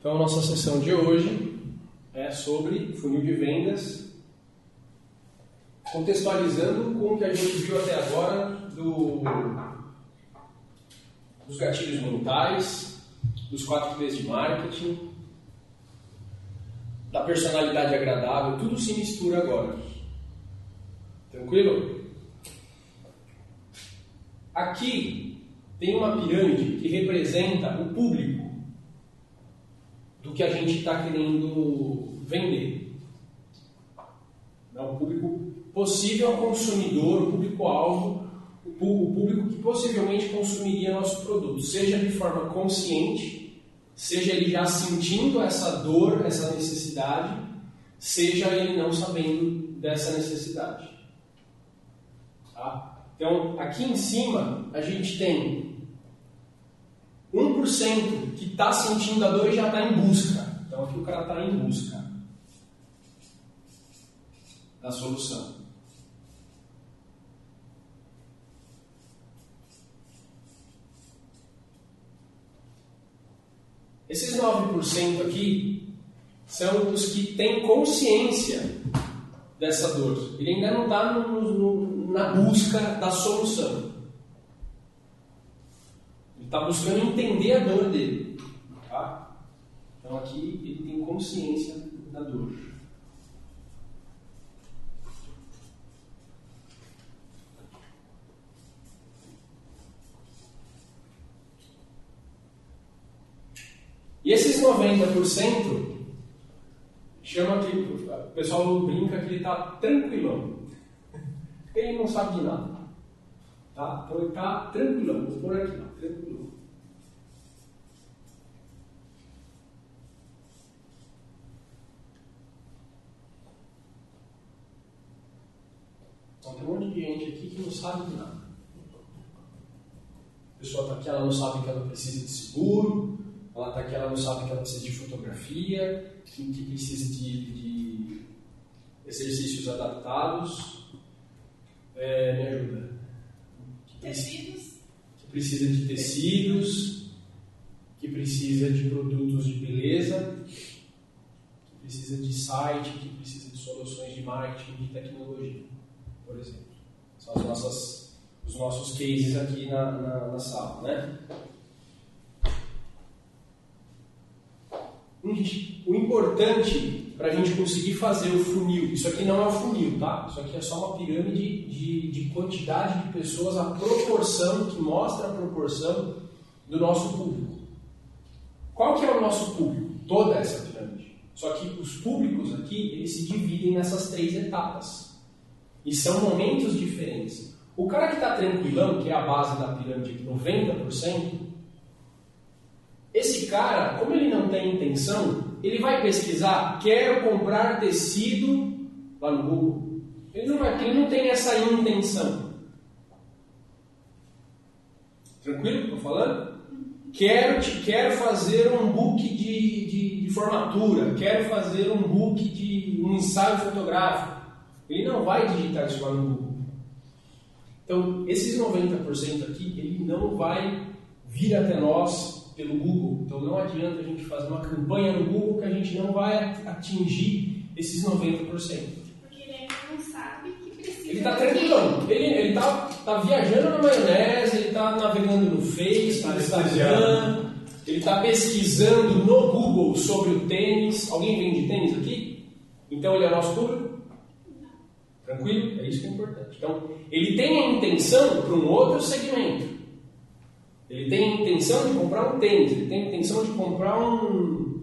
Então, a nossa sessão de hoje é sobre funil de vendas, contextualizando com o que a gente viu até agora do, dos gatilhos mentais, dos quatro P's de marketing, da personalidade agradável, tudo se mistura agora. Tranquilo? Aqui tem uma pirâmide que representa o público do que a gente está querendo vender. O público possível consumidor, o público-alvo, o público que possivelmente consumiria nosso produto, seja de forma consciente, seja ele já sentindo essa dor, essa necessidade, seja ele não sabendo dessa necessidade. Tá? Então, aqui em cima, a gente tem 1% que está sentindo a dor e já está em busca. Então aqui o cara está em busca da solução. Esses 9% aqui são os que têm consciência dessa dor. Ele ainda não está na busca da solução está buscando entender a dor dele. Tá? Então aqui ele tem consciência da dor. E esses 90% chama que o pessoal brinca que ele está tranquilão. Ele não sabe de nada. Tá? Então ele está tranquilão, vou pôr aqui, tranquilão. Então tem um monte de gente aqui que não sabe de nada. A pessoa está aqui, ela não sabe que ela precisa de seguro, ela está aqui, ela não sabe que ela precisa de fotografia, que, que precisa de, de exercícios adaptados. É, me ajuda. Tecidos. Que precisa de tecidos, que precisa de produtos de beleza, que precisa de site, que precisa de soluções de marketing, de tecnologia, por exemplo. São as nossas, os nossos cases aqui na, na, na sala, né? O importante para a gente conseguir fazer o funil. Isso aqui não é o funil, tá? Isso aqui é só uma pirâmide de, de quantidade de pessoas, a proporção, que mostra a proporção do nosso público. Qual que é o nosso público? Toda essa pirâmide. Só que os públicos aqui, eles se dividem nessas três etapas. E são momentos diferentes. O cara que está tranquilão, que é a base da pirâmide, 90%, esse cara, como ele não tem intenção, ele vai pesquisar, quero comprar tecido lá no Google. Ele não, vai, ele não tem essa intenção. Tranquilo? Estou falando? Quero, te, quero fazer um book de, de, de, formatura, quero fazer um book de um ensaio fotográfico. Ele não vai digitar isso lá no Google. Então, esses 90% aqui, ele não vai vir até nós pelo Google. Então não adianta a gente fazer uma campanha no Google que a gente não vai atingir esses 90%. Porque ele ainda não sabe que precisa. Ele está tranquilão. Ele está tá viajando na maionese, ele está navegando no Face, no Instagram, ele está pesquisando no Google sobre o tênis. Alguém vende tênis aqui? Então ele é nosso público? Tranquilo? É isso que é importante. Então, ele tem a intenção para um outro segmento. Ele tem a intenção de comprar um tênis, ele tem a intenção de comprar um,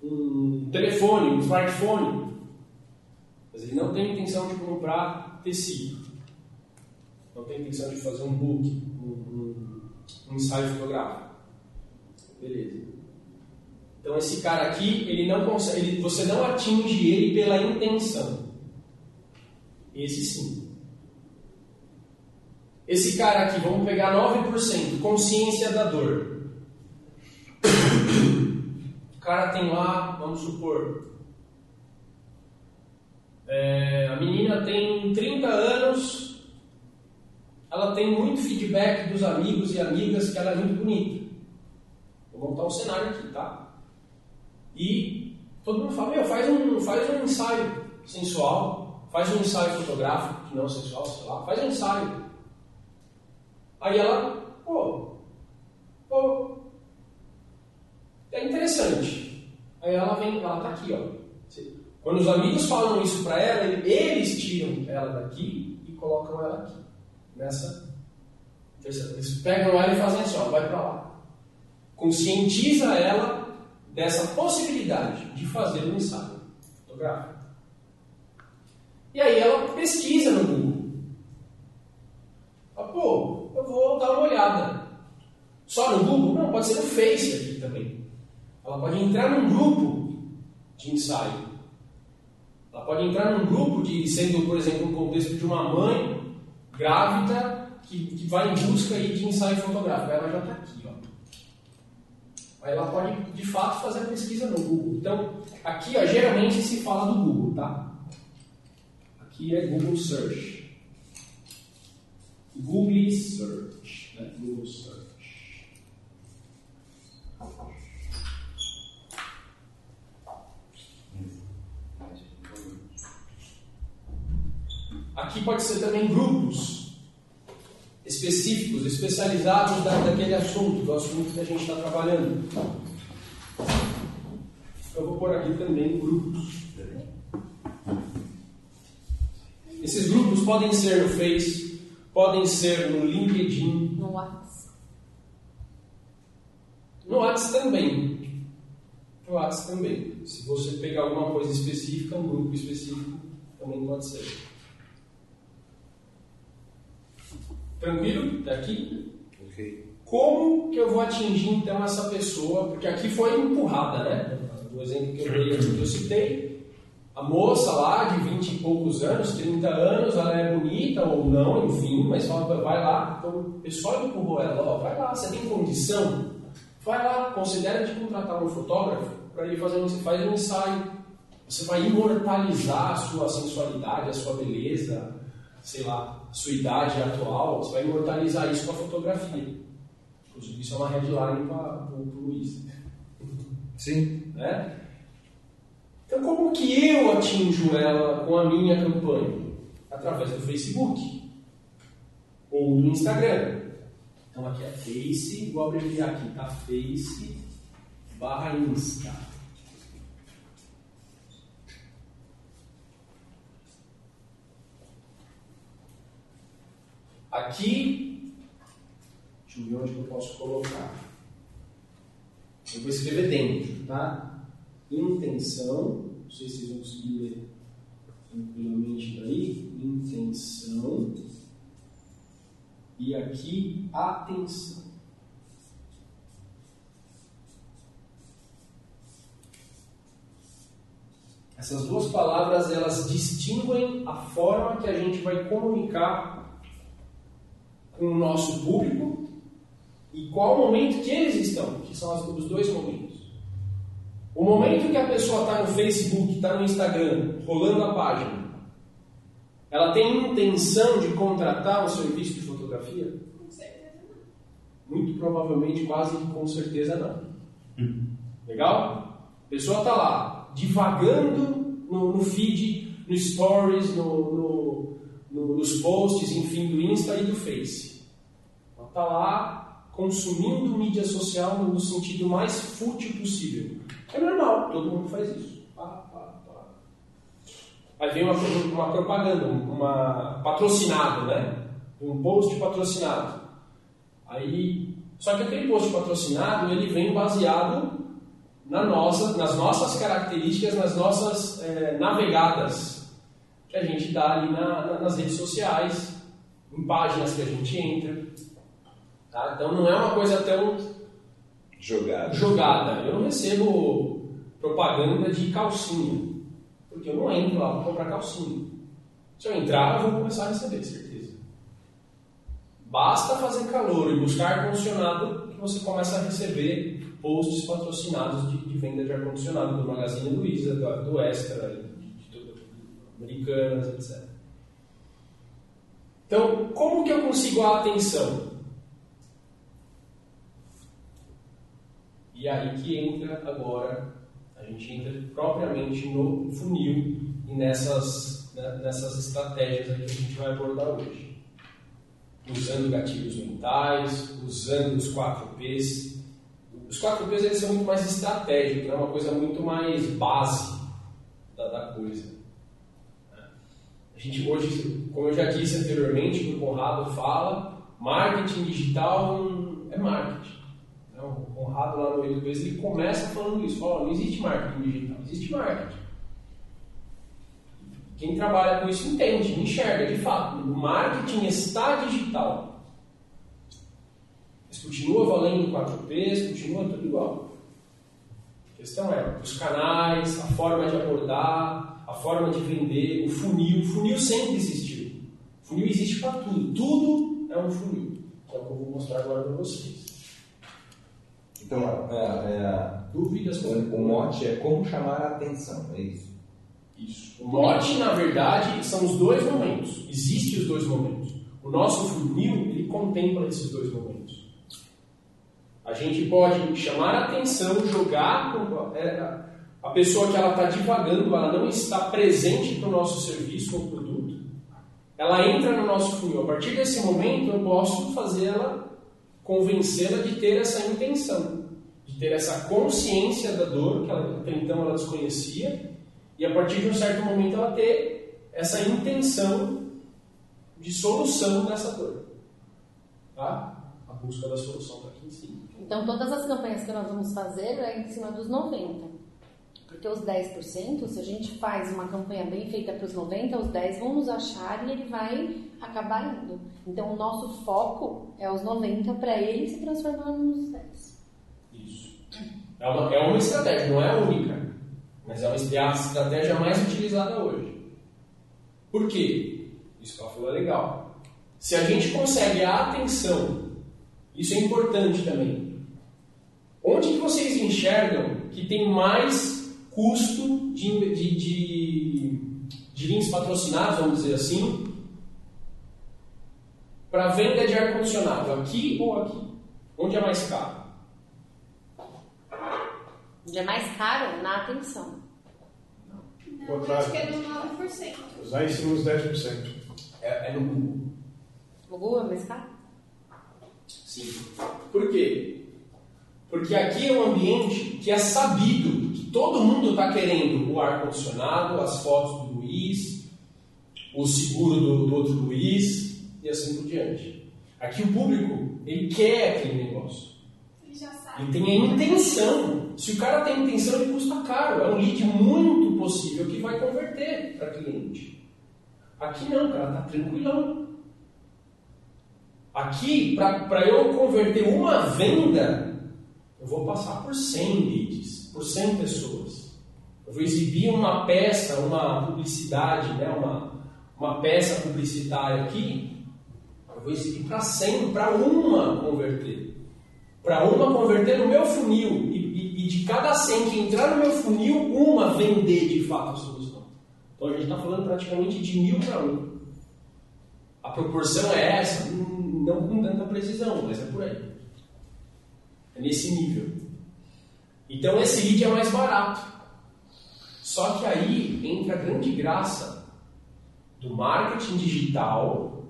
um telefone, um smartphone. Mas ele não tem a intenção de comprar tecido. Não tem a intenção de fazer um book, um, um, um ensaio fotográfico. Beleza. Então esse cara aqui, ele não consegue, ele, você não atinge ele pela intenção. Esse sim. Esse cara aqui, vamos pegar 9%, consciência da dor. O cara tem lá, vamos supor, é, a menina tem 30 anos, ela tem muito feedback dos amigos e amigas que ela é muito bonita. Vou montar um cenário aqui, tá? e todo mundo fala, meu, faz um, faz um ensaio sensual, faz um ensaio fotográfico, que não sensual, sei lá, faz um ensaio. Aí ela, pô, pô, é interessante. Aí ela vem, ela tá aqui, ó. Quando os amigos falam isso para ela, eles tiram ela daqui e colocam ela aqui. Nessa. Eles pegam ela e fazem assim, ó, vai para lá. Conscientiza ela dessa possibilidade de fazer um ensaio fotográfico. E aí ela pesquisa no Google. Fala, pô, eu vou dar uma olhada. Só no Google? Não, pode ser no Face aqui também. Ela pode entrar num grupo de ensaio. Ela pode entrar num grupo de, sendo, por exemplo, no contexto de uma mãe grávida que, que vai em busca aí de ensaio fotográfico. Ela já está aqui, ó. Aí ela pode, de fato, fazer a pesquisa no Google. Então, aqui, ó, geralmente se fala do Google, tá? Aqui é Google Search. Google Search. Né? Google Search. Aqui pode ser também grupos específicos, especializados da, daquele assunto, do assunto que a gente está trabalhando. Eu vou pôr aqui também grupos. Esses grupos podem ser no Face, podem ser no LinkedIn. No WhatsApp. No WhatsApp também. No WhatsApp também. Se você pegar alguma coisa específica, um grupo específico, também pode ser. Tranquilo? Daqui? Ok. Como que eu vou atingir então essa pessoa? Porque aqui foi empurrada, né? O exemplo que eu dei que eu citei. A moça lá de 20 e poucos anos, 30 anos, ela é bonita ou não, enfim, mas fala, vai lá. Então o pessoal empurrou ela, ó, vai lá, você tem condição? Vai lá, considera de contratar um fotógrafo para ele fazer um, faz um ensaio. Você vai imortalizar a sua sensualidade, a sua beleza, sei lá, a sua idade atual, você vai imortalizar isso com a fotografia. Inclusive, isso é uma headline para o Luiz. Sim. Né? Então, como que eu atinjo ela com a minha campanha? Através do Facebook ou do Instagram. Então, aqui é Face, vou abreviar aqui, tá? Face barra Insta. Aqui, deixa eu ver onde eu posso colocar. Eu vou escrever dentro, tá? Intenção, não sei se vocês vão conseguir ler tranquilamente daí. Intenção. E aqui, atenção. Essas duas palavras, elas distinguem a forma que a gente vai comunicar com o nosso público e qual momento que eles estão, que são os dois momentos. O momento que a pessoa está no Facebook, está no Instagram, rolando a página, ela tem intenção de contratar um serviço de fotografia? Com certeza não. Muito provavelmente, quase com certeza não. Legal? A pessoa está lá, divagando no, no, feed, no stories, no, no, no, nos posts, enfim, do Insta e do Face. Ela está lá consumindo mídia social no sentido mais fútil possível. É normal, todo mundo faz isso. Pá, pá, pá. Aí vem uma, uma propaganda, uma patrocinado, né? Um post patrocinado. Aí, só que aquele post patrocinado ele vem baseado na nossa, nas nossas características, nas nossas é, navegadas que a gente dá ali na, na, nas redes sociais, em páginas que a gente entra. Tá? Então não é uma coisa tão Jogado. jogada. Eu não recebo propaganda de calcinha, porque eu não entro lá para comprar calcinha. Se eu entrar, eu vou começar a receber, certeza. Basta fazer calor e buscar ar-condicionado que você começa a receber posts patrocinados de, de venda de ar-condicionado do Magazine Luiza, do, do Extra, de, de, de, Americanas, etc. Então, como que eu consigo a atenção? E aí que entra agora A gente entra propriamente no funil e nessas, né, nessas estratégias que a gente vai abordar hoje. Usando gatilhos mentais, usando os 4 P's. Os 4 P's eles são muito mais estratégicos, é né? uma coisa muito mais base da, da coisa. A gente hoje, como eu já disse anteriormente, o Conrado fala, marketing digital é marketing. O Conrado lá no meio do ele começa falando isso, fala, não existe marketing digital, existe marketing. Quem trabalha com isso entende, enxerga de fato. O marketing está digital. Mas continua valendo 4Ps, continua tudo igual. A questão é os canais, a forma de abordar, a forma de vender, o funil. O funil sempre existiu. O funil existe para tudo. Tudo é um funil. Que é o que eu vou mostrar agora para vocês. Então, é, é, dúvidas, o, o mote é como chamar a atenção, é isso? Isso. O mote, na verdade, são os dois momentos. Existem os dois momentos. O nosso funil, ele contempla esses dois momentos. A gente pode chamar a atenção, jogar é, a pessoa que ela está divagando, ela não está presente para o nosso serviço ou produto. Ela entra no nosso funil. A partir desse momento, eu posso fazer ela, convencê-la de ter essa intenção, de ter essa consciência da dor que ela, até então ela desconhecia e a partir de um certo momento ela ter essa intenção de solução dessa dor. Tá? A busca da solução está aqui em cima. Então todas as campanhas que nós vamos fazer é em cima dos 90. Porque os 10%, se a gente faz uma campanha bem feita para os 90, os 10 vão nos achar e ele vai acabar indo. Então o nosso foco é os 90 para ele se transformar nos 10. Isso. É uma, é uma estratégia, não é a única. Mas é, uma, é estratégia mais utilizada hoje. Por quê? Isso que ela falou é legal. Se a gente consegue a atenção, isso é importante também. Onde que vocês enxergam que tem mais custo de, de, de, de links patrocinados, vamos dizer assim, para venda de ar-condicionado? Aqui ou aqui? Onde é mais caro? Onde é mais caro? Na atenção. Não, acho que é no 9%. Lá em cima dos 10%. É, é no Google. O Google é mais caro? Sim. Por quê? Porque aqui é um ambiente que é sabido que todo mundo está querendo o ar-condicionado, as fotos do Luiz, o seguro do, do outro Luiz e assim por diante. Aqui o público, ele quer aquele negócio. Ele já sabe. Ele tem a intenção. Se o cara tem intenção, ele custa caro. É um lead muito possível que vai converter para cliente. Aqui não, cara, tá tranquilão. Aqui, para eu converter uma venda, eu vou passar por 100 leads, por 100 pessoas. Eu vou exibir uma peça, uma publicidade, né, uma, uma peça publicitária aqui, eu vou exibir para 100, para uma converter. Para uma converter no meu funil e, e, e, de cada 100 que entrar no meu funil, uma vender de fato a solução. Então a gente está falando praticamente de mil para um. A proporção é essa, não com tanta precisão, mas é por aí. É nesse nível. Então esse lead é mais barato. Só que aí entra a grande graça do marketing digital,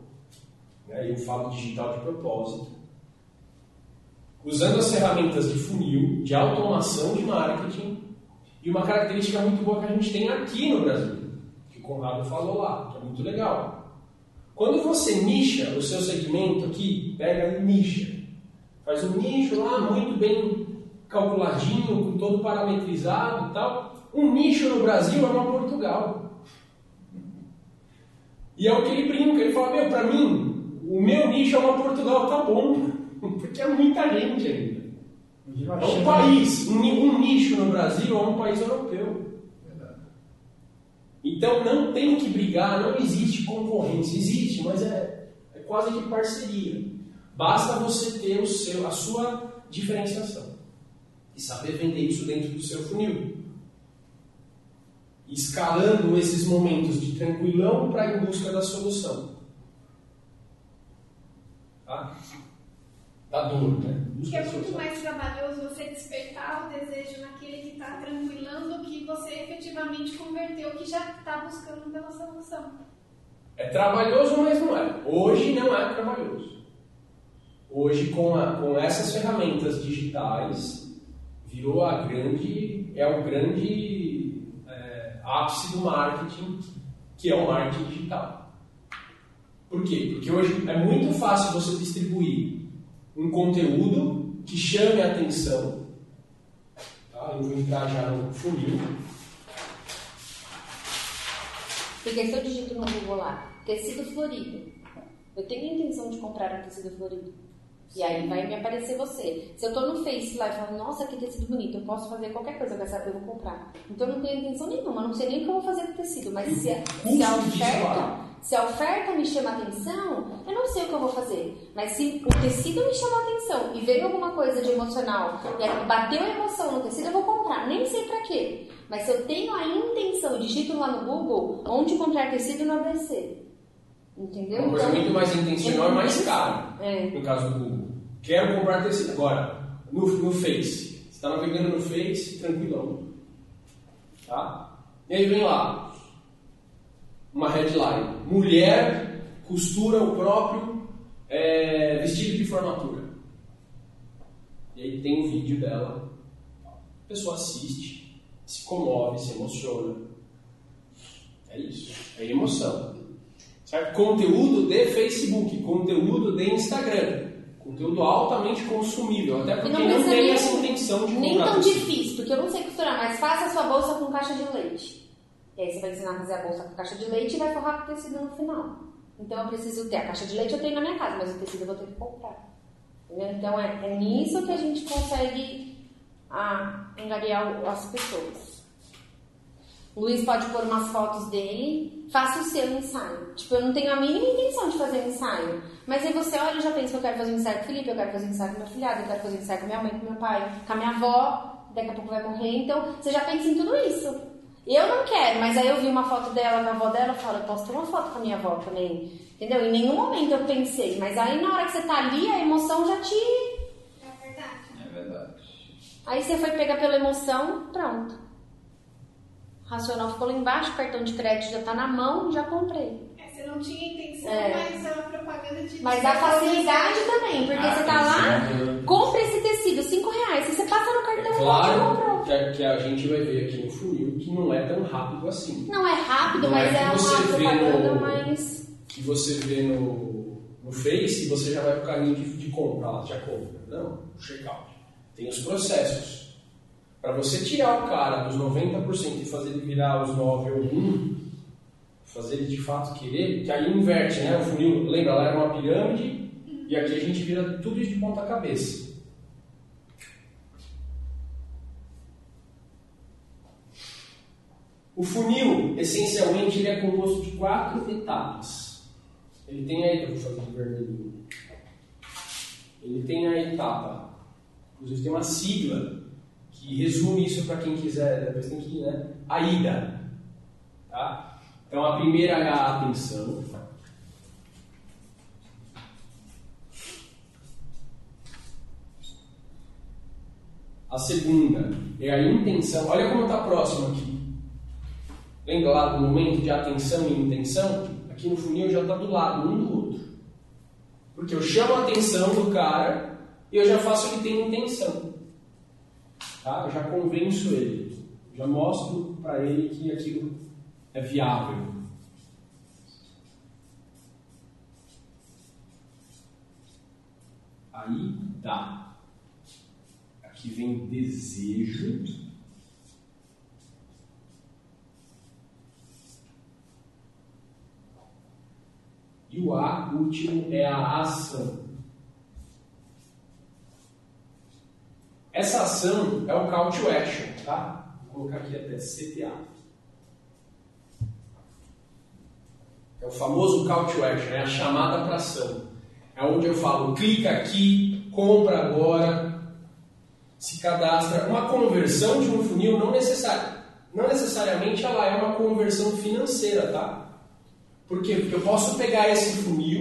né, eu falo digital de propósito, usando as ferramentas de funil, de automação de marketing, e uma característica muito boa que a gente tem aqui no Brasil, que o Conrado falou lá, que é muito legal. Quando você nicha o seu segmento aqui, pega e nicha. Faz um nicho lá muito bem calculadinho, com todo parametrizado e tal. Um nicho no Brasil é uma Portugal. E é o que ele brinca, ele fala, meu, para mim, o meu nicho é uma Portugal, tá bom, porque é muita gente ainda. É um país, um, um nicho no Brasil é um país europeu. Então não tem que brigar, não existe concorrência. Existe, mas é, é quase que parceria. Basta você ter o seu, a sua diferenciação e saber vender isso dentro do seu funil. Escalando esses momentos de tranquilão para em busca da solução. Tá? da dor, né? Porque é muito mais trabalhoso você despertar o desejo naquele que está tranquilando do que você efetivamente converter o que já está buscando pela solução. É trabalhoso, mas não é. Hoje não é trabalhoso. Hoje, com, a, com essas ferramentas digitais, virou a grande, é o grande é, ápice do marketing, que é o marketing digital. Por quê? Porque hoje é muito fácil você distribuir um conteúdo que chame a atenção. Tá? Eu vou entrar já no funil. Porque se eu digito no Google lá, tecido florido, eu tenho a intenção de comprar um tecido florido. E aí vai me aparecer você. Se eu tô no Face lá e falo, nossa, que tecido bonito, eu posso fazer qualquer coisa com essa, eu vou comprar. Então eu não tenho intenção nenhuma, não sei nem o que eu vou fazer com o tecido, mas se a, se a oferta, se a oferta me chama atenção, eu não sei o que eu vou fazer. Mas se o tecido me chamou atenção e veio alguma coisa de emocional, e bateu a emoção no tecido, eu vou comprar. Nem sei pra quê. Mas se eu tenho a intenção, digito lá no Google, onde comprar tecido no ABC. Entendeu? Uma coisa Então, muito mais intencional é mais cara, É. no caso do Google. Quero comprar tecido. Agora, no, no Face. Você está navegando no Face, tranquilão. Tá? E aí vem lá, uma headline. Mulher costura o próprio é, vestido de formatura. E aí tem um vídeo dela. A pessoa assiste, se comove, se emociona. É isso. É emoção. Certo? Conteúdo de Facebook, conteúdo de Instagram. Conteúdo altamente consumível, até porque não não, tem nem- essa intenção de Nem comprar tão tecido. difícil, porque eu não sei costurar, mas faça a sua bolsa com caixa de leite. E aí você vai ensinar a fazer a bolsa com caixa de leite e vai forrar com tecido no final. Então eu preciso ter a caixa de leite, eu tenho na minha casa, mas o tecido eu vou ter que comprar. Entendeu? Então é, é nisso que a gente consegue ah, angariar o- as pessoas. O Luiz pode pôr umas fotos dele, faça o seu ensaio. Tipo, eu não tenho a mínima intenção de fazer um ensaio. Mas aí você olha e já pensa que eu quero fazer um ensaio com o Felipe, eu quero fazer um ensaio com meu filhado, eu quero fazer um ensaio com minha mãe, com meu pai, com a minha avó, daqui a pouco vai morrer. Então, você já pensa em tudo isso. Eu não quero, mas aí eu vi uma foto dela com a avó dela, eu falo, eu posso ter uma foto com a minha avó também. Entendeu? Em nenhum momento eu pensei, mas aí na hora que você tá ali, a emoção já te. É verdade. É verdade. Aí você foi pegar pela emoção, pronto. Racional ficou lá embaixo, cartão de crédito já tá na mão, já comprei. É, você não tinha intenção, É. mas a propaganda de. Mas a facilidade também, porque você tá lá, compra esse tecido, 5 reais. Se você passa no É cartão, já claro comprou. que a, que a gente vai ver aqui no funil que não é tão rápido assim. Não é rápido, Não mas é é, você uma vê propaganda no- mais. Que você vê no, no Face e você já vai pro caminho de, de compra, já compra. Não, o checkout. Tem os processos. Para você tirar o cara dos 90% e fazer ele virar os 9 ou 1, fazer ele de fato querer, que aí inverte, né? O funil, lembra, lá era uma pirâmide e aqui a gente vira tudo de ponta cabeça. O funil, essencialmente, ele é composto de quatro etapas. Ele tem aí, eu vou fazer de vermelhinho. Ele tem a etapa, inclusive tem uma sigla que resume isso para quem quiser, depois tem que né? A ida. Tá? Então a primeira é a atenção. A segunda é a intenção. Olha como está próximo aqui. Lembra lá do momento de atenção e intenção? Aqui no funil já está do lado, um do outro. Porque eu chamo a atenção do cara e eu já faço ele ter intenção. Tá? Eu já convenço ele. Já mostro para ele que aquilo é viável. Aí dá. Aqui vem desejo. E o A último é a ação. Essa ação é o call to action, tá? Vou colocar aqui até CTA. É o famoso call to action, é a chamada para ação. É onde eu falo, clica aqui, compra agora, se cadastra. Uma conversão de um funil não, necessari não necessariamente ela é uma conversão financeira, tá? Por quê? Porque eu posso pegar esse funil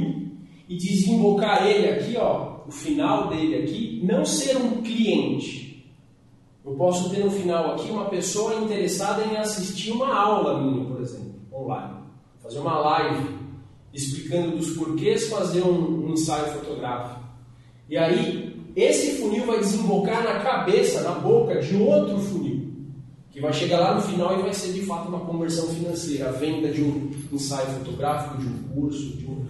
e desembocar ele aqui, ó, o final dele aqui, não ser um cliente. Eu posso ter no final aqui uma pessoa interessada em assistir uma aula minha, por exemplo, online. Fazer uma live explicando dos porquês fazer um, um ensaio fotográfico. E aí, esse funil vai desembocar na cabeça, na boca de outro funil, que vai chegar lá no final e vai ser de fato uma conversão financeira, a venda de um ensaio fotográfico, de um curso, de um,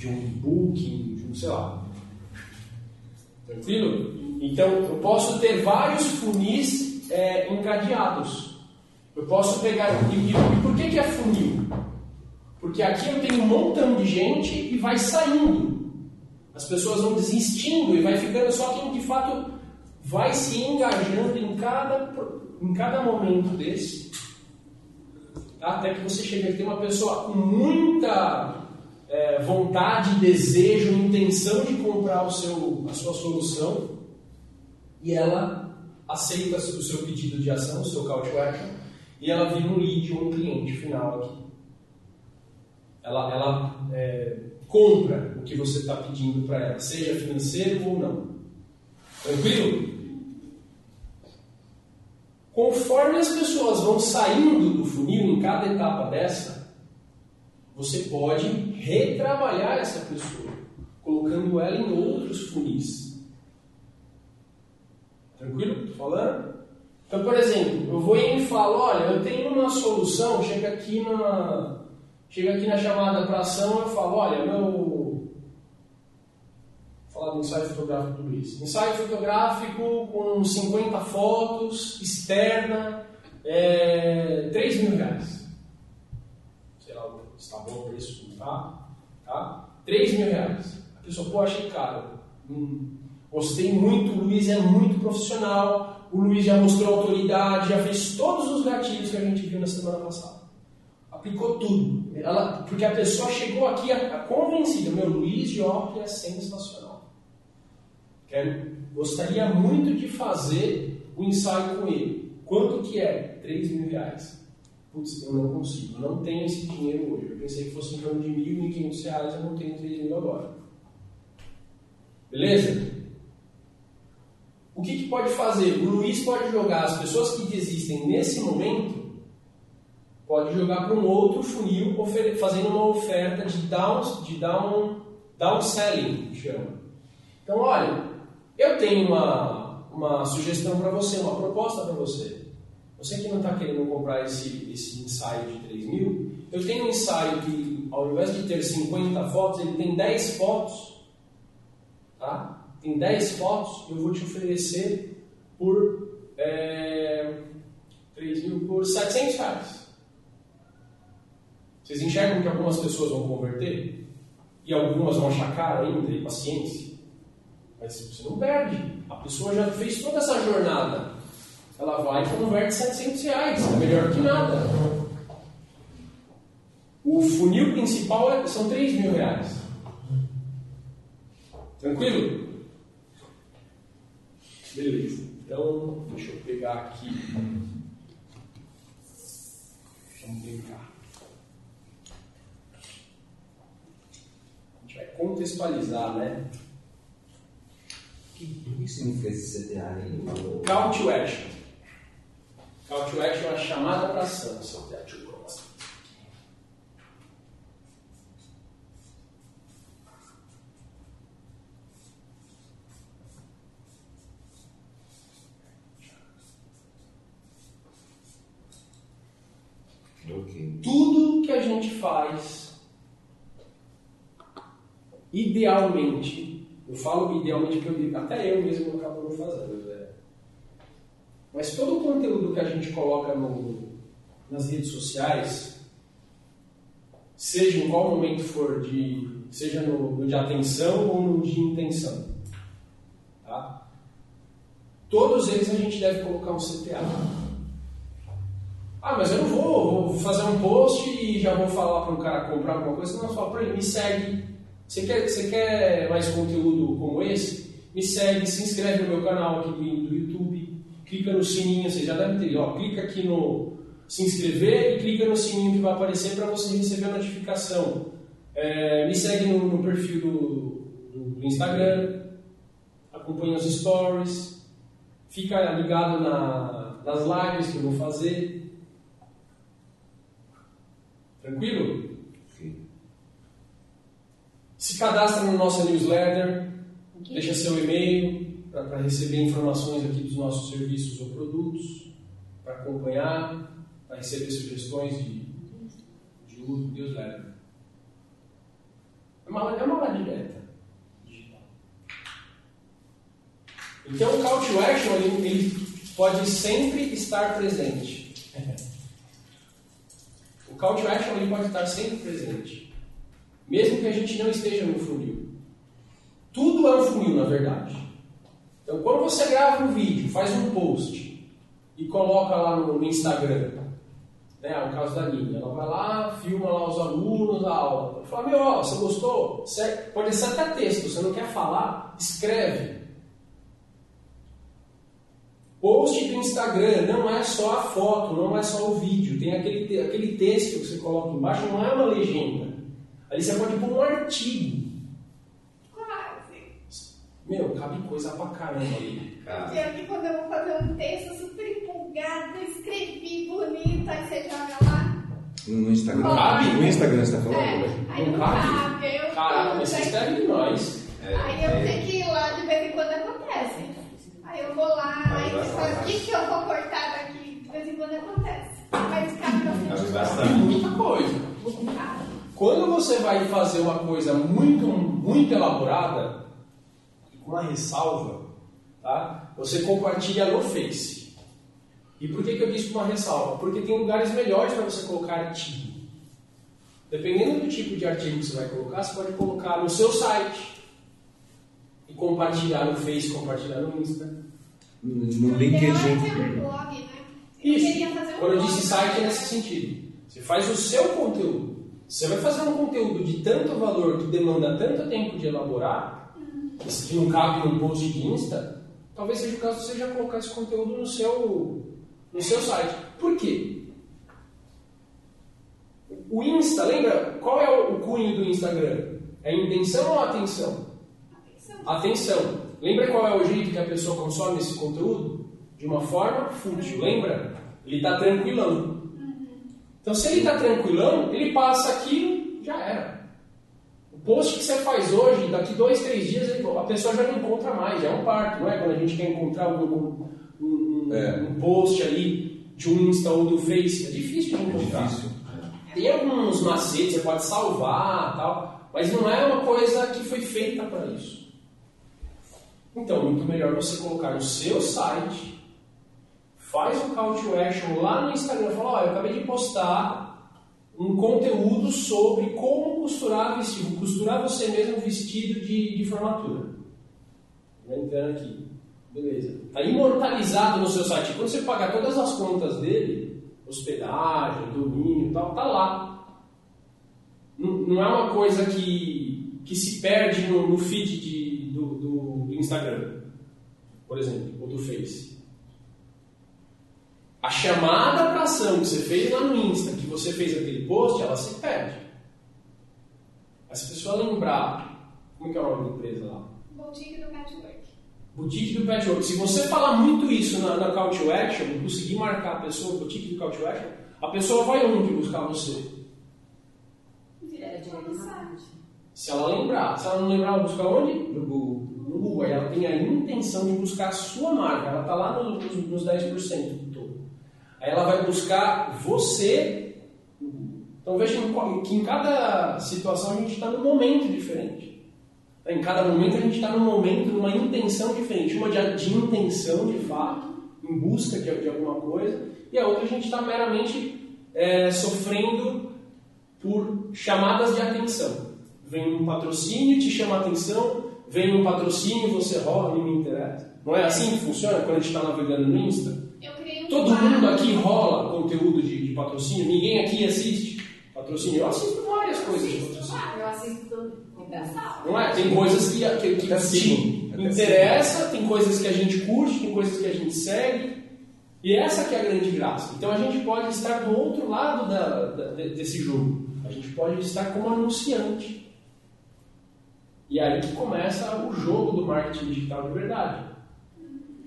de um e-book, de um sei lá. Tranquilo? Então, eu posso ter vários funis é, encadeados. Eu posso pegar. E, e por que, que é funil? Porque aqui eu tenho um montão de gente e vai saindo. As pessoas vão desistindo e vai ficando só quem de fato vai se engajando em cada, em cada momento desse. Até que você chega a ter uma pessoa com muita é, vontade, desejo, intenção de comprar o seu, a sua solução e ela aceita o seu pedido de ação, o seu call to action, e ela vira um lead ou um cliente final aqui. Ela, ela é, compra o que você está pedindo para ela, seja financeiro ou não. Tranquilo? Conforme as pessoas vão saindo do funil em cada etapa dessa, você pode retrabalhar essa pessoa, colocando ela em outros funis. Tranquilo? Estou falando? Então, por exemplo, eu vou e falo, olha, eu tenho uma solução, chega aqui na, chega aqui na chamada para ação, eu falo, olha, meu, vou falar do ensaio fotográfico do Luiz. Ensaio fotográfico com 50 fotos, externa, é, 3 mil reais. Está bom o preço, tá? tá? 3 mil reais. A pessoa, pô, achei caro. Hum, Gostei muito, o Luiz é muito profissional, o Luiz já mostrou autoridade, já fez todos os gatilhos que a gente viu na semana passada. Aplicou tudo. Ela, porque a pessoa chegou aqui a, a convencida, meu Luiz Jorge é sensacional. Quero, gostaria muito de fazer o ensaio com ele. Quanto que é? 3 mil reais. Putz, eu não consigo, eu não tenho esse dinheiro hoje. Eu pensei que fosse em torno de mil, e quinhentos reais, eu não tenho 3 mil agora. Beleza? O que, que pode fazer? O Luiz pode jogar as pessoas que desistem nesse momento, pode jogar para um outro funil, fazendo uma oferta de down, de down, downselling, chama. Então, olha, eu tenho uma, uma sugestão para você, uma proposta para você. Você que não está querendo comprar esse, esse ensaio de 3 mil, eu tenho um ensaio que, ao invés de ter 50 fotos, ele tem 10 fotos. Tá? tem 10 fotos, eu vou te oferecer por é, 3 mil, por 700 reais. Vocês enxergam que algumas pessoas vão converter? E algumas vão achar caro ainda, e paciência. Mas você não perde. A pessoa já fez toda essa jornada. Ela vai e converte 700 reais. É melhor que nada. O funil principal é, são 3 mil reais. Tranquilo? Beleza. Então, deixa eu pegar aqui. Vamos brincar. A gente vai contextualizar, né? O que significa esse CTA aí? Call to action. Call to action é a chamada para ação. CTA to Tudo que a gente faz, idealmente, eu falo idealmente porque até eu mesmo acabo não fazendo? Mas todo o conteúdo que a gente coloca no, nas redes sociais, seja em qual momento for, de, seja no, no de atenção ou no de intenção, tá? todos eles a gente deve colocar um CTA. Ah, mas eu não vou, vou fazer um post e já vou falar para um cara comprar alguma coisa. Não, fala para ele, me segue. Você quer, você quer mais conteúdo como esse? Me segue, se inscreve no meu canal aqui do YouTube, clica no sininho, você já deve ter, ó, clica aqui no se inscrever e clica no sininho que vai aparecer para você receber a notificação. É, me segue no, no perfil do, do, Instagram, acompanha os stories, fica ligado na, nas lives que eu vou fazer. Tranquilo? Sim. Se cadastra no nosso newsletter, deixa seu e-mail para receber informações aqui dos nossos serviços ou produtos, para acompanhar, para receber sugestões de, de uso do newsletter. É uma, é uma direta digital. Então o call to action ele, ele pode sempre estar presente. o call to action ele pode estar sempre presente. Mesmo que a gente não esteja no funil. Tudo é um funil, na verdade. Então, quando você grava um vídeo, faz um post e coloca lá no, no Instagram, né, o caso da Nina, ela vai lá, filma lá os alunos, a aula. Fala, meu, ó, você gostou? Pode ser até texto, você não quer falar? Escreve. Post do Instagram não é só a foto, não é só o vídeo. Tem aquele, aquele texto que você coloca embaixo, não é uma legenda. Ali você pode pôr um artigo. Meu, cabe coisa pra caramba ali. Porque aqui quando eu vou fazer um texto super empolgado, escrevi bonito, aí você joga lá. No Instagram. Cabe? No Instagram você tá falando? É, né? aí Não cabe? cabe. Eu, Caraca, mas você aí, escreve demais. É, aí eu é. tenho que ir lá de vez em quando acontece. Aí eu vou lá, Aí você fala, o que, que eu vou cortar daqui? De vez em quando acontece. Mas cabe bastante. Tem muita coisa. Cabe. Quando você vai fazer uma coisa muito, muito elaborada, uma ressalva, tá? você compartilha no Face. E por que, que eu disse com uma ressalva? Porque tem lugares melhores para você colocar artigo. Dependendo do tipo de artigo que você vai colocar, você pode colocar no seu site e compartilhar no Face, compartilhar no Insta. No é um LinkedIn. blog, né? Isso. um Quando eu disse site é nesse sentido. Você faz o seu conteúdo. Você vai fazer um conteúdo de tanto valor que demanda tanto tempo de elaborar, que não cabe num post de Insta, talvez seja o caso de você já colocar esse conteúdo no seu, no seu site. Por quê? O Insta, lembra? Qual é o cunho do Instagram? É intenção ou atenção? Atenção. Atenção! Lembra qual é o jeito que a pessoa consome esse conteúdo? De uma forma fútil, lembra? Ele está tranquilão. Então, se ele está tranquilão, ele passa aquilo, já era. Post que você faz hoje, daqui dois, três dias, a pessoa já não encontra mais, já é um parto, não é? Quando a gente quer encontrar um, um- um- É. um post ali de um Insta ou do Face, é difícil de É encontrar. difícil. Tem alguns macetes, você pode salvar tal, mas não é uma coisa que foi feita para isso. Então, muito melhor você colocar no seu site, faz um call to action lá no Instagram, fala, olha, eu acabei de postar um conteúdo sobre como costurar vestido, costurar você mesmo vestido de, de formatura. Vai entrando aqui. Beleza. Está imortalizado no seu site. Quando você pagar todas as contas dele, hospedagem, domínio e tal, tá lá. Não, não é uma coisa que, que se perde no, no feed de, do- do Instagram, por exemplo, ou do Face. A chamada para ação que você fez lá no Insta, que você fez aquele post, ela se perde. Mas se a pessoa lembrar, como é que é o nome da empresa lá? Boutique do Patchwork. Boutique do Patchwork. Se você falar muito isso na, na Call to Action, conseguir marcar a pessoa, Boutique do Call to Action, a pessoa vai onde buscar você? Se ela lembrar. Se ela não lembrar, ela busca onde? No Google. No Google. Aí ela tem a intenção de buscar a sua marca. Ela está lá nos, nos, nos 10% do todo. Aí ela vai buscar você. Então veja que em cada situação a gente está num momento diferente. Em cada momento a gente está num momento, numa intenção diferente. Uma de, de intenção, de fato, em busca de, de alguma coisa, e a outra a gente está meramente é, sofrendo por chamadas de atenção. Vem um patrocínio, te chama a atenção, vem um patrocínio, você rola, não me interessa. Não é assim que funciona quando a gente está navegando no Insta? Todo mundo aqui rola conteúdo de, de patrocínio? Ninguém aqui assiste patrocínio? Eu assisto várias coisas de patrocínio. Eu assisto. Engraçado. Não é? Tem coisas que, que, que te interessa, tem coisas que a gente curte, tem coisas que a gente segue. E essa que é a grande graça. Então a gente pode estar do outro lado da- da- de- desse jogo. A gente pode listar como anunciante. E é aí que começa o jogo do marketing digital de verdade.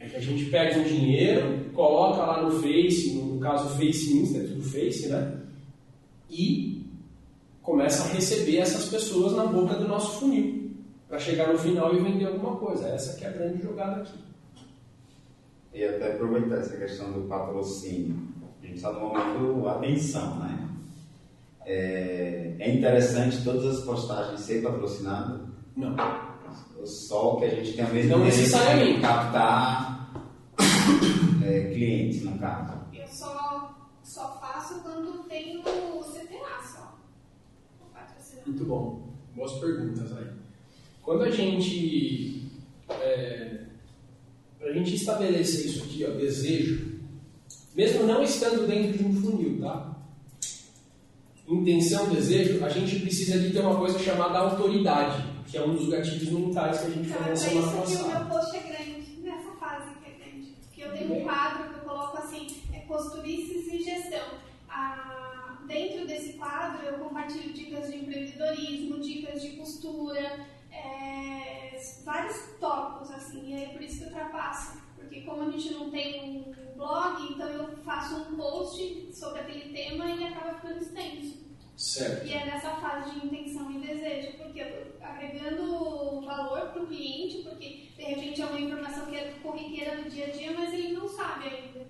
É que a gente pega um dinheiro, coloca lá no Face, no caso Face Insta, é tudo Face, né? E começa a receber essas pessoas na boca do nosso funil para chegar no final e vender alguma coisa. Essa que é a grande jogada aqui. E até aproveitar essa questão do patrocínio. A gente está no momento atenção, né? É, é interessante todas as postagens ser patrocinadas? Não. Só que a gente tem a mesma Não necessariamente. captar é, clientes, no caso. Eu só, só faço quando tenho o CTA só. O. Muito bom. Boas perguntas aí. Quando a gente. É, para a gente estabelecer isso aqui, ó, desejo, mesmo não estando dentro de um funil, tá? Intenção, desejo, a gente precisa de ter uma coisa chamada autoridade, que é um dos gatilhos mentais que a gente falou é isso que o meu post é grande, nessa fase que é grande. Porque eu tenho um quadro que eu coloco assim, é costurices e gestão. Ah, dentro desse quadro eu compartilho dicas de empreendedorismo, dicas de costura, é, vários tópicos assim, e é por isso que eu ultrapasso. Porque como a gente não tem um blog, então eu faço um post sobre aquele tema e acaba ficando extenso. Certo. E é nessa fase de intenção e desejo, porque eu tô agregando valor para o cliente, porque de repente é uma informação que é corriqueira do dia a dia, mas ele não sabe ainda.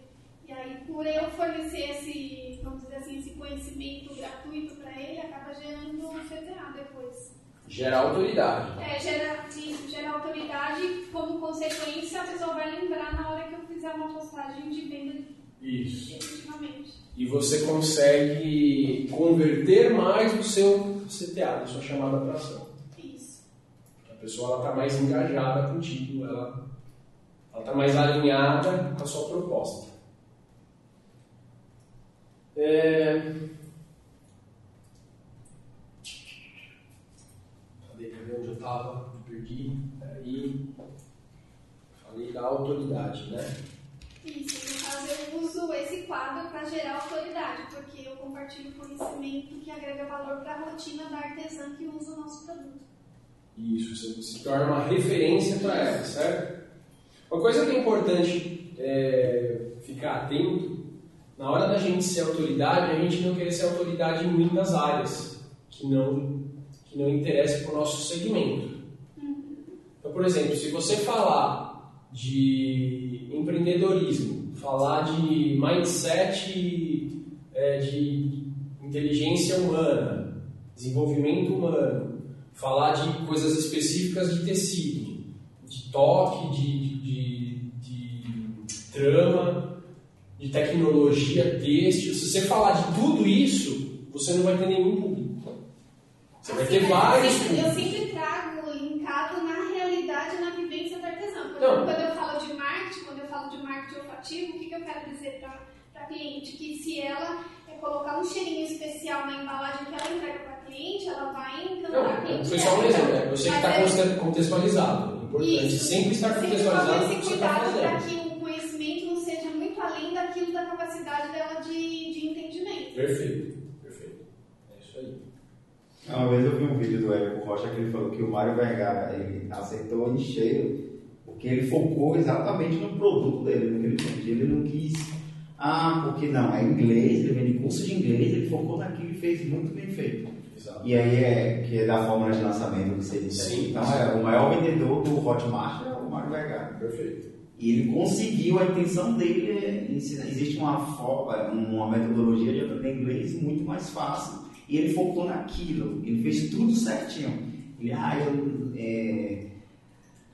E aí, por eu fornecer esse, vamos dizer assim, esse conhecimento gratuito para ele, acaba gerando um CTA depois. Gera autoridade. É, gera, isso, gera autoridade, como consequência, a pessoa vai lembrar na hora que eu fizer uma postagem de venda Isso. E você consegue converter mais o seu CTA, a sua chamada para ação. Isso. A pessoa está mais engajada contigo, ela está mais alinhada com a sua proposta. É... Cadê, cadê onde eu estava? Perdi. Aí. Falei da autoridade, né? Isso, no caso eu uso esse quadro para gerar autoridade, porque eu compartilho conhecimento que agrega valor para a rotina da artesã que usa o nosso produto. Isso, você se torna uma referência para ela, certo? Uma coisa que é importante é, ficar atento, na hora da gente ser autoridade, a gente não querer ser autoridade em muitas áreas que não, que não interessem para o nosso segmento. Então, por exemplo, se você falar de empreendedorismo, falar de mindset é, de inteligência humana, desenvolvimento humano, falar de coisas específicas de tecido, de toque, de, de, de, de trama, de tecnologia, têxtil. Se você falar de tudo isso, você não vai ter nenhum público. Você vai ter vários eu sempre, eu sempre trago linkado na realidade, na vivência da artesã. Por Não. quando eu falo de marketing, quando eu falo de marketing olfativo, o que, que eu quero dizer para a cliente? Que se ela é, colocar um cheirinho especial na embalagem que ela entrega para a cliente, ela vai encantar a cliente. foi só um exemplo, né? Você que está é- contextualizado. É importante Isso. sempre estar Sempre contextualizado que esse está cuidado para que o conhecimento não seja muito além daquilo da capacidade dela de, de entendimento. Perfeito, perfeito. É isso aí. Uma vez eu vi um vídeo do Érico Rocha que ele falou que o Mário Vergara ele aceitou em cheio porque ele focou exatamente no produto dele, no que ele vende. Ele não quis, ah, porque não, é inglês, ele vende curso de inglês, ele focou naquilo e fez muito bem feito. Exato. E aí é que é da fórmula de lançamento que você disse Sim. Então é, o maior vendedor do Hotmart é o Mário Vergara. Perfeito. E ele conseguiu, a intenção dele é ensinar. Existe uma forma, uma metodologia de aprender inglês muito mais fácil. E ele focou naquilo, ele fez tudo certinho. Ele, ah, eu, é,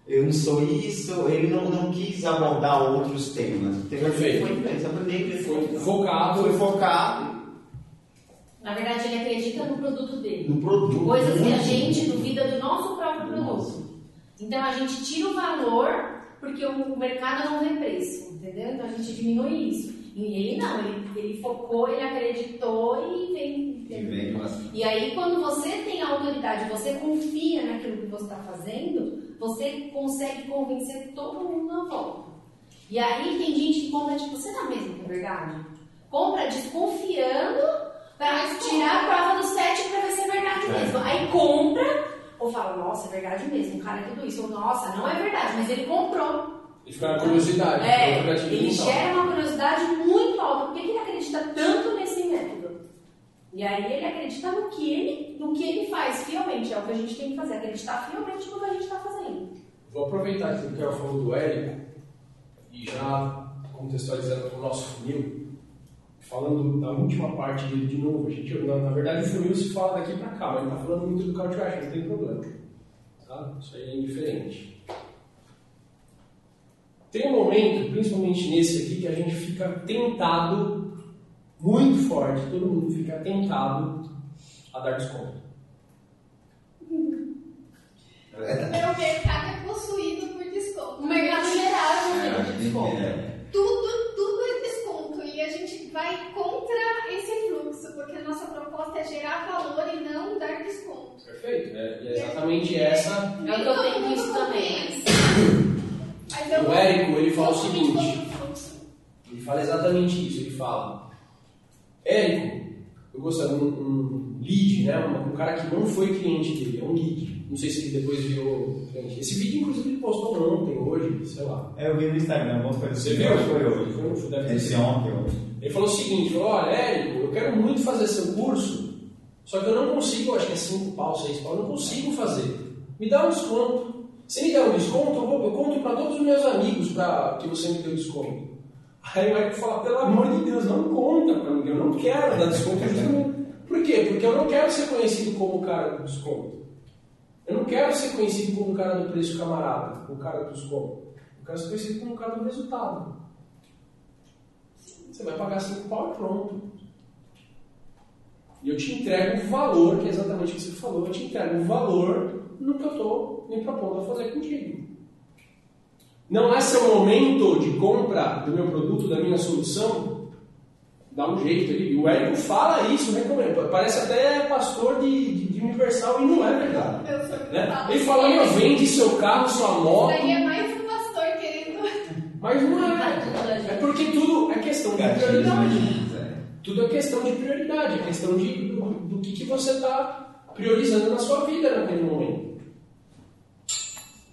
eu não sou isso, ele não, não quis abordar outros temas. Perfeito. Foi. Foi focado. Foi focado Na verdade, ele acredita no produto dele. no produto. Coisas que a gente duvida do nosso próprio produto. Então a gente tira o valor porque o mercado não vê preço, entendeu? Então a gente diminui isso. E ele não, ele, ele focou, ele acreditou e vem. E vem com essa- E aí, quando você tem a autoridade, você confia naquilo que você está fazendo, você consegue convencer todo mundo à volta. E aí tem gente que compra, tipo, será mesmo que é verdade? Compra desconfiando, pra tirar a prova do 7 pra ver se é verdade É. mesmo. Aí compra, ou fala, nossa, é verdade mesmo, o cara é tudo isso. Ou, nossa, não é verdade, mas ele comprou. E fica na curiosidade. É, na ele gera uma curiosidade muito alta. Por que ele acredita tanto? E aí ele acredita no que ele, no que ele faz, fielmente. É o que a gente tem que fazer, acreditar fielmente no que a gente está fazendo. Vou aproveitar que o que ela falou do Érico e já contextualizando o nosso funil, falando da última parte dele de novo. A gente, na, na verdade, o funil se fala daqui para cá, mas ele está falando muito do call não tem problema. Tá? Isso aí é indiferente. Tem um momento, principalmente nesse aqui, que a gente fica tentado, muito forte, todo mundo fica tentado a dar desconto. Meu mercado é possuído por desconto. O mercado geral é um É, de desconto. é. Tudo, tudo é desconto e a gente vai contra esse fluxo, porque a nossa proposta é gerar valor e não dar desconto. Perfeito? É, é exatamente essa É o que eu tenho visto também. Eu O Érico, ele fala o seguinte. Ele fala exatamente isso. Ele fala: Érico, eu gostaria de um, um lead, né? Um, um cara que não foi cliente dele, é um lead. Não sei se ele depois virou cliente. Esse vídeo, inclusive, ele postou ontem, hoje, sei lá. É, eu vi no Instagram, vamos fazer Você viu? Foi hoje. Foi, foi, deve Esse ontem, hoje. Ele falou o seguinte: falou, olha, Érico, eu quero muito fazer seu curso, só que eu não consigo, acho que é 5 pau, 6 pau, eu não consigo fazer. Me dá um desconto. Se me der um desconto, eu, vou, eu conto para todos os meus amigos pra, que você me deu desconto. Aí o Érico fala, pelo amor de Deus, não conta para ninguém, eu não quero dar desconto. justamente. Por quê? Porque eu não quero ser conhecido como o cara do desconto. Eu não quero ser conhecido como o cara do preço camarada, o cara do desconto. Eu quero ser conhecido como o cara do resultado. Você vai pagar 5 pau e pronto. E eu te entrego o valor, que é exatamente o que você falou, eu te entrego o valor no que eu estou me propondo a fazer contigo. Não é seu momento de compra do meu produto, da minha solução? Dá um jeito ali. O Érico fala isso, recomendo. Parece até pastor de, de, de Universal e não é verdade. Eu sou Né? Ele fala, meu, vende seu carro, sua moto, Daí é mais um pastor querendo. mas não Tá é. gente. É porque tudo é questão de Gatilhos, prioridade. né? Tudo é questão de prioridade, é questão de, do, do que, que você está priorizando na sua vida naquele momento.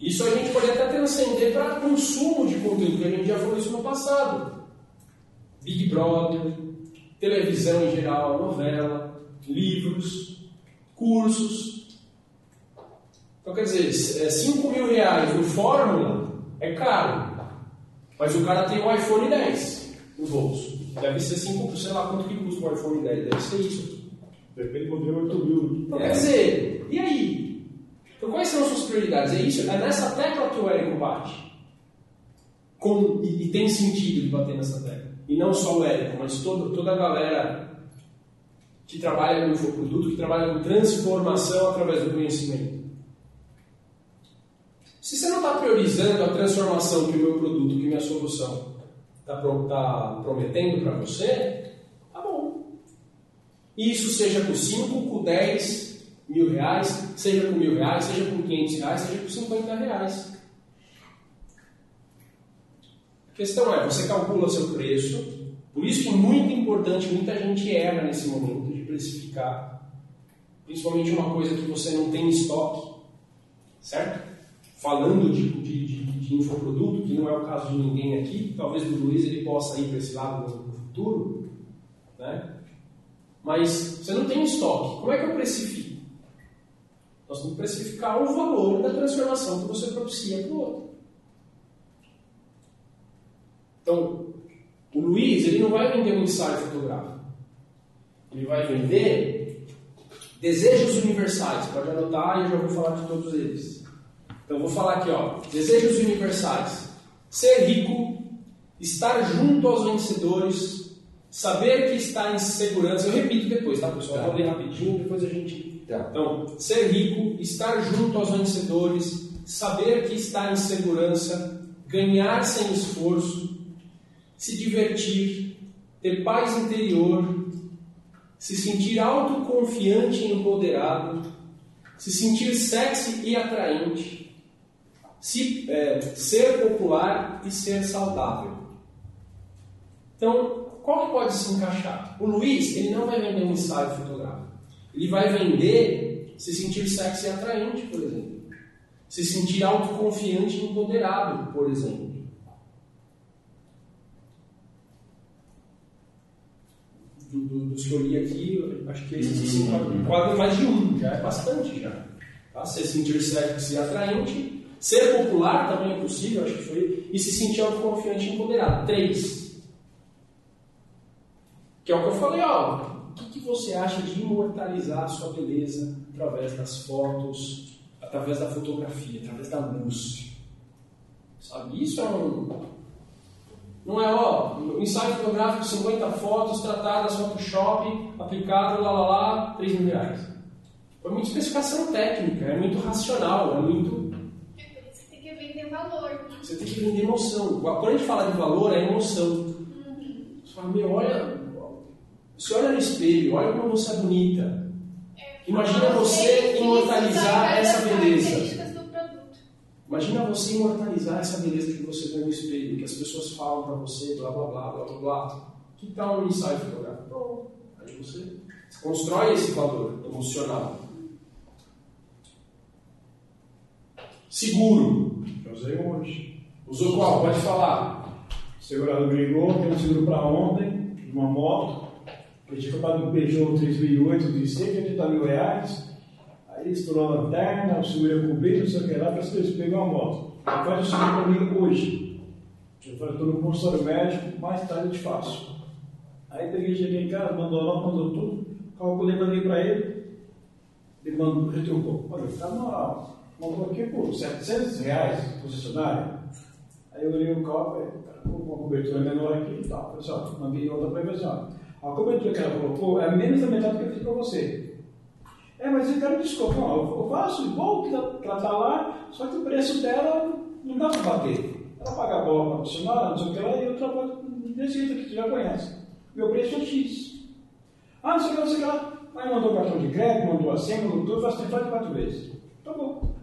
Isso a gente pode até transcender para consumo de conteúdo, que a gente já falou isso no passado. Big Brother, televisão em geral, novela, livros, cursos. Então, quer dizer, 5 mil reais no Fórmula é caro, mas o cara tem um iPhone 10 no bolso. Deve ser 5, sei lá quanto que custa um iPhone 10, deve ser isso. Depende do modelo 8 mil. Então, É. quer dizer, e aí? Então, quais são as suas prioridades? É isso? É nessa tecla que o Érico bate. Com, e, e tem sentido de bater nessa tecla. E não só o Érico, mas todo, toda a galera que trabalha com infoproduto, que trabalha com transformação através do conhecimento. Se você não está priorizando a transformação que o meu produto, que minha solução está prometendo para você, tá bom. Isso seja com 5, com 10 mil reais, seja com mil reais, seja com 500 reais, seja com 50 reais. A questão é, você calcula seu preço, por isso que é muito importante, muita gente erra nesse momento de precificar, principalmente uma coisa que você não tem em estoque, certo? Falando de, de, de, de infoproduto, que não é o caso de ninguém aqui, talvez do Luiz ele possa ir para esse lado no futuro, né? Mas você não tem estoque. Como é que eu precifico? Nós temos que precificar o valor da transformação que você propicia para o outro. Então, o Luiz ele não vai vender um ensaio fotográfico. Ele vai vender desejos universais. Pode anotar e eu já vou falar de todos eles. Então, vou falar aqui, ó. Desejos universais. Ser rico, estar junto aos vencedores, saber que está em segurança. Eu repito depois, tá, pessoal? Tá. Vou ler rapidinho, depois a gente. Tá. Então, ser rico, estar junto aos vencedores, saber que está em segurança, ganhar sem esforço, se divertir, ter paz interior, se sentir autoconfiante e empoderado, se sentir sexy e atraente, se, é, ser popular e ser saudável. Então, qual que pode se encaixar? O Luiz, ele não vai vender um ensaio fotográfico. Ele vai vender se sentir sexy e atraente, por exemplo. Se sentir autoconfiante e empoderado, por exemplo. Do, do, dos que eu li aqui, acho que esses se enquadram mais de um, já é bastante já. Tá? Se sentir sexy e atraente, ser popular também é possível, acho que foi, e se sentir autoconfiante e empoderado. Três. Que é o que eu falei, ó. O que, que você acha de imortalizar a sua beleza através das fotos, através da fotografia, através da luz? Sabe? Isso é um. Não é, ó, ensaio fotográfico, 50 fotos tratadas, Photoshop, aplicado, lá lá lá, 3 mil reais. É muita especificação técnica, é muito racional, é muito. É por isso que tem que vender valor. né? Você tem que vender emoção. Quando a gente fala de valor, é emoção. Você fala, meu, olha, você olha no espelho, olha como você é bonita. É, Imagina você imortalizar essa beleza. Imagina você imortalizar essa beleza que você vê no espelho, que as pessoas falam pra você, blá blá blá blá blá blá. Que tal um ensaio fotográfico? Bom, aí você constrói esse valor emocional. Seguro. Eu usei hoje. Usou qual? Pode falar. O segurador me ligou, tem um seguro para ontem, de uma moto. Eu tinha comprado um Peugeot 3008 de 180 mil reais. Aí estourou a lanterna, o seguro ia cobrir, não sei o que lá, parece que eles pegam a moto. Faz o seguro para mim hoje. Eu falei, estou no consultório médico, mais tarde eu te faço. Aí peguei, cheguei em casa, mandou lá, mandou tudo, calculei, mandei para ele. Ele mandou, retrucou. Olha, tá na moral. Mandou aqui por 700 reais, concessionário. Aí eu olhei o falei, cara, com uma cobertura menor aqui e tal. Falei assim, mandei outra para ele, ó, a cobertura que ela colocou é menos da metade do que eu fiz para você. É, mas eu quero desconto. Não, eu faço igual que ela está lá, só que o preço dela não dá para bater. Ela paga a bola para funcionar, não sei o que lá, e eu trabalho desse jeito que tu já conhece. Meu preço é X. Ah, não sei o que não sei o que lá. Aí mandou cartão de crédito, mandou a senha, mandou tudo, faz tempo de quatro vezes. Tá bom.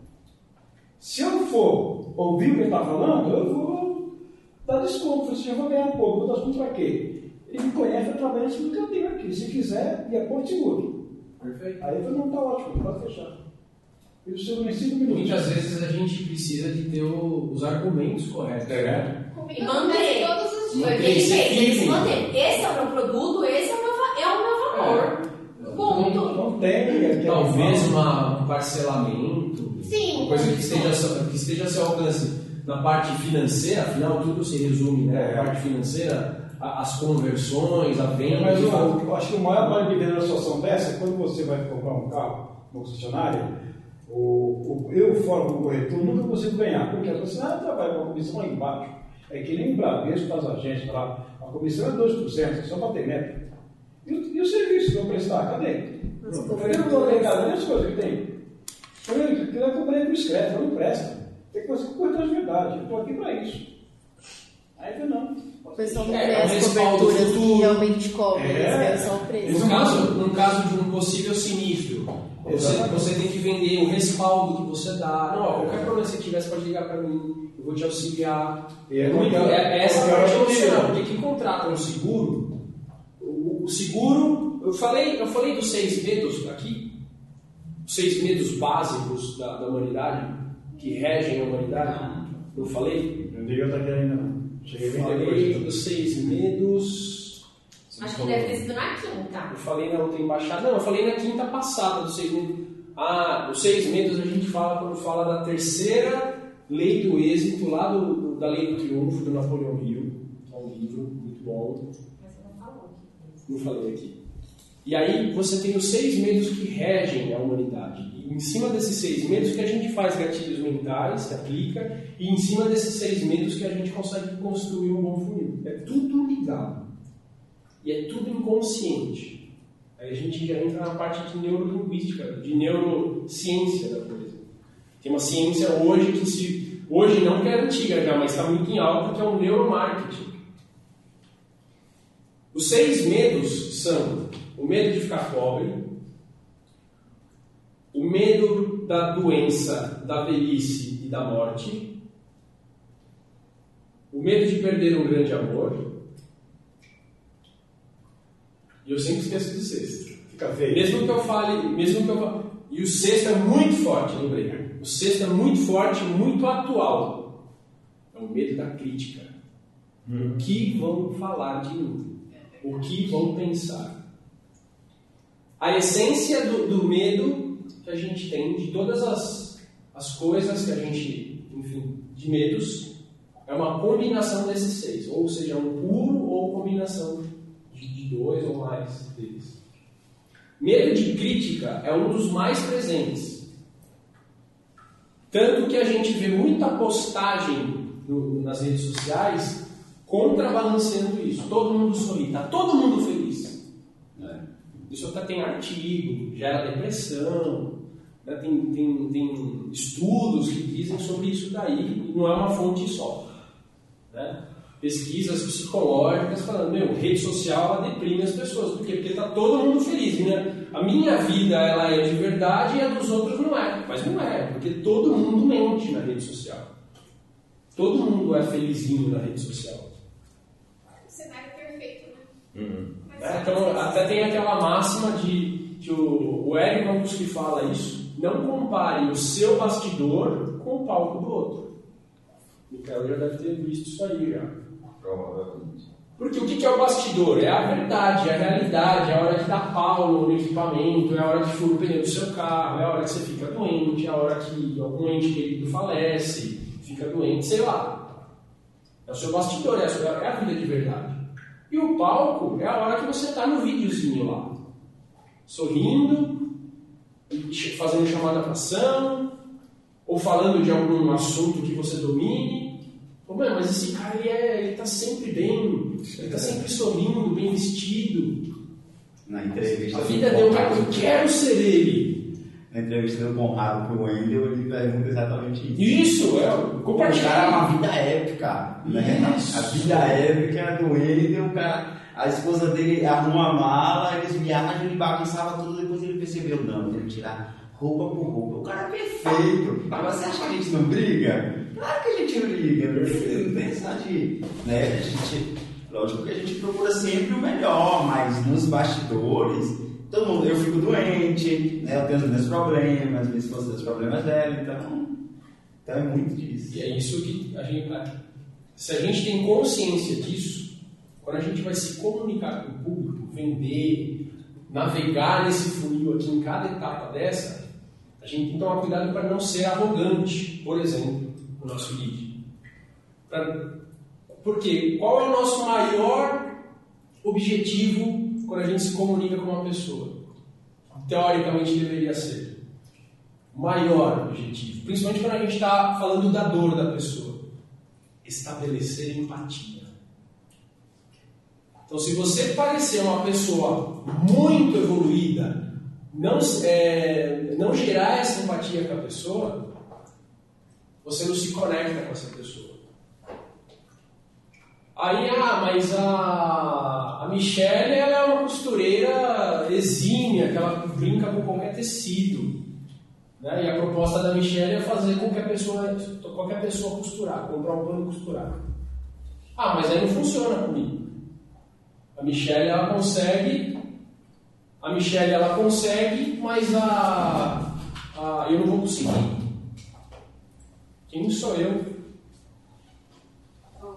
Se eu for ouvir o que ele está falando, eu vou dar desconto. Assim, eu vou ganhar pouco, vou dar desconto para quê? Ele me conhece através do que eu tenho aqui. Se quiser, e é Porto Seguro. Perfeito. Aí eu falei, não, tá ótimo, pode fechar. E o seguro em cinco minutos. Muitas vezes a gente precisa de ter o- os argumentos corretos. né? Comigo E manter. acontece todos os dias. ele Esse fez, ele se firme. manteve. Esse é o meu produto, esse é o meu, é o meu valor. Não, Ponto. não tem. aquele- Talvez uma, um parcelamento, Sim. uma coisa que esteja, a seu- que esteja a seu alcance na parte financeira, afinal tudo se resume né? na parte financeira, a- as conversões, a venda. Mas eu, eu acho que o maior vale de venda na situação dessa é quando você vai comprar um carro no concessionário, o, o, eu, fora como corretor, nunca consigo ganhar, porque a concessionária trabalha com a comissão lá embaixo. É que nem o Bradesco para as agências lá, a comissão é 2%, só para ter meta. E, o- e o serviço que eu prestar, cadê? Eu não vou as coisas que tem? Eu, eu, eu comprei com discreto, não empresta. Tem que fazer com corretor de verdade, eu estou aqui para isso. Aí eu não. O pessoal não É, é as respaldo coberturas que realmente cobrem, É. eles só o preço. No caso, no caso de um possível sinistro, você, você tem que vender o respaldo que você dá. Não, ó, qualquer problema que você tiver, você pode ligar para mim, eu vou te auxiliar. E é Muito- é, é essa é parte emocional, porque quem contrata um seguro, o, o seguro, eu falei, eu falei dos seis medos aqui, os seis medos básicos da, da humanidade, que regem a humanidade, não falei? Não diga até aqui ainda não. Cheguei bem Falei depois. dos seis medos. Acho que deve ter sido na quinta. Eu falei na outra embaixada. Não, eu falei na quinta passada dos seis medos. Ah, os seis medos a gente fala quando fala da terceira lei do êxito, lá do, do- da lei do triunfo do Napoleão Hill. É um livro muito bom. Mas você não falou aqui. Não falei aqui. E aí você tem os seis medos que regem a humanidade. Em cima desses seis medos que a gente faz gatilhos mentais, aplica, e em cima desses seis medos que a gente consegue construir um bom funil. É tudo ligado. E é tudo inconsciente. Aí a gente já entra na parte de neurolinguística, de neurociência da coisa. Tem uma ciência hoje que se. Hoje não que é antiga já, mas está muito em alta, que é o neuromarketing. Os seis medos são o medo de ficar pobre, o medo da doença, da velhice e da morte, o medo de perder um grande amor, eu sempre esqueço do sexto. Fica feio. Mesmo que eu fale, mesmo que eu fale. E o sexto é muito forte, lembrei. O sexto é muito forte, muito atual. É o medo da crítica. O que vão falar de mim? O que vão pensar? A essência do, do medo que a gente tem, de todas as, as coisas que a gente, enfim, de medos, é uma combinação desses seis. Ou seja, um puro ou combinação de, dois ou mais deles. Medo de crítica é um dos mais presentes. Tanto que a gente vê muita postagem no- nas redes sociais contrabalanceando isso. Todo mundo sorri, está todo mundo feliz. Isso até tem artigo, gera depressão? Tem, tem, tem estudos que dizem sobre isso daí, não é uma fonte só. Né? Pesquisas psicológicas falando, meu, rede social ela deprime as pessoas. Por quê? Porque está todo mundo feliz. Né? A minha vida ela é de verdade e a dos outros não é. Mas não é, porque todo mundo mente na rede social. Todo mundo é felizinho na rede social. O cenário perfeito, né? Mas É, então, até tem aquela máxima de que o, o Eric Campos que fala isso, não compare o seu bastidor com o palco do outro. O Mikael já deve ter visto isso aí já. Provavelmente. Porque o que que é o bastidor? É a verdade, é a realidade, é a hora de dar pau no equipamento, é a hora que fura o pneu do seu carro, é a hora que você fica doente, é a hora que algum ente querido falece, fica doente, sei lá. É o seu bastidor, é a, sua, é a vida de verdade. E o palco é a hora que você está no videozinho lá, sorrindo, fazendo chamada para ação, ou falando de algum assunto que você domine. Pô, mano, mas esse cara ele, é, ele tá sempre bem, ele tá sempre sorrindo, bem vestido. Na entrevista A vida deu Conrado- eu quero ser ele. Na entrevista do Conrado pro Wendel, ele pergunta exatamente isso. Isso, é, cara é compartilhar. uma vida épica, né? Isso. A vida épica do Wendel, cara, a esposa dele arruma a mala, eles viajam, ele bagunçava tudo, depois ele percebeu, não, tem que tirar roupa por roupa. O cara é perfeito. Mas você acha que a gente não briga? Claro que a gente briga, não tem, essa de. Né? A gente, lógico que a gente procura sempre o melhor, mas nos bastidores, todo mundo, eu fico doente, né? eu tenho os meus problemas, minha esposa tem os problemas dela, então. Então é muito disso. E é isso que a gente. Se a gente tem consciência disso, quando a gente vai se comunicar com o público, vender, navegar nesse funil aqui em cada etapa dessa, a gente tem que tomar cuidado para não ser arrogante, por exemplo, no nosso lead. Pra- Porque qual é o nosso maior objetivo quando a gente se comunica com uma pessoa? Teoricamente deveria ser maior objetivo, principalmente quando a gente está falando da dor da pessoa, estabelecer empatia. Então, se você parecer uma pessoa muito evoluída, não, é, não gerar essa empatia com a pessoa, você não se conecta com essa pessoa. Aí, ah, mas a, a Michelle ela é uma costureira exímia, que ela brinca com qualquer tecido. Né? E a proposta da Michelle é fazer a pessoa, qualquer pessoa costurar, comprar um pano e costurar. Ah, mas aí não funciona comigo. A Michelle ela consegue, a Michelle ela consegue, mas a, a eu não vou conseguir. Quem sou eu?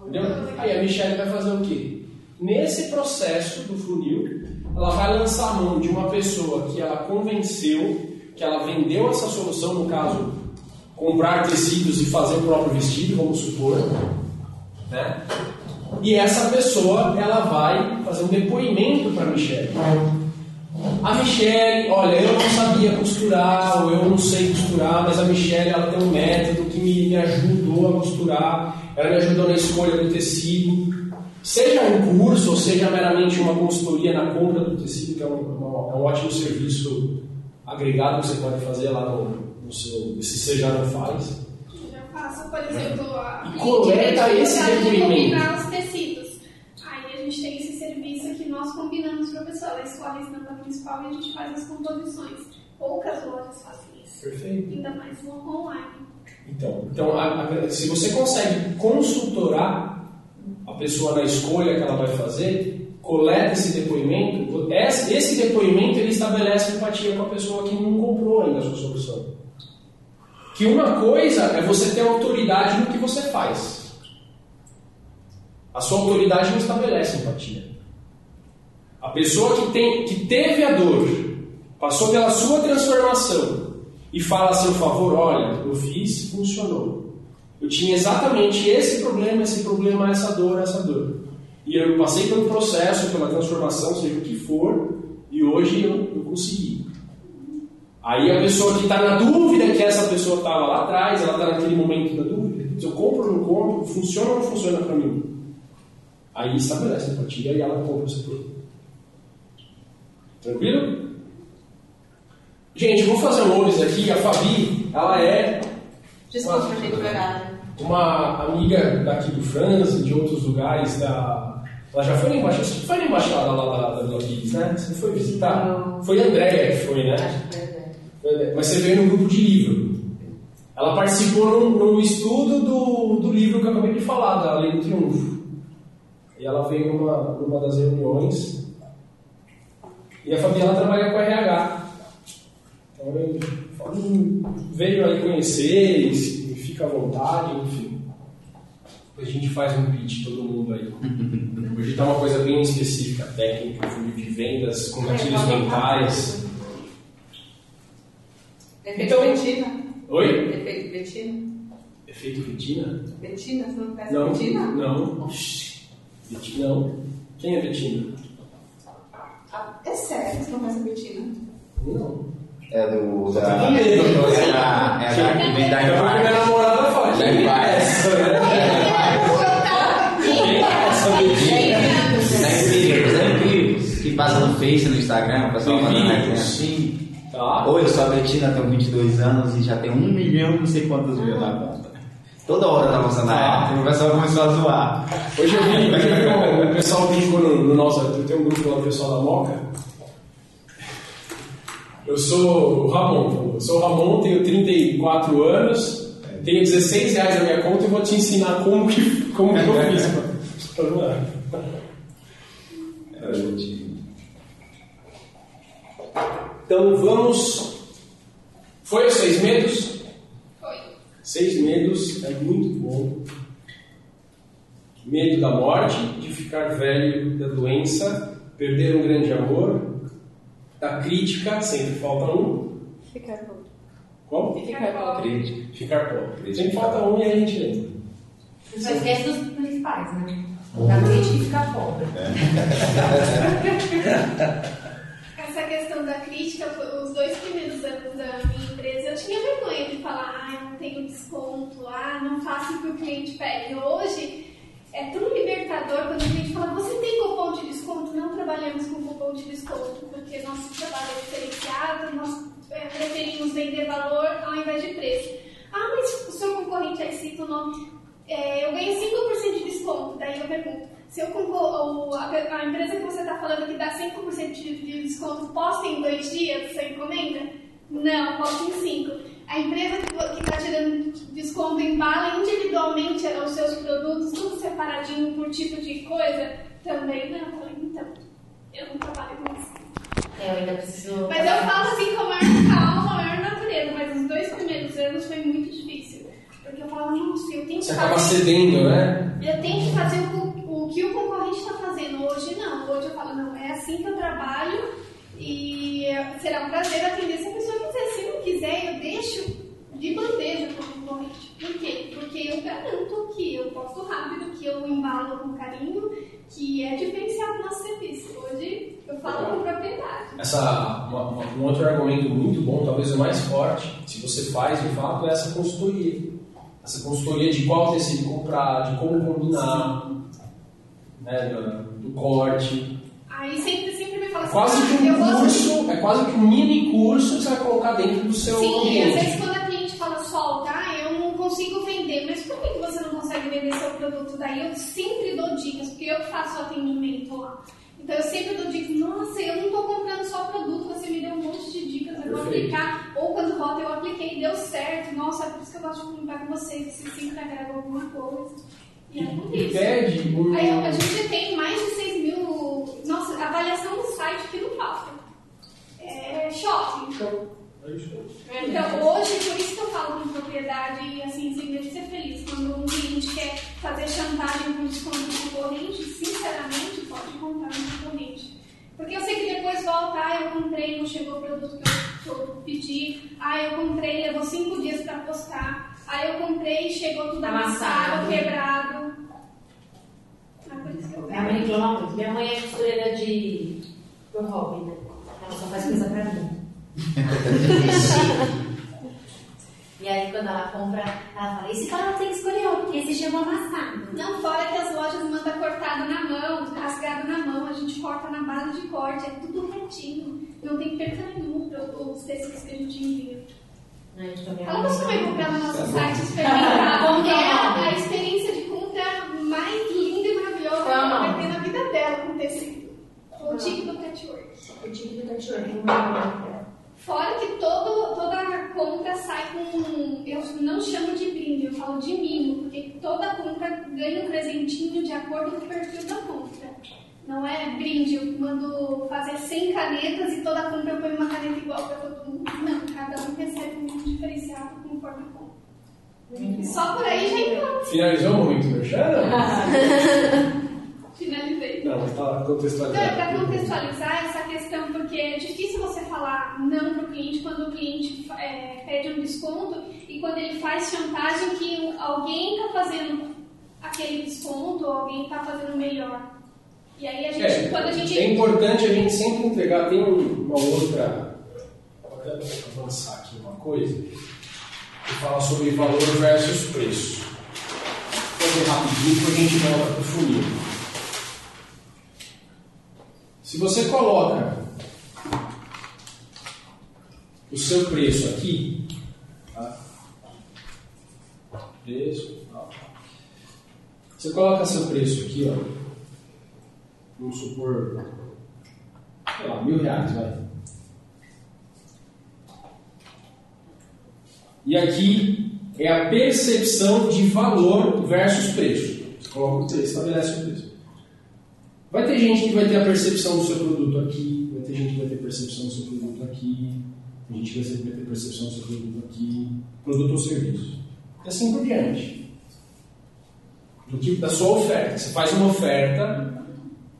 Entendeu? Aí a Michelle vai fazer o quê? Nesse processo do funil, ela vai lançar a mão de uma pessoa que ela convenceu, que ela vendeu essa solução, no caso, comprar tecidos e fazer o próprio vestido, vamos supor, né? E essa pessoa, ela vai fazer um depoimento para Michelle. A Michelle, olha, eu não sabia costurar, ou eu não sei costurar, mas a Michelle ela tem um método que me, me ajudou a costurar, ela me ajudou na escolha do tecido. Seja um curso, ou seja meramente uma consultoria na compra do tecido, que é um, uma- é um ótimo serviço agregado que você pode fazer lá no, no seu. Se você já não faz. Já faço, por exemplo, a E coleta esse vai depoimento. combinar os tecidos. Aí a gente tem esse serviço que nós combinamos para a pessoa. Ela escolhe a estampa principal e a gente faz as composições. Poucas lojas fazem isso. Perfeito. Ainda mais no online. Então, então a- a- se você consegue consultorar a pessoa na escolha que ela vai fazer, coleta esse depoimento, esse esse depoimento ele estabelece empatia com a pessoa que não comprou ainda a sua solução. Que uma coisa é você ter autoridade no que você faz. A sua autoridade não estabelece empatia. A pessoa que, tem, que teve a dor, passou pela sua transformação e fala a seu favor: olha, eu fiz, funcionou. Eu tinha exatamente esse problema, esse problema, essa dor, essa dor. E eu passei pelo processo, pela transformação, seja o que for, e hoje eu, eu consegui. Aí a pessoa que está na dúvida que essa pessoa estava lá atrás, ela está naquele momento da dúvida, se eu compro ou não compro, funciona ou não funciona para mim? Aí estabelece a empatia e ela compra o seu produto. Tranquilo? Gente, vou fazer um olhos aqui. A Fabi, ela é Desculpa, verdade. uma amiga daqui do França, de outros lugares da. Ela já foi na embaixada, você foi na embaixada lá da, da Vila Pires, né? Você foi visitar? Não. Foi a Andréia que foi, né? Acho que. Foi- Mas você veio no grupo de livro. Ela participou no, no estudo do, do livro que eu acabei de falar, da Lei do Triunfo. E ela veio numa, numa das reuniões. E a Fabiana trabalha com RH. Então eu veio aí conhecer, e fica à vontade, enfim. Depois a gente faz um pitch todo mundo aí. Hoje tá uma coisa bem específica, técnica, funil de vendas, com gatilhos mentais. Efeito Então- Betina? Oi? Efeito Betina? Efeito Betina? Betina? Você não conhece Não. Betina? Não. Oxi. Betina não. Quem é Betina? Ah, É sério, você não conhece Betina? Não. É do. Da, medo, então. é da, é da que vem da É porque minha namorada fala, Da é essa? Quem é essa Betina? Da Incríveis, da Incríveis. Que passa no Face, no Instagram, o pessoal fazendo né? Sim. Tá. Oi, eu sou a Betina, tenho 22 anos e já tenho um milhão não sei quantos mil na conta. Toda hora tá mostrando a app, o pessoal começou a zoar. Hoje eu vi, hoje eu vi um- o pessoal brincou no, no nosso. Eu tenho um grupo lá do pessoal da Moca. Eu sou o Ramon. Eu sou o Ramon, tenho 34 anos, tenho 16 reais na minha conta e vou te ensinar como que, como que eu fiz. pra- pra. Então vamos. Foi os seis medos? Seis medos é muito bom. Medo da morte, de ficar velho, da doença, perder um grande amor, da crítica, sempre falta um. Ficar bom. Qual? Ficar. Crítica. Ficar pobre. Sempre falta um e a gente lembra. Você só esquece dos principais, né? Da crítica e ficar pobre. Essa questão da crítica, os dois primeiros anos da minha empresa, eu tinha vergonha de falar, não tenho desconto, ah, não faço o que o cliente pede. Hoje, é tão libertador quando o cliente fala, você tem cupom de desconto? Não trabalhamos com cupom de desconto, porque nosso trabalho é diferenciado, nós é, preferimos vender valor ao invés de preço. Ah, mas o seu concorrente aí cita o nome. É, eu ganho 5% de desconto. Daí eu pergunto, se eu concor- a, a empresa que você está falando que dá 5% de, de desconto, posta em dois dias sua encomenda? Não, posta em cinco. A empresa que está tirando desconto embala individualmente os seus produtos, tudo separadinho por tipo de coisa? Também não. Eu falei, então, eu não trabalho com isso. É, Eu ainda preciso. Mas eu falo assim com a maior calma, com a maior natureza, mas os dois primeiros anos foi muito difícil. Porque eu falava, nossa, eu tenho que Você acaba fazer. cedendo, né? Eu tenho que fazer o, o que o concorrente está fazendo. Hoje não. Hoje eu falo, não, é assim que eu trabalho e será um prazer atender se a pessoa quiser. Se não quiser, eu deixo de bandeja para o concorrente. Por quê? Porque eu garanto que eu posto rápido, que eu embalo com carinho, que é diferenciado no nosso serviço. Hoje eu falo com propriedade. Essa, uma- uma- um outro argumento muito bom, talvez o mais forte, se você faz de fato, é essa consultoria. Essa consultoria de qual tecido comprar, de como combinar, né, do, do corte. Aí sempre, Quase "Ah, que um eu gosto curso, é quase que um mini curso que você vai colocar dentro do seu Sim, às ambiente. vezes quando a cliente fala solta, ah, eu não consigo vender, mas por que você não consegue vender seu produto? Daí eu sempre dou dicas, porque eu que faço atendimento lá. Então eu sempre dou dicas, nossa, eu não estou comprando só produto, você me deu um monte de dicas, eu vou aplicar. Ou quando volta eu apliquei, deu certo, nossa, é por isso que eu gosto de comunicar com vocês, vocês sempre agregam alguma coisa. E é por E isso. pede um. Aí a gente tem mais de 6 mil nossa, avaliação do site que não falta. É shopping. Show. É então, hoje, por isso que eu falo com propriedade e assim, sem de ser feliz. Quando um cliente quer fazer chantagem com desconto do concorrente, sinceramente, pode contar no concorrente. Porque eu sei que depois volta, ah, eu comprei, não chegou o produto que eu, que eu pedi, ah, eu comprei, levou cinco dias para postar, ah, eu comprei, chegou tudo amassado, amassado né? quebrado. Minha mãe reclama muito. Minha mãe é costureira de. pro hobby, né? Ela só faz coisa pra mim. e aí, quando ela compra, ela fala: esse cara tem que escolher outro, porque esse chama amassado. Não, fora que as lojas mandam cortado na mão, rasgado na mão, a gente corta na base de corte, é tudo retinho. Não tem perca nenhuma para os tecidos que a gente envia. Ela mãe- costuma ir comprar no nosso site experimentar. Como que é é a experiência de compra mais linda e maravilhosa que Qual é o ela vai nome? ter na vida dela com tecido. O tique do patchwork. O tipo do não é Fora que todo, toda compra sai com. Eu não chamo de brinde, eu falo de mimo, porque toda compra ganha um presentinho de acordo com o perfil da compra. Não é brinde, eu mando fazer 100 canetas e toda compra eu ponho uma caneta igual para todo mundo. Não, cada um recebe um diferenciado conforme a compra. Só por aí já entrou. Finalizou muito, meu chão? Finalizei. Não, mas tá Então, é para contextualizar essa questão, porque é difícil você falar não para o cliente quando o cliente é, pede um desconto e quando ele faz chantagem que alguém está fazendo aquele desconto ou alguém está fazendo melhor. E aí a gente, É, quando a gente. é importante a gente sempre entregar. Tem um- uma outra. Vou até avançar aqui uma coisa. Que fala sobre valor versus preço. Fazer rapidinho depois a gente volta para o funil. Se você coloca o seu preço aqui, tá? preço, tal. você coloca seu preço aqui, ó, vamos supor, sei lá, mil reais, vai. E aqui é a percepção de valor versus preço. Você coloca o preço, estabelece o preço. Vai ter gente que vai ter a percepção do seu produto aqui, vai ter gente que vai ter percepção do seu produto aqui, tem gente vai ter percepção do seu produto aqui, produto ou serviço. E assim por diante. Do tipo da sua oferta. Você faz uma oferta,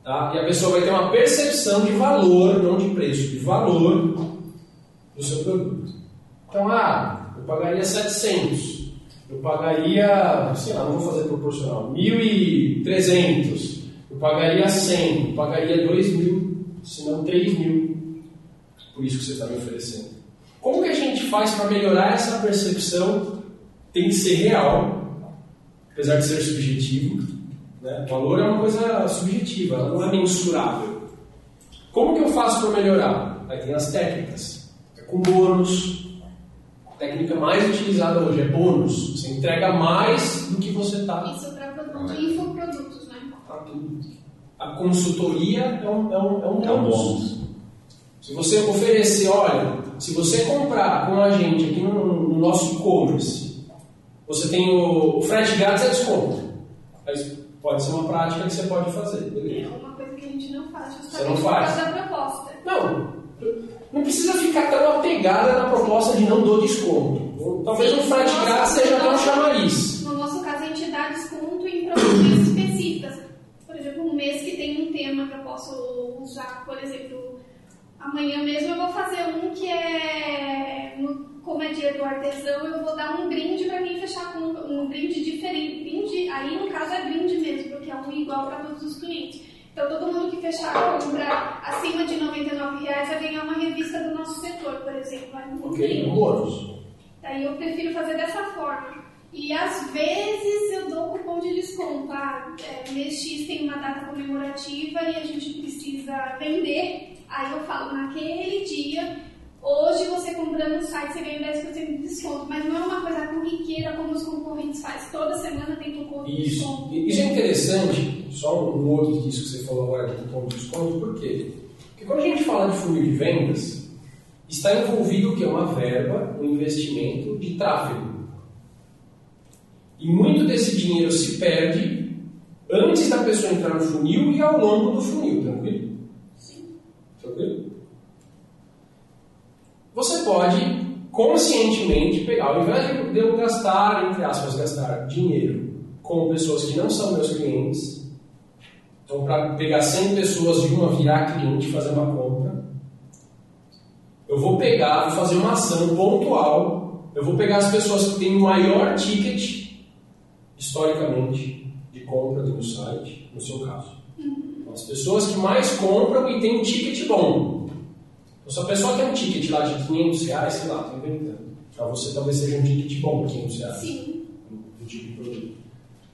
tá? e a pessoa vai ter uma percepção de valor, não de preço, de valor do seu produto. Então, ah, eu pagaria 700. Eu pagaria, sei lá, não vou fazer proporcional, 1.300. Eu pagaria 100. Eu pagaria 2 mil, se não 3 mil. Por isso que você está me oferecendo. Como que a gente faz para melhorar essa percepção? Tem que ser real, apesar de ser subjetivo. Né? O valor é uma coisa subjetiva, ela não é mensurável. Como que eu faço para melhorar? Aí tem as técnicas. É com bônus. A técnica mais utilizada hoje é bônus. Você entrega mais do que você está. Isso para produto de infoprodutos, né? A consultoria é um, é um, é um É um bônus. bônus. Se você oferecer, olha, se você comprar com a gente aqui no, no nosso e-commerce, você tem o, o frete grátis é desconto. Mas pode ser uma prática que você pode fazer, É beleza? uma coisa que a gente não faz, Você justamente não por faz? causa da proposta. Não, não precisa ficar tão apegada na proposta de não dou desconto. Talvez Sim, um frete grátis seja até um nossa. chamariz. No nosso caso, a gente dá desconto em promoções mês que tem um tema que eu posso usar, por exemplo, amanhã mesmo eu vou fazer um que é, no- como é dia do artesão, eu vou dar um brinde para quem fechar com um brinde diferente. Brinde, aí no caso é brinde mesmo, porque é um igual para todos os clientes. Então todo mundo que fechar a compra acima de 99 reais vai ganhar uma revista do nosso setor, por exemplo. Vai um Ok? Um bônus. Daí eu prefiro fazer dessa forma. E às vezes eu dou cupom de desconto. Ah, é, mês X tem uma data comemorativa e a gente precisa vender. Aí eu falo, naquele dia, hoje você comprando no site você ganha 10% de desconto. Mas não é uma coisa corriqueira como os concorrentes fazem. Toda semana tem cupom de Isso. desconto. Isso é interessante, só um outro disso que você falou agora do cupom de desconto, por quê? Porque quando a gente fala de funil de vendas, está envolvido o que? Uma verba, um investimento de tráfego. E muito desse dinheiro se perde antes da pessoa entrar no funil e ao longo do funil, tranquilo? Sim. Tranquilo? você pode conscientemente pegar, ao invés de eu gastar, entre aspas, gastar dinheiro com pessoas que não são meus clientes, então para pegar 100 pessoas de uma virar cliente fazer uma compra, eu vou pegar, vou fazer uma ação pontual, eu vou pegar as pessoas que têm o maior ticket, historicamente, de compra do site, no seu caso. As pessoas que mais compram e têm um ticket bom. Então, se a pessoa tem um ticket lá de 500 reais, sei lá, estou inventando. Para você talvez seja um ticket bom, 500 reais. Sim. Um tipo de produto.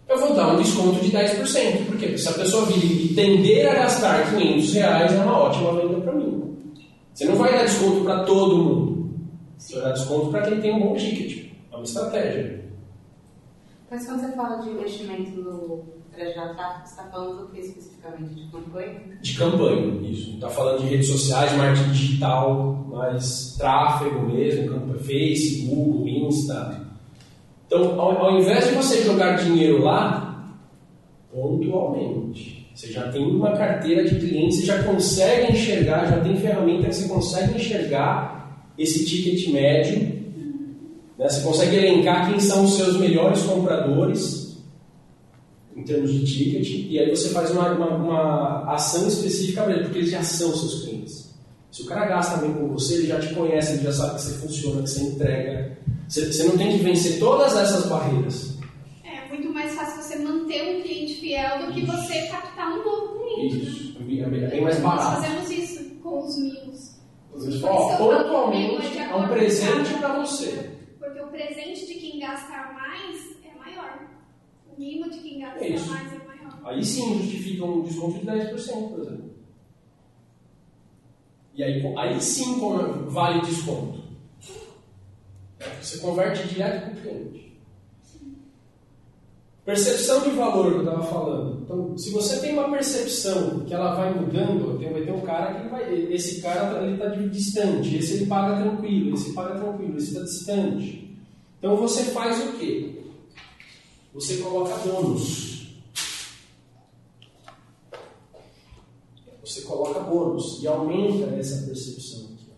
Eu vou dar um desconto de 10%. Por quê? Porque se a pessoa vir e tender a gastar 500 reais, é uma ótima venda para mim. Você não vai dar desconto para todo mundo. Você vai dar desconto para quem tem um bom ticket. É uma estratégia. Mas quando você fala de investimento no trajeto tráfego, você está falando do que especificamente? De campanha? De campanha, isso. Está falando de redes sociais, marketing digital, mais tráfego mesmo, campanha, Face, Google, Insta. Então, ao, ao invés de você jogar dinheiro lá, pontualmente. Você já tem uma carteira de clientes, você já consegue enxergar, já tem ferramenta que você consegue enxergar esse ticket médio. Né? Você consegue elencar quem são os seus melhores compradores em termos de ticket, e aí você faz uma, uma, uma ação específica para porque eles já são seus clientes. Se o cara gasta bem com você, ele já te conhece, ele já sabe que você funciona, que você entrega. Você, você não tem que vencer todas essas barreiras. É muito mais fácil você manter um cliente fiel do que você captar um novo cliente. Isso, é bem- é bem mais Nós barato. fazemos isso com os mimos. Ó, pontualmente é um presente para você. Presente de quem gasta mais é maior. O mimo de quem gasta É mais é maior. Aí sim justifica um desconto de 10%, por exemplo. E aí, aí sim vale desconto. Você converte direto com o cliente. Percepção de valor que eu estava falando. Então, se você tem uma percepção que ela vai mudando, tem- vai ter um cara que vai. Esse cara ele está distante, esse ele paga tranquilo, esse paga tranquilo, esse está distante. Então você faz o quê? Você coloca bônus. Você coloca bônus e aumenta essa percepção aqui.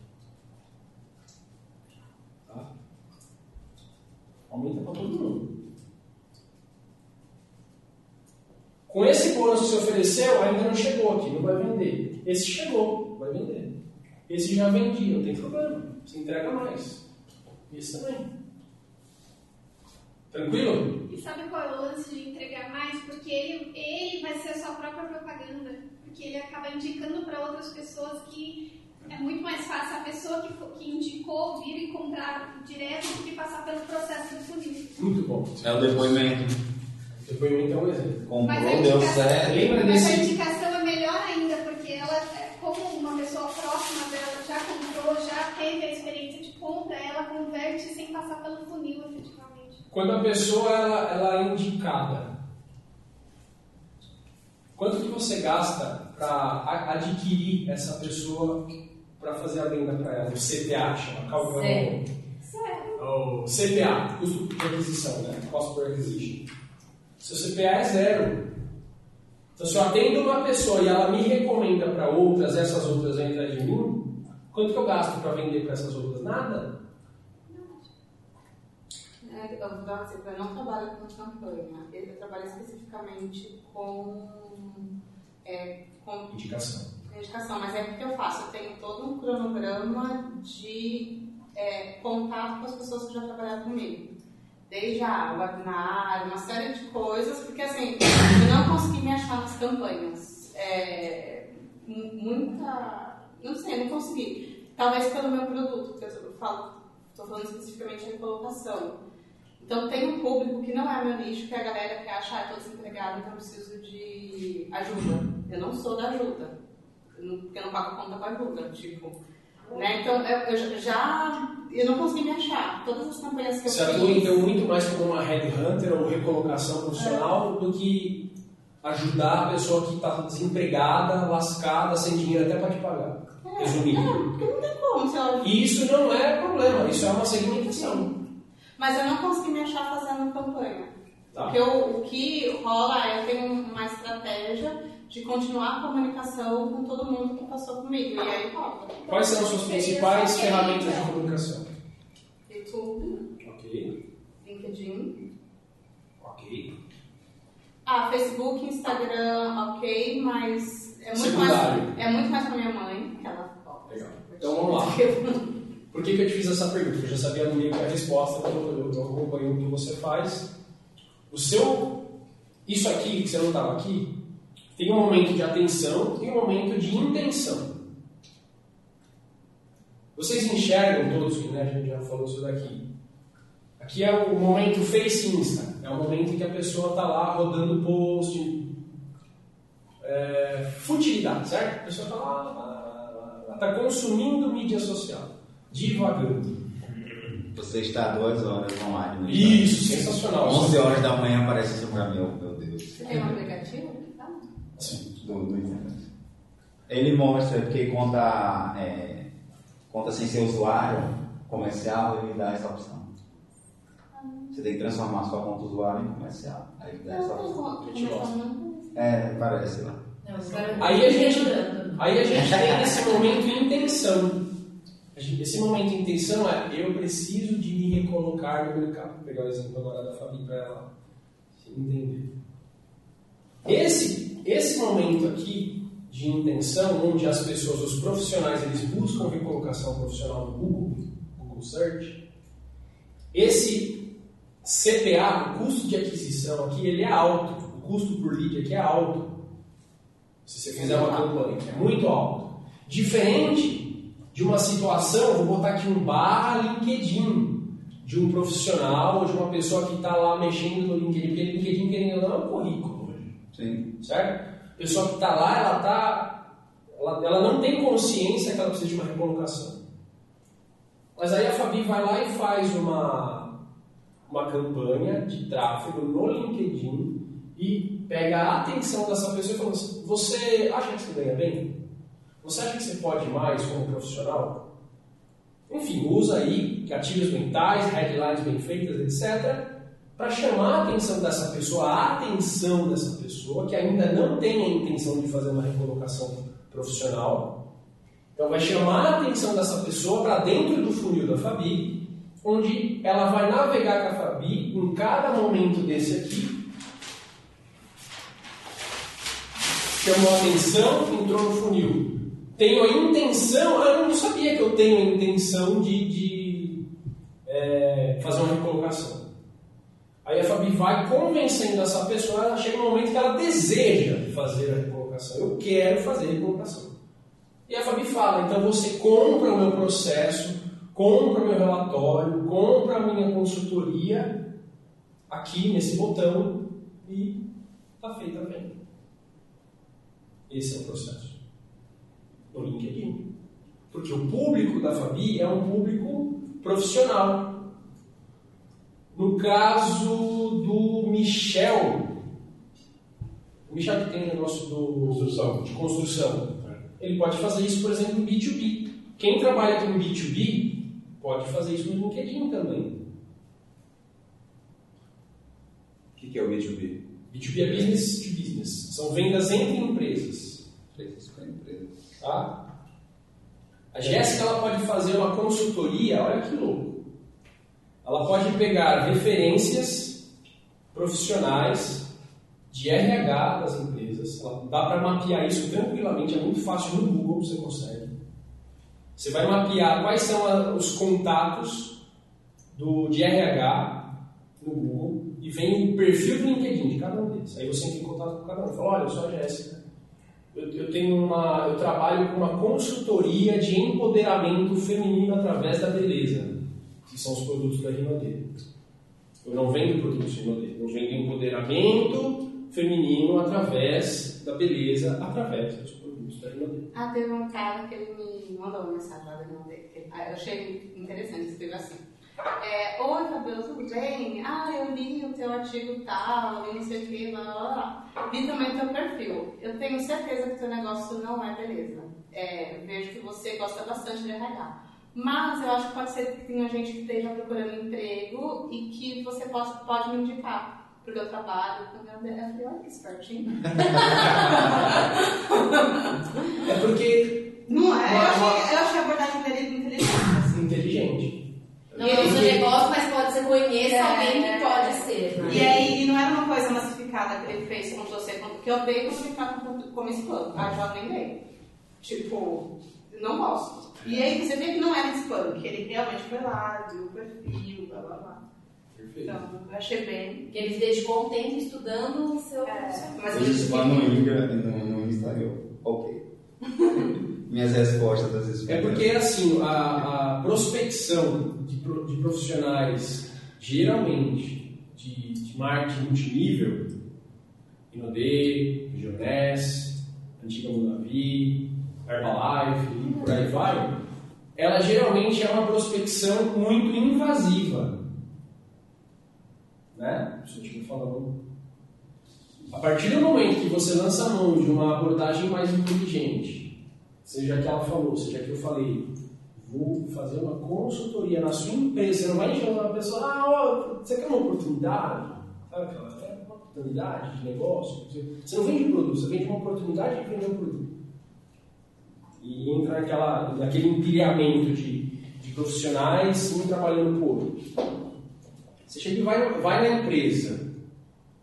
Tá? Aumenta para todo mundo. Com esse bônus que você ofereceu, ainda não chegou aqui, não vai vender. Esse chegou, vai vender. Esse já vendia, não tem problema. Você entrega mais. Esse também. Tranquilo? E sabe qual é o lance de entregar mais? Porque ele, ele vai ser a sua própria propaganda. Porque ele acaba indicando para outras pessoas que é muito mais fácil a pessoa que, fo- que indicou vir e comprar direto do que passar pelo processo do funil. Muito bom. É o depoimento. Depoimento é um exemplo. Comprou, deu certo. Lembra Mas a indicação é melhor ainda, porque ela, é, como uma pessoa próxima dela já comprou, já teve a experiência de compra, ela converte sem passar pelo funil, efetivamente. Quando a pessoa ela, ela é indicada, quanto que você gasta para adquirir essa pessoa para fazer a venda para ela? O CPA, chama cálculo. Zero. Sério. O CPA, custo de aquisição, né? Cost per acquisition. Seu CPA é zero. Então, se eu atendo uma pessoa e ela me recomenda para outras, essas outras entram de mim, quanto que eu gasto para vender para essas outras? Nada. É, um exemplo, eu não trabalho com campanha, eu trabalho especificamente com, é, com Indicação. indicação, mas é porque eu faço, eu tenho todo um cronograma de é, contato com as pessoas que já trabalharam comigo. Desde a webinar, uma série de coisas, porque assim, eu não consegui me achar nas campanhas. É, mu- muita. Não sei, não consegui. Talvez pelo meu produto, porque eu falo, estou falando especificamente de colocação. Então tem um público que não é meu nicho, que é a galera que acha, ah, estou desempregado, então eu preciso de ajuda. Eu não sou da ajuda, porque eu não pago conta com ajuda, tipo. Né? Então eu, eu já. Eu não consegui me achar. Todas as campanhas que eu Você fiz. atua então muito mais como uma headhunter ou recolocação profissional do que ajudar a pessoa que está desempregada, lascada, sem dinheiro até para te pagar. Resumindo. Porque não tem como, se eu E isso não é problema, isso é uma segmentação. Mas eu não consegui me achar fazendo campanha. Tá. Porque o, o que rola é eu tenho uma estratégia de continuar a comunicação com todo mundo que passou comigo. E aí volta. Quais são as suas principais ferramentas de comunicação? YouTube, Ok, LinkedIn. ok. Ah, Facebook, Instagram, ok, mas é muito, Secundário. mais, é muito mais com a minha mãe, que ela. Legal. Então vamos lá. Por que, que eu te fiz essa pergunta? Eu já sabia meio que a resposta, porque eu, acompanho o que você faz. O seu. Isso aqui, que você não estava aqui, tem um momento de atenção e um momento de intenção. Vocês enxergam todos, que né, a gente já falou isso daqui. Aqui é o momento Face Insta. É o momento em que a pessoa está lá rodando post. É, futilidade, certo? A pessoa está lá, está consumindo mídia social. Divagando. Você está duas horas online. no Isso, sensacional. 11 horas da manhã aparece isso pra mim, meu Deus. Você tem um aplicativo? Tá. Sim. Do, do internet. Ele mostra, porque conta, é, conta sem ser usuário comercial, ele dá essa opção. Você tem que transformar sua conta usuário em comercial. Aí ele dá essa opção. É, parece lá. Aí a gente, aí a gente tem esse momento intenção. Esse momento intenção é eu preciso de me recolocar no mercado. Vou pegar o exemplo agora da Fabi para ela se entender. Esse, esse momento aqui de intenção, onde as pessoas, os profissionais, eles buscam recolocação profissional no Google, Google Search, esse CPA, o custo de aquisição aqui, ele é alto. O custo por lead aqui é alto. Se você fizer uma campanha, é muito alto. Diferente de uma situação, vou botar aqui um barra LinkedIn, de um profissional ou de uma pessoa que está lá mexendo no LinkedIn, porque LinkedIn, querendo ou não, é um currículo hoje Sim. certo? A pessoa que está lá, ela tá, ela, ela não tem consciência que ela precisa de uma recolocação. Mas aí a Fabi vai lá e faz uma, uma campanha de tráfego no LinkedIn e pega a atenção dessa pessoa e fala assim, você acha que você ganha bem? Você acha que você pode mais como profissional? Enfim, usa aí gatilhos mentais, headlines bem feitas, etc para chamar a atenção dessa pessoa, a atenção dessa pessoa que ainda não tem a intenção de fazer uma recolocação profissional. Então vai chamar a atenção dessa pessoa para dentro do funil da Fabi, onde ela vai navegar com a Fabi em cada momento desse aqui. Chamou a atenção, entrou no funil. Tenho a intenção, ah, eu não sabia que eu tenho a intenção de, de é, fazer uma recolocação. Aí a Fabi vai convencendo essa pessoa, ela chega no momento que ela deseja fazer a recolocação. Eu quero fazer a recolocação. E a Fabi fala, então você compra o meu processo, compra o meu relatório, compra a minha consultoria aqui nesse botão e está feita a venda. Esse é o processo. No LinkedIn. Porque o público da Fabi é um público profissional. No caso do Michel, o Michel que tem um negócio do, Construção. de construção, ele pode fazer isso, por exemplo, no B2B. Quem trabalha com B2B pode fazer isso no LinkedIn também. O que, que é o B2B? B2B é business to business. São vendas entre empresas. Tá? A Jéssica ela pode fazer uma consultoria, olha que louco. Ela pode pegar referências profissionais de RH das empresas. Ela, dá para mapear isso tranquilamente, é muito fácil no Google, você consegue. Você vai mapear quais são os contatos do, de RH no Google e vem o perfil do LinkedIn de cada um deles. Aí você entra em contato com cada um. Fala, olha, eu sou a Jéssica. Eu, eu tenho uma, eu trabalho com uma consultoria de empoderamento feminino através da beleza, que são os produtos da Rinode. Eu não vendo produtos Rinode, eu vendo empoderamento feminino através da beleza, através dos produtos da Rinode. Ah, teve um cara que ele me mandou uma mensagem lá que- ah, Eu achei interessante, escreveu assim. É, Oi, Fabiola, tudo bem? Ah, eu li o teu artigo tal, li não sei o que, blá, blá, blá. Vi também o teu perfil. Eu tenho certeza que teu negócio não é beleza. É, vejo que você gosta bastante de RH. Mas eu acho que pode ser que tenha gente que esteja procurando emprego e que você possa, pode me indicar. porque eu trabalho com meu Eu falei, olha que espertinho. É porque. Não é? Eu achei, eu achei a abordagem dele inteligente. Assim. Inteligente. Não E é o seu ele- negócio, mas pode ser conheça É. alguém que pode ser. né? E aí, e não era uma coisa massificada que ele fez com você, que eu veio comunicar com, com esse plano. Ah, já nem veio. Tipo, não gosto. E aí você vê que não era spam, que ele realmente foi lá, viu o perfil, blá blá blá. Perfeito. Então, achei bem. Porque ele se dedicou um tempo estudando o seu É, mas Hoje ele lá no Insta, no, no Insta eu, ok. Minhas respostas às vezes. É porque, assim, a, a prospecção de, de profissionais, geralmente, de, de marketing multinível, Inodê, Regiones, Antiga Munavi, Herbalife e por aí vai, ela geralmente é uma prospecção muito invasiva. Né? Falando. A partir do momento que você lança a mão de uma abordagem mais inteligente, seja que ela falou, seja que eu falei, vou fazer uma consultoria na sua empresa, você não vai chamar uma pessoa, ah, ó, você quer uma oportunidade? Sabe aquela, oportunidade de negócio? Você não vende produto, você vende uma oportunidade de vender um produto. E entra naquela, naquele empilhamento de, de profissionais, um trabalhando por outro. Você chega e vai, vai na empresa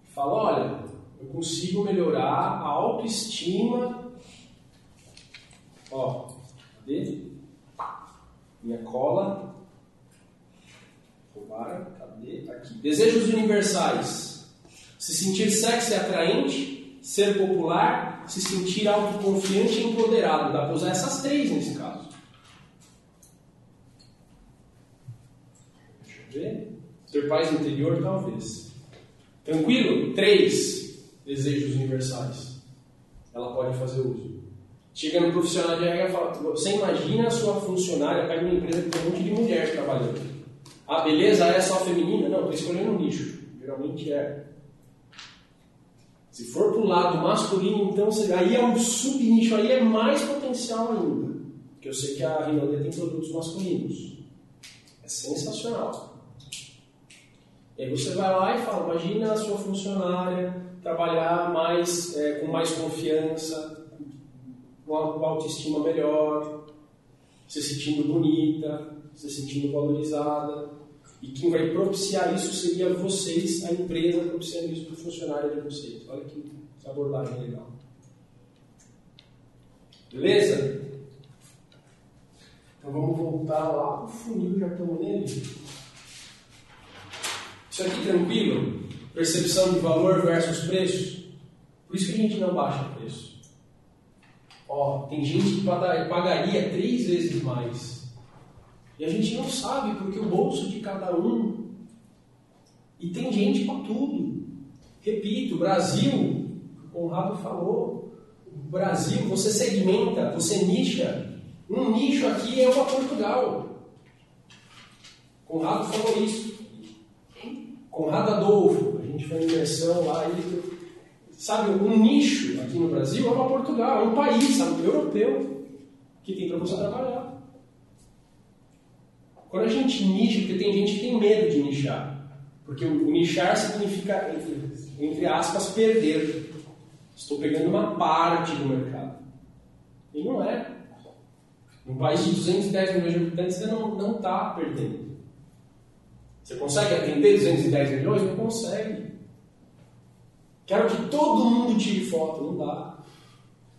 e fala, olha, eu consigo melhorar a autoestima. Ó, cadê? Minha cola. Roubaram, cadê? Aqui. Desejos universais. Se sentir sexy atraente, ser popular, se sentir autoconfiante e empoderado. Dá para usar essas três nesse caso. Deixa eu ver. Ter paz interior, talvez. Tranquilo? Três desejos universais. Ela pode fazer uso. Chega no profissional de RH e fala: Você imagina a sua funcionária pega uma empresa que tem um monte de mulher trabalhando. Ah, beleza? É só feminina? Não, estou escolhendo um nicho. Geralmente é. Se for para o lado masculino, então aí é um subnicho, aí é mais potencial ainda. Porque eu sei que a Rinode tem produtos masculinos. É sensacional. E aí você vai lá e fala, imagina a sua funcionária trabalhar mais, é, com mais confiança, com autoestima melhor, se sentindo bonita, se sentindo valorizada. E quem vai propiciar isso seria vocês, a empresa propiciando isso para o funcionário de vocês. Olha que abordagem legal. Beleza? Então vamos voltar lá para o funil, já estamos nele. Isso aqui tranquilo? Percepção de valor versus preço? Por isso que a gente não baixa preço. Ó, tem gente que pagaria três vezes mais. E a gente não sabe porque o bolso de cada um. E tem gente para tudo. Repito, Brasil, o Conrado falou, Brasil, você segmenta, você nicha. Um nicho aqui é uma Portugal. Conrado falou isso. Conrado Adolfo, a gente foi em imersão lá, ele, sabe, um nicho aqui no Brasil é uma Portugal, é um país, sabe, europeu, que tem para você trabalhar. Quando a gente nicha, porque tem gente que tem medo de nichar, porque o, nichar significa, entre, entre aspas, perder. Estou pegando uma parte do mercado. E não é. Num país de 210 milhões de habitantes, você não está perdendo. Você consegue atender 210 milhões? Não consegue. Quero que todo mundo tire foto. Não dá.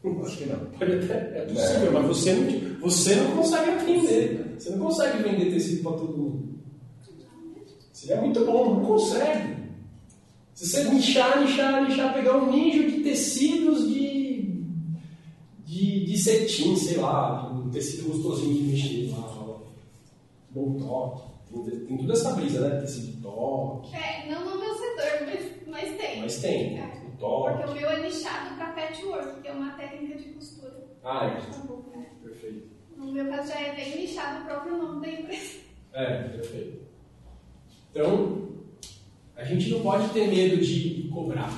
Acho que não. Pode até, é possível, mas você não, você não consegue atender. Você não consegue vender tecido para todo mundo. Seria muito bom, não consegue. Se você nichar, nichar, nichar, pegar um nicho de tecidos de, de, de cetim, sei lá, um tecido gostosinho de mexer lá, bom toque. Tem, toda essa brisa, né? Tecido toque. É, não no meu setor, mas, mas tem. Mas tem, É. o toque. Porque o meu é nichado para patchwork, que é uma técnica de costura. Ah, é. Perfeito. No meu caso já é bem nichado o próprio nome da empresa. É, perfeito. Então, a gente não pode ter medo de cobrar.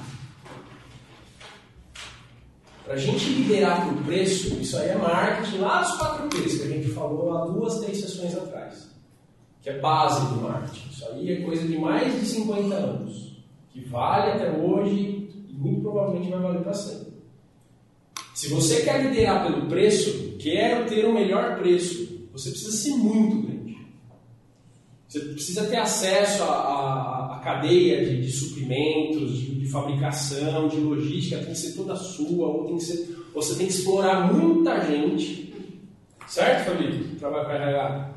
Para a gente liderar por preço, isso aí é marketing lá dos 4 P's que a gente falou há duas, três sessões atrás. Que é base do marketing. Isso aí é coisa de mais de 50 anos. que vale até hoje e muito provavelmente vai valer para sempre. Se você quer liderar pelo preço, quer ter o melhor preço, você precisa ser muito grande. Você precisa ter acesso à, cadeia de, de suprimentos, de, de, fabricação, de logística, tem que ser toda sua, ou tem que ser, você tem que explorar muita gente. Certo, Fabrício? Trabalho para RH.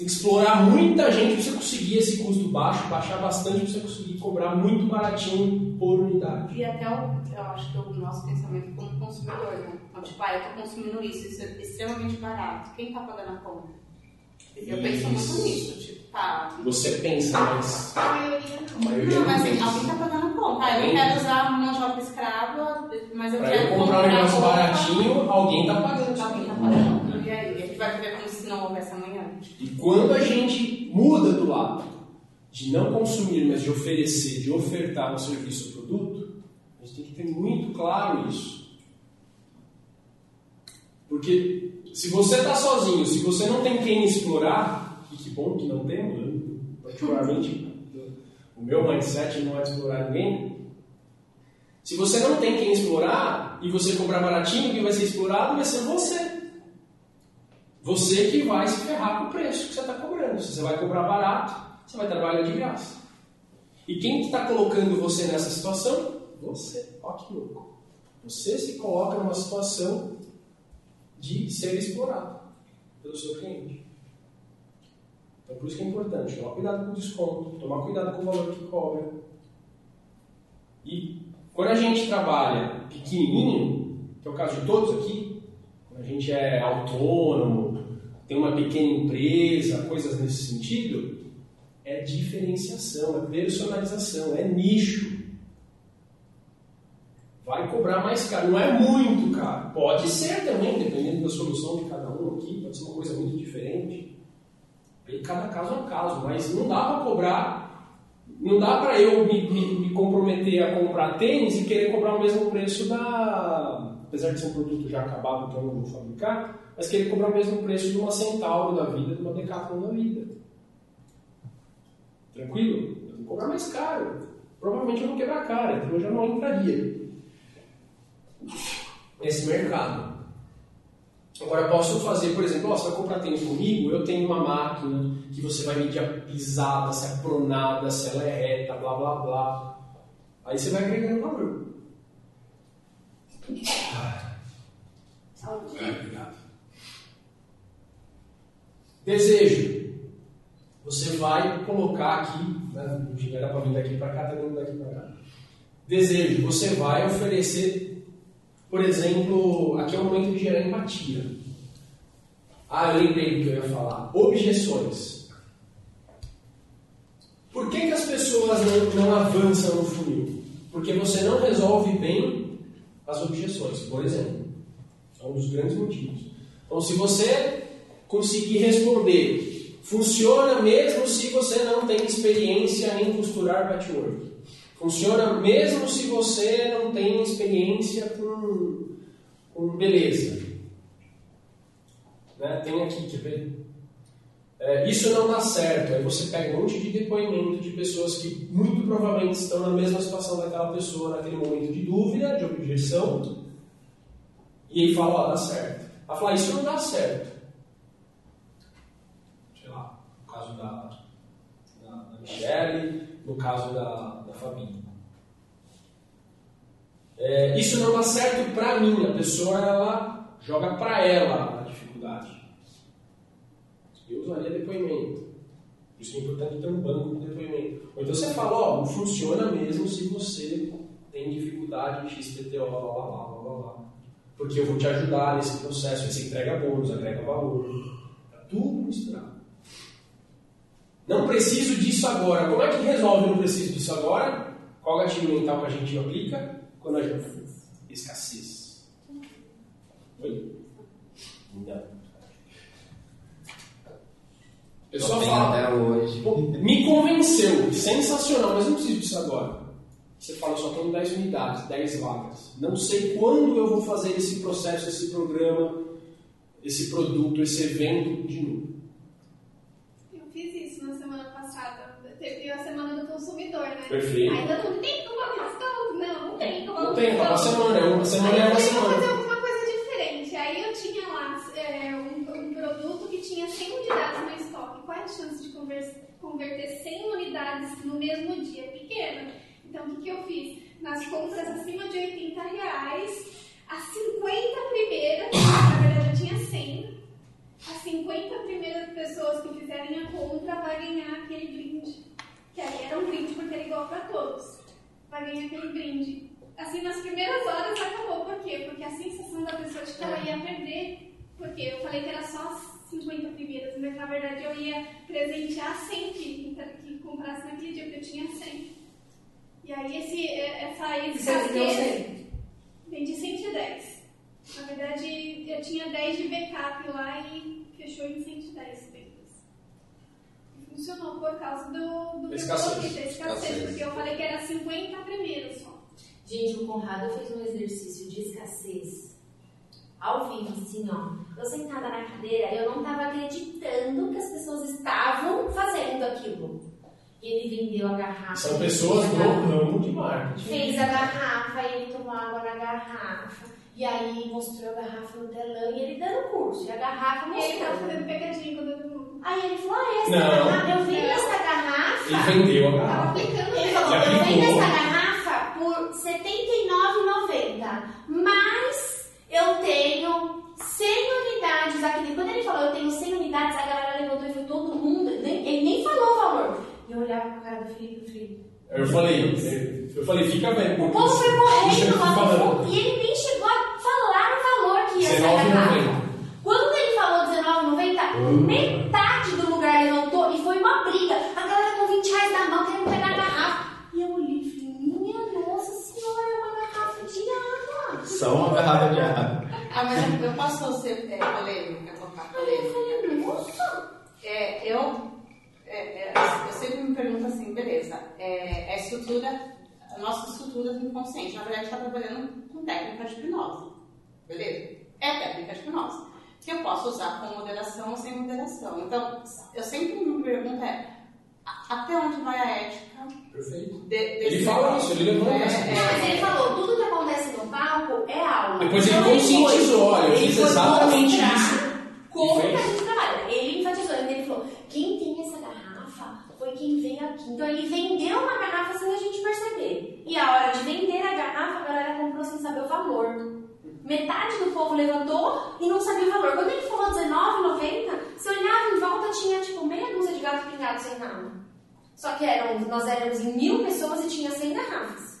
Tem que explorar muita gente para você conseguir esse custo baixo, baixar bastante para você conseguir cobrar muito baratinho por unidade. E até o, eu acho que é o nosso pensamento como consumidor, né? Então, tipo, ah, eu estou consumindo isso, isso é extremamente barato. Quem está pagando a conta? Eu penso muito nisso, tipo, tá. Você pensa, mas. A maioria A não. maioria Não, mas assim, alguém está pagando a conta. Ah, eu quero usar de obra escrava, mas eu Para quero eu comprar um negócio baratinho, alguém está pagando. Alguém está pagando. E aí? A gente vai viver como se não houvesse amanhã. E quando a gente muda do lado de não consumir, mas de oferecer, de ofertar um serviço ou produto, a gente tem que ter muito claro isso. Porque se você está sozinho, se você não tem quem explorar, e que bom que não temos, né? particularmente o meu mindset não é explorar ninguém. Se você não tem quem explorar e você comprar baratinho, quem vai ser explorado vai ser você. Você que vai se ferrar com o preço que você está cobrando. Se você vai cobrar barato, você vai trabalhar de graça. E quem está colocando você nessa situação? Você. Ó que louco. Você se coloca numa situação de ser explorado pelo seu cliente. Então por isso que é importante tomar cuidado com o desconto, tomar cuidado com o valor que cobra. E quando a gente trabalha pequenininho, que é o caso de todos aqui, quando a gente é autônomo, tem uma pequena empresa, coisas nesse sentido, é diferenciação, é personalização, é nicho. Vai cobrar mais caro, não é muito caro. Pode ser também, dependendo da solução de cada um aqui, pode ser uma coisa muito diferente. Aí cada caso é um caso, mas não dá para cobrar, não dá para eu me, me, me comprometer a comprar tênis e querer cobrar o mesmo preço da. Apesar de ser um produto já acabado que eu não vou fabricar, mas querer cobrar o mesmo preço de uma Centauro da vida, de uma Decathlon da vida. Tranquilo? Eu vou cobrar mais caro. Provavelmente eu vou quebrar a cara, então eu já não entraria nesse mercado. Agora, eu posso fazer, por exemplo, ó, você vai comprar tênis comigo, eu tenho uma máquina que você vai medir a pisada, se é pronada, se ela é reta, blá blá blá. Aí você vai agregando valor. Desejo. Você vai colocar aqui, né, era para vir daqui para cá, está vindo daqui para cá. Desejo. Você vai oferecer, por exemplo, aqui é o momento de gerar empatia. Ah, eu lembrei do que eu ia falar. Objeções. Por que, que as pessoas não, não avançam no funil? Porque você não resolve bem as objeções, por exemplo. É um dos grandes motivos. Então, se você conseguir responder, funciona mesmo se você não tem experiência em costurar patchwork. Funciona mesmo se você não tem experiência com, com beleza. Né? Tem aqui, quer ver? É, isso não dá certo. Aí você pega um monte de depoimento de pessoas que muito provavelmente estão na mesma situação daquela pessoa naquele momento de dúvida, de objeção, e aí fala, ó, dá certo. Ela fala, isso não dá certo. Sei lá, no caso da, da, da Michelle, no caso da, da Fabinha. É, isso não dá certo pra mim. A pessoa, ela joga pra ela a dificuldade. Eu usaria depoimento. Por isso é importante ter um banco de depoimento. Ou então você fala, ó, funciona mesmo se você tem dificuldade em XPTO, blá blá blá blá blá. Porque eu vou te ajudar nesse processo, você entrega bônus, agrega valor. Tá tudo misturado. Não preciso disso agora. Como é que resolve não preciso disso agora? Qual gatilho mental que a gente aplica? Quando a gente. Escassez. Oi? Não. O pessoal fala. até hoje. Me convenceu, sensacional, mas não preciso disso agora. Você fala, só tenho 10 unidades, 10 vagas. Não sei quando eu vou fazer esse processo, esse programa, esse produto, esse evento de novo. Eu fiz isso na semana passada. Teve a semana do consumidor. né? Perfeito. Aí todo mundo tem como desconto? Não, não tem como Não tem, tá uma semana, é uma semana é eu uma falei, vou fazer semana. alguma coisa diferente. Aí eu tinha lá é, um, um produto que tinha 100 unidades no estoque. Qual é a chance de conver- converter 100 unidades no mesmo dia? Pequena. Então o que, que eu fiz? Nas compras acima de 80 reais, as 50 primeiras, na verdade eu tinha 100, as 50 primeiras pessoas que fizerem a compra vai ganhar aquele brinde. Que aí era um brinde porque era igual para todos. Vai ganhar aquele brinde. Assim, nas primeiras horas acabou. Por quê? Porque a sensação da pessoa de que ela ia perder. Porque eu falei que era só as 50 primeiras, mas na verdade eu ia presentear 100 que, que comprasse naquele dia, porque eu tinha 100. E aí esse, essa escassez... 100. Vendi 110. Na verdade, eu tinha 10 de backup lá e fechou em 110 vendas. E funcionou por causa do, do Escassez. meu da escassez, porque eu falei que era 50 primeiros só. Gente, o Conrado fez um exercício de escassez ao vivo, assim, ó. Eu sentada na cadeira, eu não tava acreditando que as pessoas estavam fazendo aquilo. E ele vendeu a garrafa. São pessoas do ramo de marketing. Fez a garrafa, ele tomou água na garrafa. E aí mostrou a garrafa no telão e ele dando curso. E a garrafa E ele tava fazendo pegadinha com todo mundo. Aí ele falou, ah, essa Não. garrafa, eu vendo essa garrafa. Ele vendeu a garrafa. Ele falou, eu vendo essa garrafa por R$ 79,90, mas eu tenho 100 unidades aqui. Quando ele falou, eu tenho 100 unidades, a galera levantou e foi todo mundo, nem- ele nem falou o valor. E eu olhava pra cara do Felipe, o Felipe. Eu falei, eu falei, fica velho. O povo foi eu correndo lá no fundo e ele nem chegou 19,90. Quando ele falou 19,90, hum. metade do lugar levantou e foi uma briga. A galera com 20 reais na mão querendo pegar a garrafa. E eu olhei e falei, minha nossa senhora, é uma garrafa de água. Só uma garrafa de água. Ah, mas eu posso ser é. Eu falei, nossa. É, eu, é, é, eu sempre me pergunto assim, beleza, é, é estrutura a nossa estrutura do inconsciente. Na verdade, está trabalhando com técnica de hipnose. Beleza? É técnica de hipnose, que eu posso usar com moderação ou sem moderação. Então, eu sempre me pergunto é, até onde vai a ética Perfeito. de, Ele fala isso, ele levanta É, essa é, Não, mas ele falou, tudo que acontece no palco é aula. Depois ele Então, conscientizou, olha, eu ele fiz exatamente isso. Como que a gente trabalha. Ele enfatizou, ele falou, quem tem essa garrafa foi quem veio aqui. Então ele vendeu uma garrafa sem a gente perceber. E a hora de vender a garrafa, a galera comprou sem saber o valor. Metade do povo levantou e não sabia o valor. Quando ele falou R$19,90, você olhava em volta, tinha tipo meia dúzia de gato pingado sem nada. Só que eram, nós éramos em mil pessoas e tinha 100 garrafas.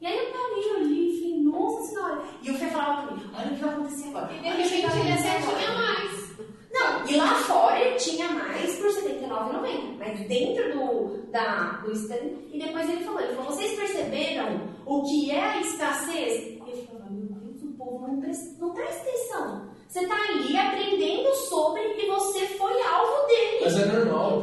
E aí eu parei, olhei e falei, nossa senhora. E o Fê falava pra mim, olha o que vai acontecer agora. E de repente ele até tinha mais. Não, e lá fora ele tinha mais por R$ 79,90. Mas dentro do, da, do stand. E depois ele falou, ele falou, vocês perceberam o que é a escassez? E eu falava, meu Deus, povo não presta, não presta atenção. Você tá ali aprendendo sobre e você foi alvo dele. Mas é normal.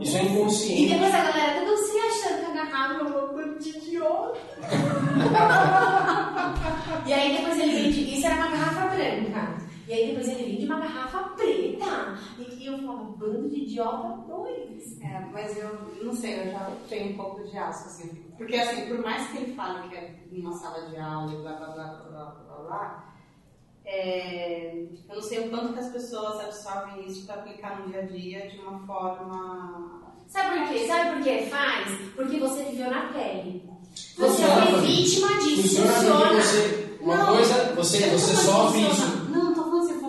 Isso é inconsciente. E depois a galera toda se achando que a garrafa é uma coisa de idiota. e aí depois ele vende, isso era uma garrafa branca. E aí depois ele vende uma garrafa preta. E eu falava, bando de idiota dois. É, mas eu não sei, eu já tenho um pouco de asco, assim. Porque, assim, por mais que ele fale que é numa sala de aula e blá blá blá blá blá blá blá, é, eu não sei o quanto que as pessoas absorvem isso para aplicar no dia a dia de uma forma. Sabe por quê? Sabe por que faz? Porque você viveu na pele. Você Funciona, foi Fabi. vítima disso. Funciona porque você. Uma Não, coisa, você, você sofre isso funciona. Não,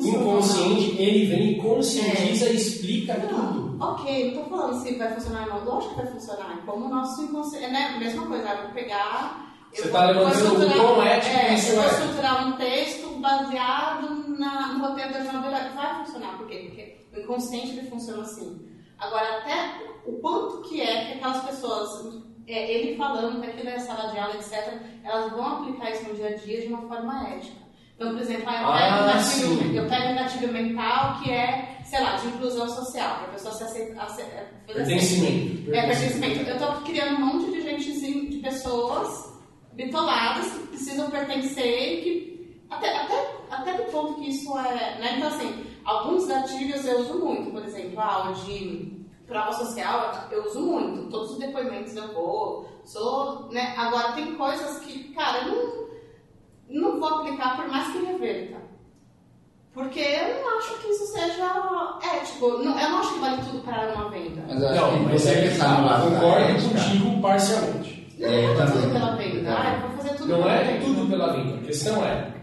inconsciente, ele vem e conscientiza e explica tudo. Não, ok, não tô falando se vai funcionar ou não, lógico que vai funcionar. É como o nosso inconsciente. É né? mesma coisa, eu vou pegar. Você tá vou levantando o quão ético é, isso eu vou é. estruturar um texto baseado na, no roteiro da que vai funcionar. Por quê? Porque o inconsciente ele funciona assim. Agora, até o quanto que é que aquelas pessoas, é, ele falando que aquilo é sala de aula, etc., elas vão aplicar isso no dia a dia de uma forma ética. Então, por exemplo, ah, eu, pego um Ah, gatilho, eu pego um gatilho mental que é, sei lá, de inclusão social, para a pessoa se aceitar. Ace, é, aceito. Pertencimento. É, pertencimento. Eu tô criando um monte de gente, de pessoas bitoladas que precisam pertencer e que. Até, até, até do ponto que isso é. Né? Então, assim, alguns gatilhos eu uso muito, por exemplo, ah, de prova social, eu uso muito. Todos os depoimentos eu vou. Sou, né? Agora, tem coisas que, cara, eu não, não vou aplicar por mais que reverta. Porque eu não acho que isso seja ético. Não, eu não acho que vale tudo para uma venda. Mas Não, mas você é que tá, concordo contigo parcialmente. Não É, é, eu tudo pela venda. Ah, eu vou fazer tudo Não pela é venda. tudo pela venda. A questão é,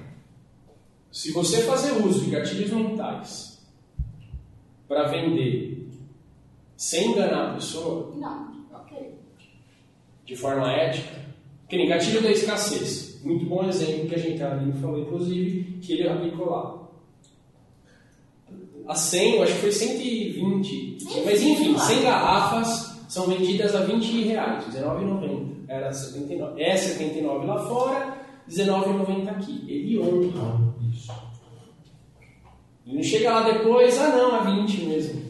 se você fazer uso de gatilhos mentais para vender sem enganar a pessoa, Não, ok. de forma ética, que nem gatilho da escassez. Muito bom exemplo que a gente ali falou, inclusive, que ele aplicou lá. A 100, eu acho que foi 120, mas enfim, 100 garrafas são vendidas a 20 reais, R$19,90. Era 79. É 79 lá fora, R$19,90 aqui. Ele honra isso. Ele não chega lá depois, ah não, é 20 mesmo.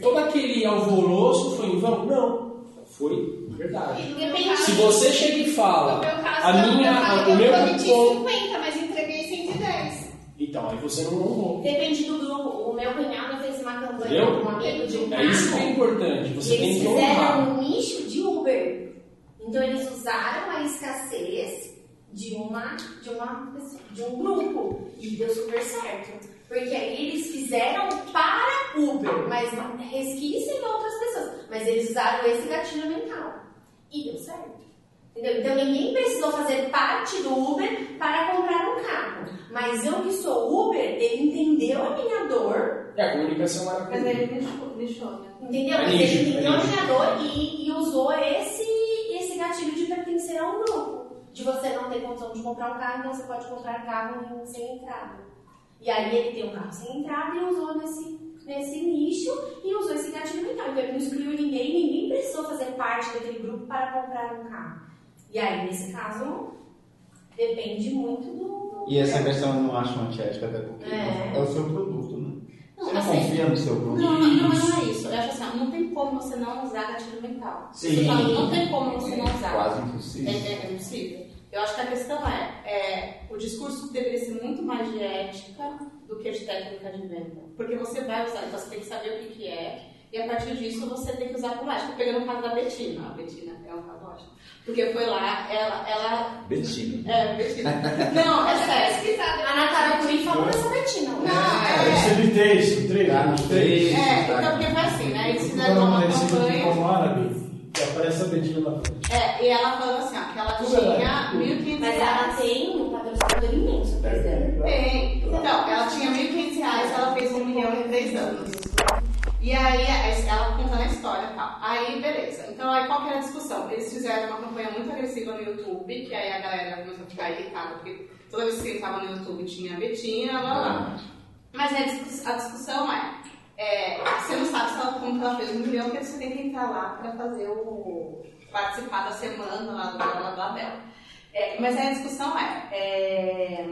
Todo aquele alvoroço foi em vão? Não, foi verdade. Se você chega e fala, caso, a minha, eu, a- falei, o meu cupom, 50, mas entreguei 110. então aí você não honrou. Depende do grupo. O meu cunhado fez uma campanha com um amigo de um É isso que é importante, você e eles tem que honrar. fizeram um nicho de Uber. Então eles usaram a escassez de uma, de uma pessoa- de um grupo e deu super certo. Porque aí eles fizeram para Uber, mas não resquício em outras pessoas. Mas eles usaram esse gatilho mental. E deu certo. Entendeu? Então ninguém precisou fazer parte do Uber para comprar um carro. Mas eu que sou Uber, ele entendeu a minha dor É, a comunicação era Mas ele nichou, né? Entendeu? É Mas ele entendeu é a minha dor e, e usou esse, esse gatilho de pertencer a um grupo. De você não ter condição de comprar um carro, então você pode comprar carro sem entrada. E aí ele tem um carro sem entrada e usou nesse, nesse nicho e usou esse gatilho mental. Então ele não excluiu ninguém, ninguém precisou fazer parte daquele grupo para comprar um carro. E aí, nesse caso, depende muito do. E essa questão eu não acho antiética, até porque É. é o seu produto, né? Não, Você não assim, confia no seu produto. Não, não, não, é isso. Eu acho assim, não tem como você não usar gatilho mental. Sim. Fala, não tem como você não usar. Quase impossível. É, é, é impossível. Eu acho que a questão é, é, o discurso deveria ser muito mais de ética do que de técnica de venda. Porque você vai usar, então você tem que saber o que, que é, e a partir disso você tem que usar com ética. Pegando o caso da Betina. A Betina é um caso. Porque foi lá, ela. ela Betina. é, Betina. Não, é sério. Pesquisada. A Natália Curi falou dessa Betina. Não, Deve é. ser de três, três, Tá no uns três. É, então porque foi assim, né? Eles fizeram uma campanha. pão árabe, que aparece a Betina na frente. É, e ela falou assim, ó, que ela Tudo é tinha lá. 1.500 Mas ela tem um patrocinador imenso atrás dela. Tem. Então, ela tinha 1.500 reais, ela fez um milhão em três anos. E aí, ela contando a história e tal. Aí, beleza. Então, aí qual que era a discussão? Eles fizeram uma campanha muito agressiva no YouTube, que aí a galera começou a ficar irritada, porque toda vez que entrava no YouTube tinha a Betinha, blá blá. Mas a, discuss- a discussão é, é, você não sabe se ela, como ela fez um milhão, porque você tem que entrar lá para fazer o. participar da semana lá blá blá blá dela. É, mas aí a discussão é, é,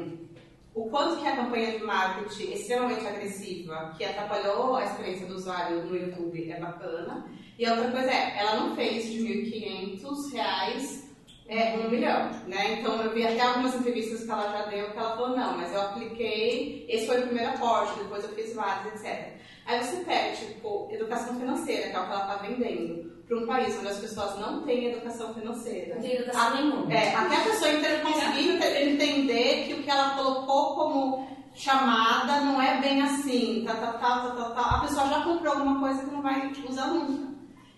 o quanto que a campanha de marketing extremamente agressiva, que atrapalhou a experiência do usuário no YouTube, é bacana. E a outra coisa é, ela não fez de 1.500 reais é, um milhão, né? Então eu vi até algumas entrevistas que ela já deu que ela falou, não, mas eu apliquei, esse foi o primeiro aporte, depois eu fiz vários, etc. Aí você pega, tipo, educação financeira, que é o que ela está vendendo, para um país onde as pessoas não têm educação financeira. Não tem educação nenhuma. É, até a pessoa inteira conseguir ente- entender que o que ela colocou como chamada não é bem assim, tá, tá, tá, tá, tá, tá. a pessoa já comprou alguma coisa que não vai usar nunca.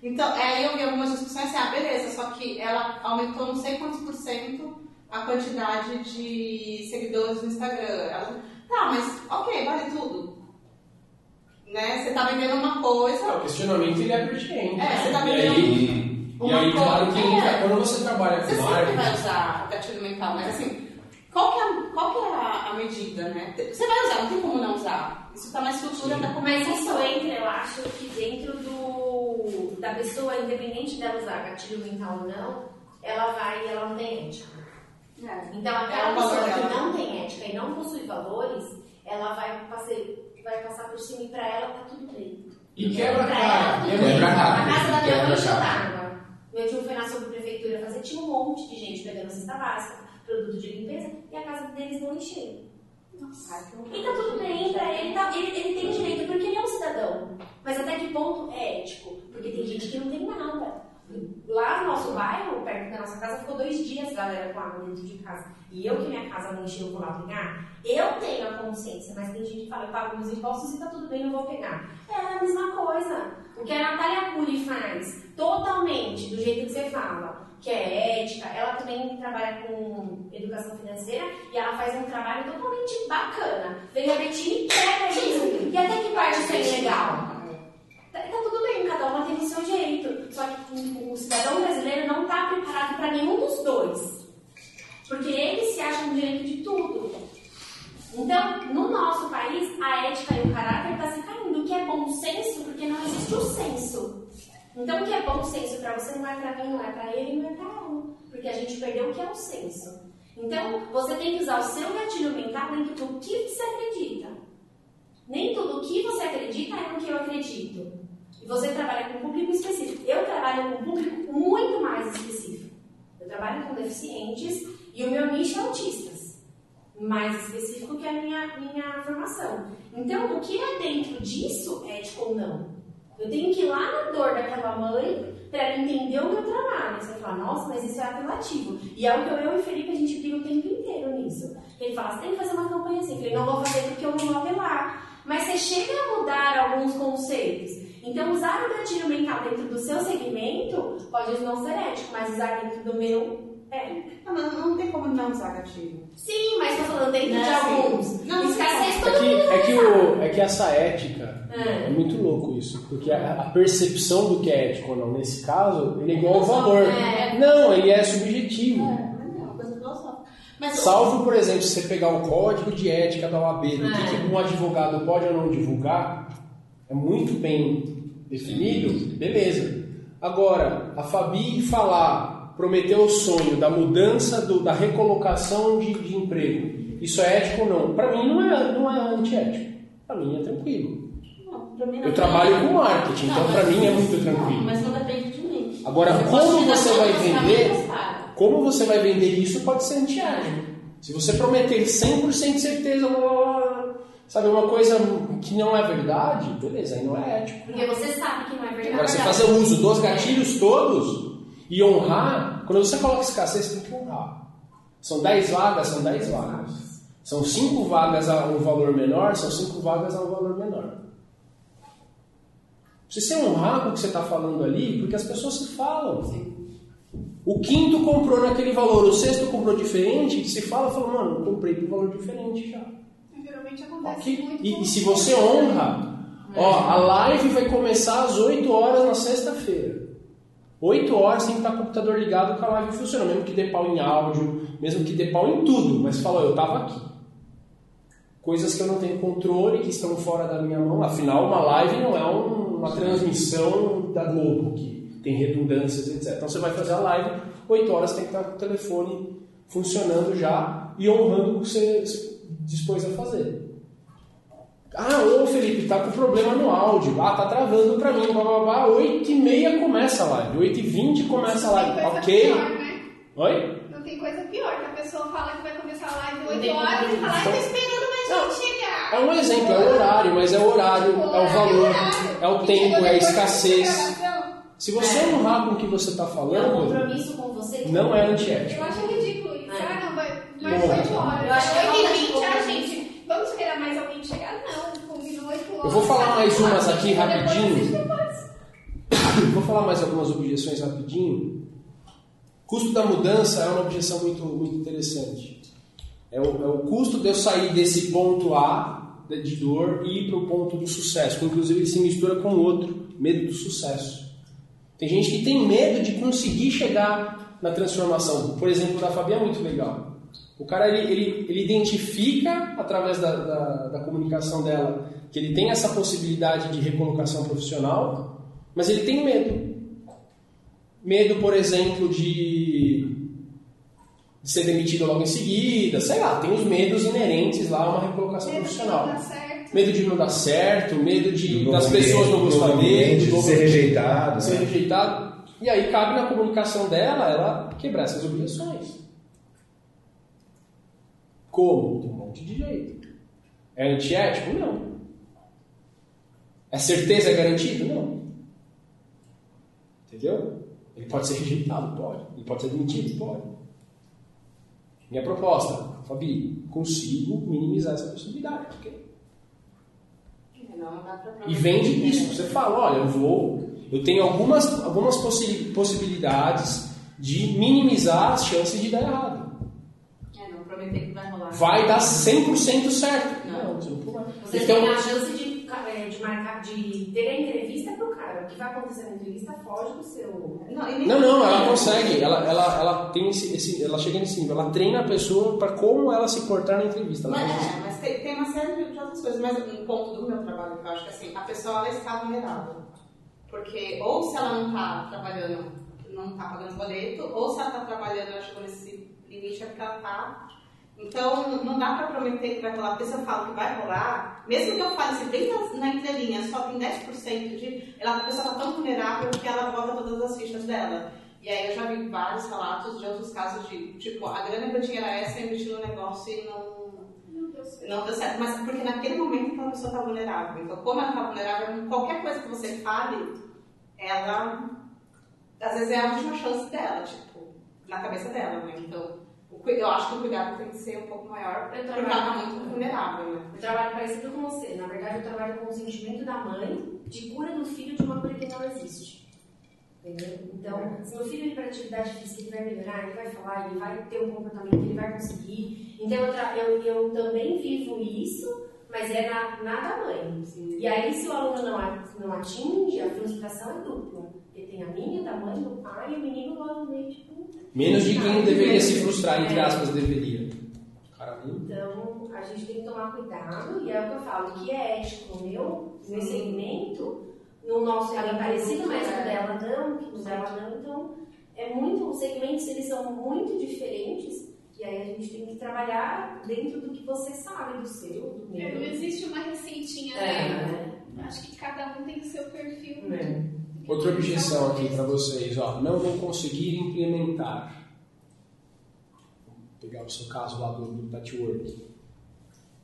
Então, é, aí eu vi algumas discussões assim, ah, beleza, só que ela aumentou não sei quantos por cento a quantidade de seguidores no Instagram. Ela, tá, mas ok, vale tudo. Né? Você tá vendendo uma coisa, O questionamento ele é pertinente. É, você tá e vendendo- aí, e aí, Uma claro que coisa- é. quando você trabalha Você com sempre vai marketing, usar o gatilho mental, mas assim, qual que é, a- qual que é a, a medida, né? Você vai usar, não tem como não usar. Isso tá na estrutura da Mas comunicação. isso entra, eu acho, que dentro do, da pessoa, independente dela usar gatilho mental ou não, ela vai e ela não tem ética. É. Então, É aquela valor pessoa que não tem ética e não possui valores, ela vai vai passar por cima e pra ela tá tudo bem. e quebra a Pra cara. ela, tudo bem. Quebra a cara. A casa da minha mãe a encheu cara. d'água. Meu tio foi na subprefeitura fazer, tinha um monte de gente pegando cesta básica, produto de limpeza, e a casa deles não encheu. Horror. E tá tudo bem pra ele, tá, ele, ele tem direito, porque ele é um cidadão cidadão. Mas até que ponto é ético? Porque tem gente que não tem nada. Lá no nosso bairro, perto da nossa casa, ficou dois dias galera com água dentro de casa. E eu que minha casa não encheu, vou lá pegar. Eu tenho a consciência, mas tem gente que fala, eu pago meus impostos e tá tudo bem, eu vou pegar. É a mesma coisa. O que a Natália Cury faz, totalmente, do jeito que você fala, que é ética, ela também trabalha com educação financeira e ela faz um trabalho totalmente bacana. Vem a Betina e pega isso. E até que parte isso é ilegal? Tá, tá tudo bem, cada uma tem o seu jeito. Só que o, o cidadão brasileiro não está preparado para nenhum dos dois. Porque eles se acham no direito de tudo. Então, no nosso país, a ética e o caráter está se caindo. O que é bom senso, porque não existe o senso. Então, o que é bom senso para você não é para mim, não é para ele, não é para ela. Porque a gente perdeu o que é o senso. Então, você tem que usar o seu gatilho mental dentro do que você acredita. Nem tudo o que você acredita é no que eu acredito. E você trabalha com um público específico. Eu trabalho com um público muito mais específico. Eu trabalho com deficientes e o meu nicho é autistas. Mais específico que a minha, minha formação. Então, o que é dentro disso, ético ou não? Eu tenho que ir lá na dor daquela mãe para ela entender o meu trabalho. Você fala, nossa, mas isso é apelativo. E é o que eu e o Felipe a gente briga o tempo inteiro nisso. Ele fala, você tem que fazer uma campanha assim. Eu falei, não vou fazer porque eu não vou apelar. Mas você chega a mudar alguns conceitos. Então, usar o gatilho mental dentro do seu segmento pode não ser ético, mas usar dentro do meu é. Não, mas não tem como não usar gatilho. Sim, mas tô falando dentro Não, de sim. alguns. Não, Escassez sim. todo É que, mundo é, que o, é que essa ética É. é muito louco isso, porque a, a percepção do que é ético ou não, nesse caso, ele é igual ao valor. É. Não, ele é subjetivo. Mas é uma coisa filosófica. Mas Salvo, por exemplo, se você pegar o código de ética da OAB, do que, É. que um advogado pode ou não divulgar, é muito bem definido, beleza. Agora, a Fabi falar, prometer o sonho da mudança, do- da recolocação de, de emprego, isso é ético ou não? Para mim não é, não é antiético. Para mim é tranquilo. Não, mim. Eu trabalho com marketing, então Não, pra mas- mim é muito tranquilo. mas não depende de mim. Agora, Eu como você vai vender? para. Como você vai vender isso pode ser antiético. Se você prometer 100% de certeza, blá, blá, blá, sabe, uma coisa que não é verdade, beleza, aí não é ético. Porque você sabe que não é verdade. Agora, você fazer uso dos gatilhos todos e honrar, quando você coloca escassez, você tem que honrar. São 10 vagas, são 10 vagas. São 5 vagas a um valor menor, são 5 vagas a um valor menor. Você honrar com o que você está falando ali, porque as pessoas se falam. O quinto comprou naquele valor, o sexto comprou diferente, se fala, fala, mano, comprei por valor diferente já. Acontece Ok? muito. E, e se você honra, ó, a live vai começar às 8 horas na sexta-feira. 8 horas tem que estar com o computador ligado com a live funcionando, mesmo que dê pau em áudio, mesmo que dê pau em tudo, mas fala, ó, eu estava aqui. Coisas que eu não tenho controle, que estão fora da minha mão. Afinal, uma live não é um- uma transmissão da Globo, que tem redundâncias, etc. Então você vai fazer a live, 8 horas tem que estar com o telefone funcionando já e honrando o que você dispôs a fazer. Ah, ô Felipe, tá com problema no áudio. Ah, tá travando pra mim. Blá, blá, blá. 8 e meia começa a live. 8 e 20 começa a Tem live. coisa Ok? pior, né? Oi? Não tem coisa pior, que a pessoa fala que vai começar a live Não 8 tem horas e fala, ai, tô esperando mais Não. gente chegar. É um exemplo, é o horário, mas é o horário, é o valor, é o tempo, é a escassez. Se você É. honrar com o que você está É um falando, compromisso com você. não é antiético. Eu acho ridículo isso. É. Ah, não, vai mais Bom. 8 horas. Eu acho que é 8 falta e de 20 a compromisso. gente. Vamos esperar mais alguém chegar? Não, combinou 8 horas. Eu vou falar mais umas aqui rapidinho. Vou falar mais algumas objeções rapidinho. Custo da mudança é uma objeção muito, muito interessante. É o, é o custo de eu sair desse ponto A de dor e ir para o ponto do sucesso. Inclusive ele se mistura com outro, medo do sucesso. Tem gente que tem medo de conseguir chegar na transformação. Por exemplo, o da Fabi é muito legal. O cara ele, ele, ele identifica através da, da, da comunicação dela que ele tem essa possibilidade de recolocação profissional, mas ele tem medo. Medo, por exemplo, de, de ser demitido logo em seguida, sei lá, tem os medos inerentes lá a uma recolocação Medo de profissional. não dar certo. Medo de não dar certo, medo de, das pessoas não ambiente, do gostar novo dele, de ser rejeitado, de ser né? rejeitado. E aí cabe na comunicação dela ela quebrar essas objeções. Como? Tem um monte de jeito. É antiético? Não. É certeza garantida? Não. Entendeu? Ele pode ser rejeitado? Pode. Ele pode ser demitido? Pode. Minha proposta, Fabi, consigo minimizar essa possibilidade. Não, não E vende isso. Você fala, olha, eu vou. Eu tenho algumas, algumas possi- possibilidades de minimizar as chances de dar errado. É, não prometer que vai rolar. Vai dar 100% certo. Não. você não vai. Você Então, tem a chance de, de marcar, de ter a entrevista pro cara. O que vai acontecer na entrevista foge do seu. Não, Não, não, ela consegue. Ela, ela, ela tem esse, esse- ela chega nesse nível. Ela treina a pessoa para como ela se portar na entrevista. Mas, é, mas tem, tem uma série de outras coisas. Mas um ponto do meu trabalho que eu acho que assim, a pessoa ela está vulnerável. Porque ou se ela não está trabalhando, não está pagando boleto, ou se ela está trabalhando e ela chegou nesse limite é porque ela está. Então não dá para prometer que vai rolar, porque se eu falo que vai rolar, mesmo que eu fale assim, bem na, na entrelinha, só tem 10% de. Ela, a pessoa está tão vulnerável que ela bota todas as fichas dela. E aí eu já vi vários relatos de outros casos de, tipo, a grana que eu tinha era essa, eu investi no negócio e não, não deu certo, mas porque naquele momento aquela pessoa está vulnerável. Então, como ela está vulnerável, qualquer coisa que você fale, ela. Às vezes é a última chance dela, tipo, na cabeça dela, né? Então, eu acho que o cuidado tem que ser um pouco maior, porque Eu ela está muito vulnerável, né? Eu trabalho parecido com você. Na verdade, eu trabalho com o sentimento da mãe de cura do filho de uma cura que não existe. Entendeu? Então, se meu filho ir para atividade física, ele vai melhorar, ele vai falar, ele vai ter um comportamento, ele vai conseguir. Então, eu, eu, eu também vivo isso, mas é na, na da mãe. E aí, se o aluno não, não atinge, a frustração é dupla. Porque tem a minha, da mãe, do pai, e o menino lá no meio, tipo. Menos de quem deveria se frustrar, entre É. aspas, deveria. Caramba. Então, a gente tem que tomar cuidado, e é o que eu falo, o que é ético no meu, meu segmento, no nosso é bem parecido, mas o dela não, que o dela não, então, é muito, os segmentos, eles são muito diferentes, e aí a gente tem que trabalhar dentro do que você sabe, do seu, do É, Não meu. existe uma receitinha, É, né? Acho que cada um tem o seu perfil. É. Outra objeção aqui para vocês, ó, não vão conseguir implementar. Vou pegar o seu caso lá do, do patchwork.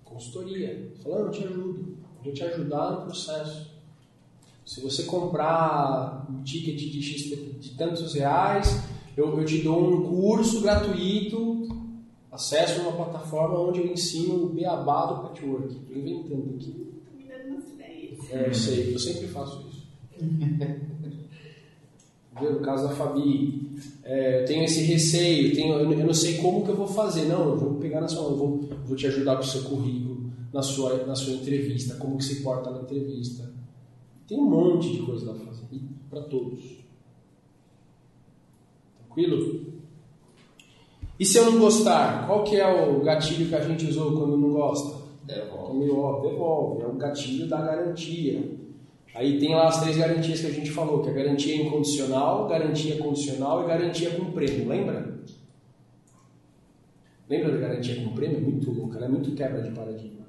Consultoria. Falando, eu te ajudo. Eu vou te ajudar no processo. Se você comprar um ticket de, X, de tantos reais, eu, eu te dou um curso gratuito, acesso a uma plataforma onde eu ensino o beabá do patchwork. Estou inventando aqui. Tô me dando umas ideias. É, eu sei, eu sempre faço isso. No caso da Fabi, é, eu tenho esse receio, tenho, eu, não sei como que eu vou fazer. Não, eu vou pegar na sua mão, vou, vou te ajudar com o seu currículo, na sua, na sua entrevista, como que se porta na entrevista. Tem um monte de coisa pra fazer, e para todos. Tranquilo? E se eu não gostar, qual que é o gatilho que a gente usou quando não gosta? É meio óbvio, devolve. É o gatilho da garantia. Aí tem lá as três garantias que a gente falou, que é garantia incondicional, garantia condicional e garantia com prêmio, lembra? Lembra da garantia com prêmio? Muito louca, ela é muito quebra de paradigma.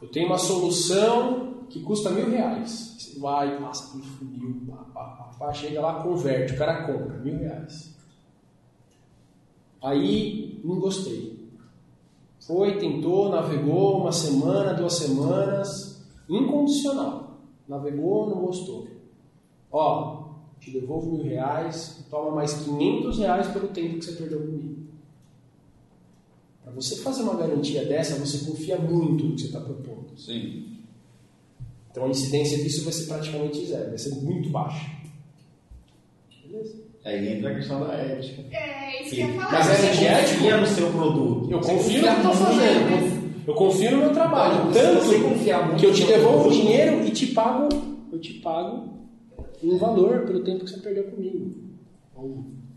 Eu tenho uma solução que custa mil reais. Você vai, passa por funil, pá, pá, pá, pá, chega lá, converte, o cara compra, mil reais. Aí, não gostei. Foi, tentou, navegou uma semana, duas semanas, incondicional. Navegou, não gostou. Ó, te devolvo mil reais, toma mais 500 reais pelo tempo que você perdeu comigo. Para você fazer uma garantia dessa, você confia muito no que você está propondo. Sim. Então a incidência disso vai ser praticamente zero, vai ser muito baixa. Beleza? Aí entra a questão da ética. É, isso que eu ia falar. Mas é de ética? Confia no seu produto. Eu confio no que eu estou fazendo. Eu confio no meu trabalho. Tanto que eu te devolvo o dinheiro e te pago, eu te pago um valor pelo tempo que você perdeu comigo.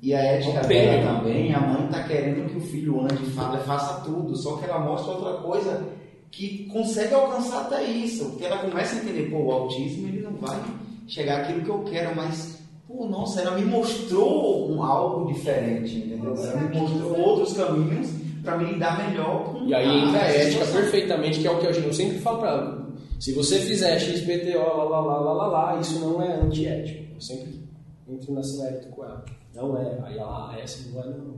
E a ética dela também, a mãe está querendo que o filho ande, fala, faça tudo, só que ela mostra outra coisa que consegue alcançar até isso, porque ela começa a entender, pô, o autismo ele não vai chegar àquilo que eu quero, mas, pô, nossa, ela me mostrou um, algo diferente, entendeu? Ela me mostrou outros caminhos para me lidar melhor com E aí entra a ética situação. perfeitamente, que é o que eu sempre falo para ela. Se você fizer XPTO, lá, lá, lá, lá, lá, lá, isso não é antiético. Eu sempre entro nesse mérito com ela. Não é. Aí ela, ah, essa não é não.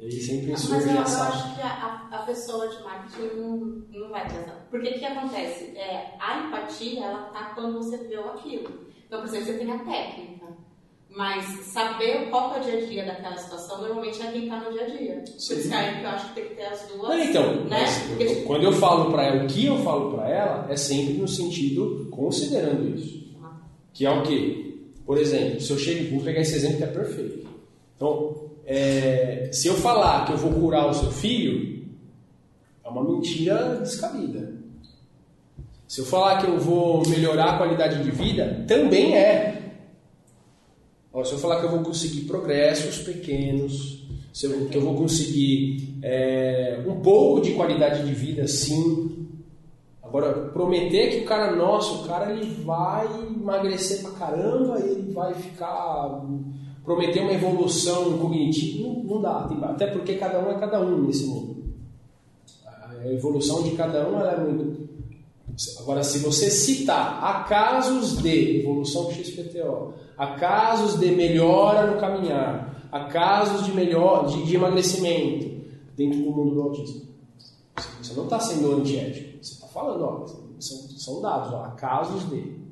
E aí sempre Mas surge eu, eu essa. acho que a, a- pessoa de marketing não, não vai trazer. Porque o que acontece? É, a empatia, ela tá quando você viveu aquilo. Então, por exemplo, você tem a técnica. Mas saber qual que é o dia a dia daquela situação, normalmente é quem tá no dia a dia. Por isso que aí que eu acho que tem que ter as duas. Não, então, né? Porque, eu- quando eu falo para ela, o que eu falo para ela é sempre no sentido considerando isso. Que é o quê? Por exemplo, se eu chego, vou pegar esse exemplo que é perfeito. Então, é, se eu falar que eu vou curar o seu filho, é uma mentira descabida. Se eu falar que eu vou melhorar a qualidade de vida, também é. Ó, se eu falar que eu vou conseguir progressos pequenos, se eu, que eu vou conseguir é, um pouco de qualidade de vida, sim. Agora, prometer que o cara, nossa, o cara ele vai emagrecer pra caramba, ele vai ficar. prometer uma evolução cognitiva, não, não dá. até porque cada um é cada um nesse mundo. A evolução de cada um é muito. Agora, se você citar há casos de evolução XPTO, há casos de melhora no caminhar, há casos de, melhor, de, de emagrecimento dentro do mundo do autismo, você não está sendo antiético. Você está falando, ó, são, são dados, ó, há casos de.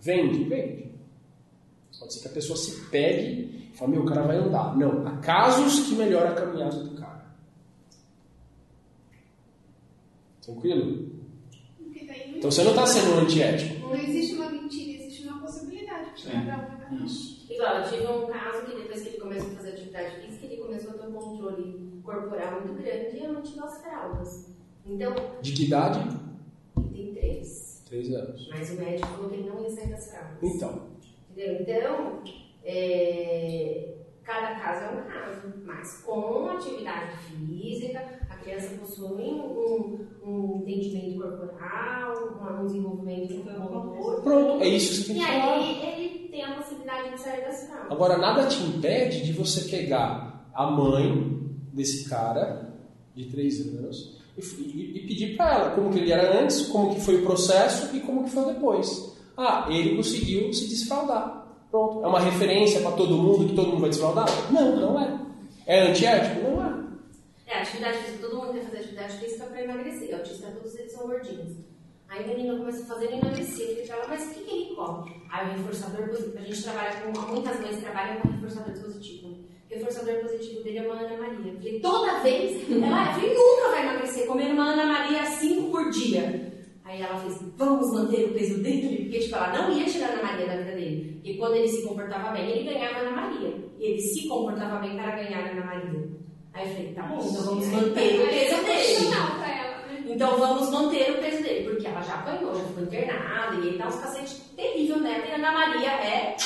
Vende, vende. Pode ser que a pessoa se pegue e fale, meu, o cara vai andar. Não, há casos que melhoram a caminhada do cara. Tranquilo? Então você não está sendo antiético. Não existe uma mentira, um. né? Igual, eu tive um caso que depois que ele começou a fazer atividade física, ele começou a ter um controle corporal muito grande e eu não tive as fraldas. Então, De que idade? ele tem três. Três anos. Mas o médico falou que ele não ia sair das fraldas. Então, Entendeu? Então, é, cada caso é um caso, mas com atividade física, criança possui um, um entendimento corporal, um desenvolvimento motor. pronto, é isso que você tem E que falar. aí ele tem a possibilidade de sair das fraldas. Agora, nada te impede de você pegar a mãe desse cara de três anos e, e- e pedir para ela como que ele era antes, como que foi o processo e como que foi depois. Ah, ele conseguiu se desfraldar. Pronto. É uma referência para todo mundo que todo mundo vai desfraldar? Não, não é. É antiético? É. Atividade física, todo mundo quer fazer atividade física para emagrecer. Autista, todos eles são gordinhos. Aí a menina começa a fazer emagrecer. Pra ela, mas o que, que ele come? Aí o reforçador positivo, a gente trabalha com, muitas mães trabalham com reforçador positivo. O reforçador positivo dele é uma Ana Maria. Falei, toda vez, ela, falei, nunca vai emagrecer, comendo uma Ana Maria cinco por dia. Aí ela fez, vamos manter o peso dele, porque tipo, ela não ia tirar a Ana Maria da vida dele. E quando ele se comportava bem, ele ganhava a Ana Maria. E ele se comportava bem para ganhar a Ana Maria. Aí eu falei, tá bom, então vamos manter o peso é dele. pra ela, né? Então vamos manter o peso dele, porque ela já apanhou, já foi internada e ele dá uns cacetes terrível nela. E a Ana Maria é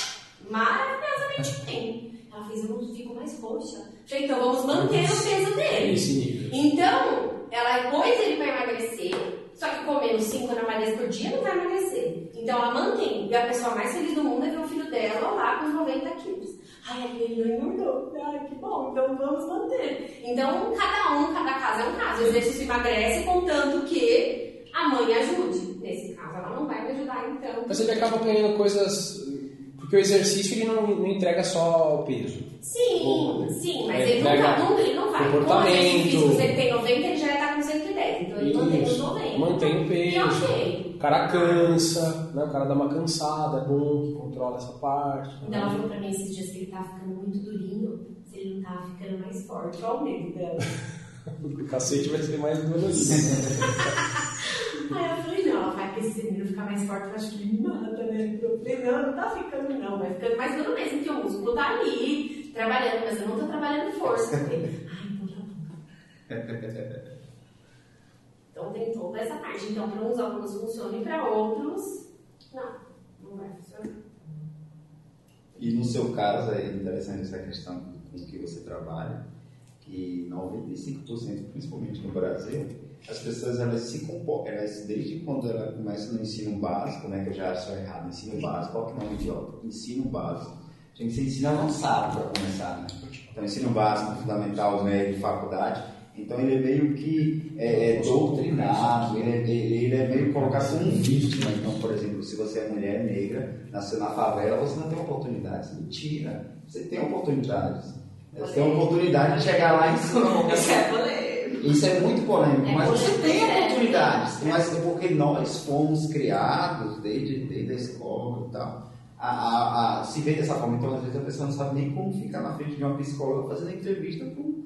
maravilhosamente bem. Ela fez, eu não fico mais roxa. Falei, então vamos manter o peso dele. Esse nível. Então, ela pôs ele para emagrecer, só que comendo 5 Ana Marias por dia não vai emagrecer. Então ela mantém. E a pessoa mais feliz do mundo é ver o filho dela lá com os 90 quilos. Ai, ele não engordou. Ai, que bom, então vamos manter. Então, cada um, cada caso é um caso. O exercício emagrece contanto que a mãe ajude. Nesse caso, ela não vai me ajudar, então. Mas ele acaba ganhando coisas. Porque o exercício ele não, não entrega só o peso. Sim, sim, mas ele nunca, nunca, ele não vai. comportamento. Com exercício, se ele tem 90, ele já está com 110. Então ele mantém os Isso. 90. Mantém o E peso. ok. O cara cansa, né? o cara dá uma cansada, é bom que controla essa parte. Então ela falou pra mim esses dias que ele tava ficando muito durinho, se ele não tava ficando mais forte. Olha o medo dela. O cacete vai ser mais dolorido. Aí eu falei, não, ela vai que esse menino ficar mais forte, eu acho que ele mata, né? Eu falei, não, não tá ficando não, vai ficando mais duro mesmo, porque o músculo tá ali, trabalhando, mas eu não tô trabalhando força. Eu falei, ai, então tá bom. Então tem toda essa parte. Então, para uns alunos funciona e para outros, não, não vai funcionar. E no seu caso é interessante essa questão com que você trabalha, que 95%, principalmente no Brasil, as pessoas elas se elas, desde quando ela começa no ensino básico, né, que eu já sou errado, ensino básico, qual que não é idiota? Ensino básico. Tem que ser ensino avançado para começar, né? Então, ensino básico, fundamental, médio, faculdade. Então, ele é meio que é, é doutrinado, ele é, ele ele é meio colocado como um vítima. Então, por exemplo, se você é mulher negra, nasceu na favela, você não tem oportunidades. Mentira, você tem oportunidades. Você tem a oportunidade de chegar lá em cima. Isso é polêmico. Isso é muito polêmico, É mas você tem oportunidades. Mas é porque nós fomos criados desde, desde a escola e tal. A, a, a, se vê dessa forma, então às vezes a pessoa não sabe nem como ficar na frente de uma psicóloga fazendo entrevista com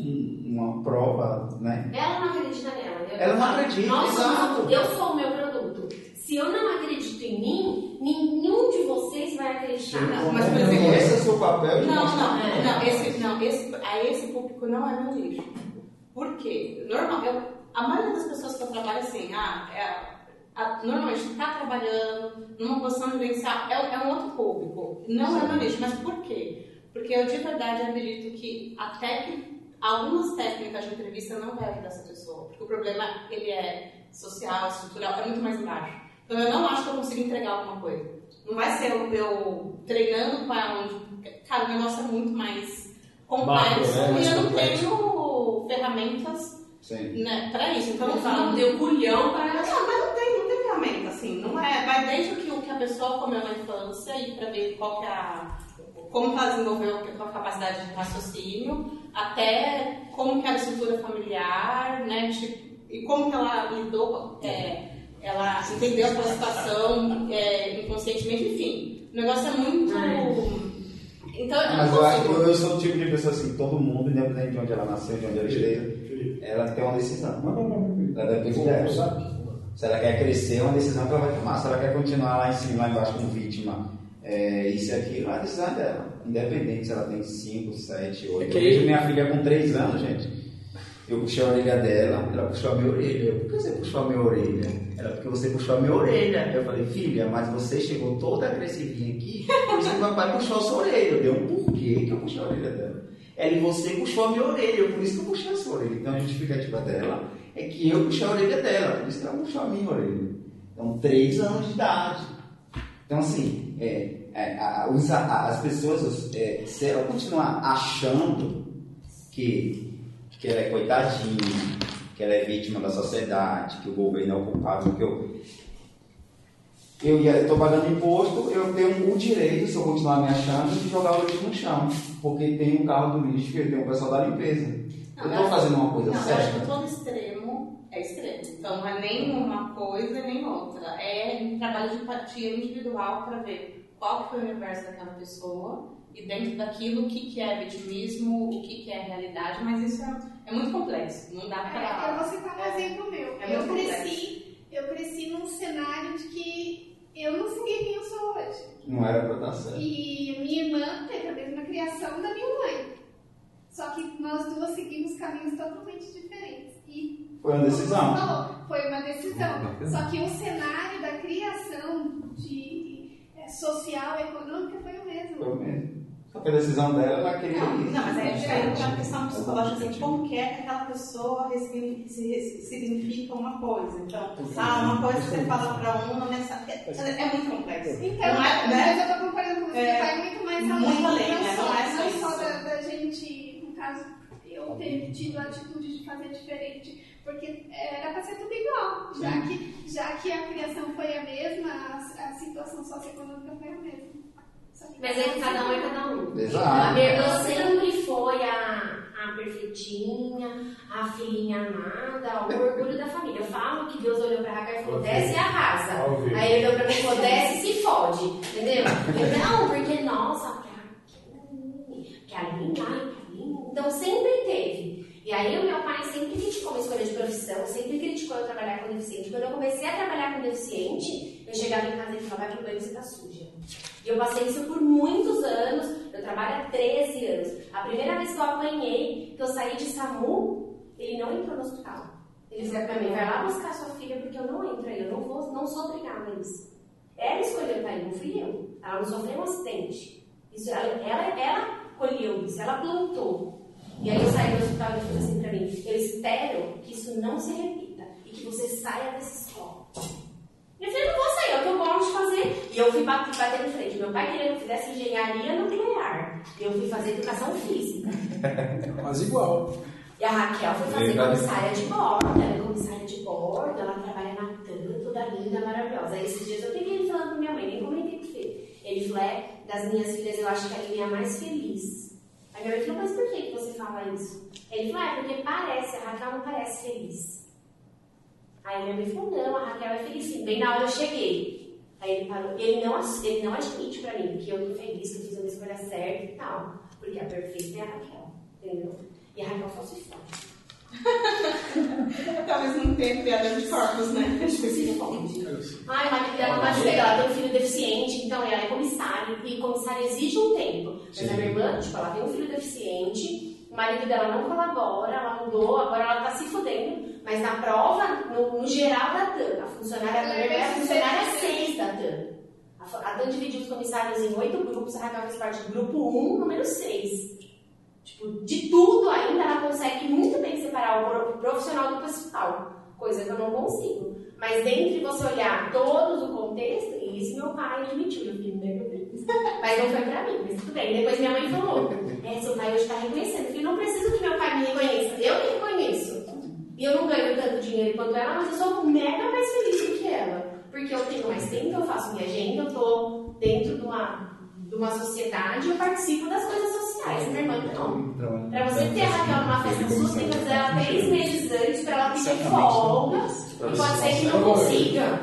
uma prova, né? Ela não acredita nela. Eu Ela não falo, acredita, Nós somos exato. Eu sou o meu produto. Se eu não acredito em mim, nenhum de vocês vai acreditar. Não, mas, por exemplo, esse é o seu papel de Não, mostrar. não, não, esse, não esse, a esse público não é meu nicho. Por quê? Normal, eu, a maioria das pessoas que eu trabalho assim, ah, é, a- normalmente está trabalhando numa posição gerencial, é, é um outro público. Não é meu nicho, mas por quê? Porque eu de verdade acredito que a técnica, algumas técnicas de entrevista não vai ajudar essa pessoa. Porque o problema ele é social, estrutural, é muito mais embaixo. Então eu não acho que eu consigo entregar alguma coisa. Não vai ser eu, eu treinando para onde. Cara, o negócio é muito mais complexo Macro, né? E eu não tenho ferramentas né, para isso. Então eu Não falo. deu culhão para. Não, mas não tem, não tem ferramenta, assim. Não é, vai desde o que, o que a pessoa comeu na infância e para ver qual que é a, como que ela desenvolveu a capacidade de raciocínio, até como que era a estrutura familiar, né? Tipo, e como que ela lidou, é, ela entendeu aquela situação é, inconscientemente, enfim. O negócio é muito. Então, eu Mas eu acho que eu sou o tipo de pessoa assim, todo mundo, independente de onde ela nasceu, de onde ela esteja, ela tem uma decisão. Manda um Ela depende dela. Se ela quer crescer, é uma decisão que ela vai tomar. Se ela quer continuar lá em cima, lá embaixo como vítima, é, isso e aquilo, a decisão é dela. Independente se ela tem 5, 7, 8. É Eu vejo minha filha com 3 anos, gente. Eu puxei a orelha dela, ela puxou a minha orelha. Eu, Por que você puxou a minha orelha? Ela, porque você puxou a minha orelha. Eu falei, filha, mas você chegou toda agressivinha aqui, por isso que o papai puxou a sua orelha. Eu dei um porquê que eu puxei a orelha dela. Ela, e você puxou a minha orelha, eu, por isso que eu puxei a sua orelha. Então a justificativa dela é que eu puxei a orelha dela, por isso que ela puxou a minha orelha. Então, 3 anos de idade. Então, assim, é, é, a- os- a- as pessoas, é, se ela continuar achando que, que ela é coitadinha, que ela é vítima da sociedade, que o governo é o culpado, que eu. Eu estou pagando imposto, eu tenho o direito, se eu continuar me achando, de jogar o lixo no chão. Porque tem um carro do lixo e tem o pessoal da limpeza. Não, eu estou fazendo uma coisa Não, eu acho certa. que todo extremo é extremo. Então não é nem uma coisa nem outra. É um trabalho de empatia individual para ver qual foi o universo daquela pessoa e dentro daquilo o que, que é vitimismo, o que, que é realidade, mas isso é, é muito complexo. Não dá É, eu para. vou citar um exemplo meu. É eu cresci, eu cresci num cenário de que eu não segui quem eu sou hoje. Não era para dar certo. E minha irmã teve a mesma criação da minha mãe. Só que nós duas seguimos caminhos totalmente diferentes. E Foi uma decisão. falou, foi uma decisão. Só que o cenário da criação de, é, social, econômica foi o mesmo. Foi mesmo. Só que a decisão dela, ela queria Não, isso. não, mas é diferente a questão psicológica, assim, como que é que aquela pessoa significa uma coisa. Então, ah, uma coisa que você fala para um, não necessariamente. É, é muito complexo. Então, não é, né? mas eu tô concordando com você, É, vai muito mais muito além. além, não né? só, Não é só só da, da gente, no caso, eu ter tido a atitude de fazer diferente, porque era para ser tudo igual, já que, já que a criação foi a mesma, situação socioeconômica foi a mesma. Mas é que cada um é cada um. Exato. A minha irmã sempre foi a, a perfeitinha, a filhinha amada, o orgulho da família. Eu falo que Deus olhou pra Raquel e falou: desce e arrasa. Aí ele olhou pra mim e falou: desce e se fode. Entendeu? Eu, não, porque, nossa, que a Aline, que a Aline, que a Aline. Então sempre teve. E aí o meu pai sempre criticou minha escolha de profissão, sempre criticou eu trabalhar com deficiente. Quando eu comecei a trabalhar com deficiente, eu chegava em casa e falava, vai pro banho, você tá suja. E eu passei isso por muitos anos, eu trabalho há 13 anos. A primeira vez que eu apanhei, que eu saí de SAMU, ele não entrou no hospital. Ele disse pra mim, vai lá buscar sua filha, porque eu não entro aí, eu não, vou, não sou obrigada a isso. Ela escolheu estar aí, não fui eu. Ela não sofreu um acidente. Isso, ela, ela, ela colheu isso, ela plantou. E aí eu saí do hospital e ele falou assim pra mim, eu espero que isso não se repita e que você saia dessa escola. Eu falei, não vou sair, é o que eu gosto de fazer. E eu fui bater, bater em frente. Meu pai queria que eu fizesse engenharia nuclear. Eu fui fazer educação física. Quase igual. E a Raquel foi fazer Verdade. comissária de bordo. Ela é comissária de bordo, ela trabalha na TAM, toda linda, maravilhosa. Aí esses dias eu peguei ele falando com minha mãe, nem comentei com ele. Ele falou, é, das minhas filhas, eu acho que a Aline é a mais feliz. Aí minha mãe falou, mas por que você fala isso? Ele falou, é porque parece, a Raquel não parece feliz. Aí minha mãe falou, não, a Raquel é feliz sim. Bem na hora eu cheguei. Aí ele parou, ele não, ele não admite pra mim que eu tô feliz, que eu fiz uma escolha certa e tal. Porque a perfeita é a Raquel, entendeu? E a Raquel só se fode. Talvez não tenha piada de corpos, né? Se fode. Ai, o marido dela tá chega, ela tem um filho deficiente, então ela é comissária, e comissária exige um tempo. Mas a minha irmã, tipo, ela tem um filho deficiente, o marido dela não colabora, ela mudou, agora ela tá se fudendo, mas na prova, no, no geral da TAM, a funcionária, a minha irmã é a funcionária 6 da TAM. A, a TAM dividiu os comissários em oito grupos, a Raquel fez parte do grupo 1, número 6. Tipo, de tudo ainda ela consegue muito bem separar o pro- profissional do pessoal, coisa que eu não consigo. Mas dentre você olhar todos o contexto, e isso meu pai admitiu, eu fiquei, meu Deus. Mas não foi pra mim, mas tudo bem. Depois minha mãe falou, é, seu pai hoje tá reconhecendo. Eu falei, não preciso que meu pai me reconheça, eu me reconheço. E eu não ganho tanto dinheiro quanto ela, mas eu sou mega mais feliz do que ela. Porque eu tenho mais tempo, eu faço minha agenda, eu tô dentro de uma, de uma sociedade, eu participo das coisas sociais. Minha irmã não. Pra você ter a Raquel numa festa sua, você tem que fazer ela três meses antes pra ela pedir folga. E pode ser que não consiga.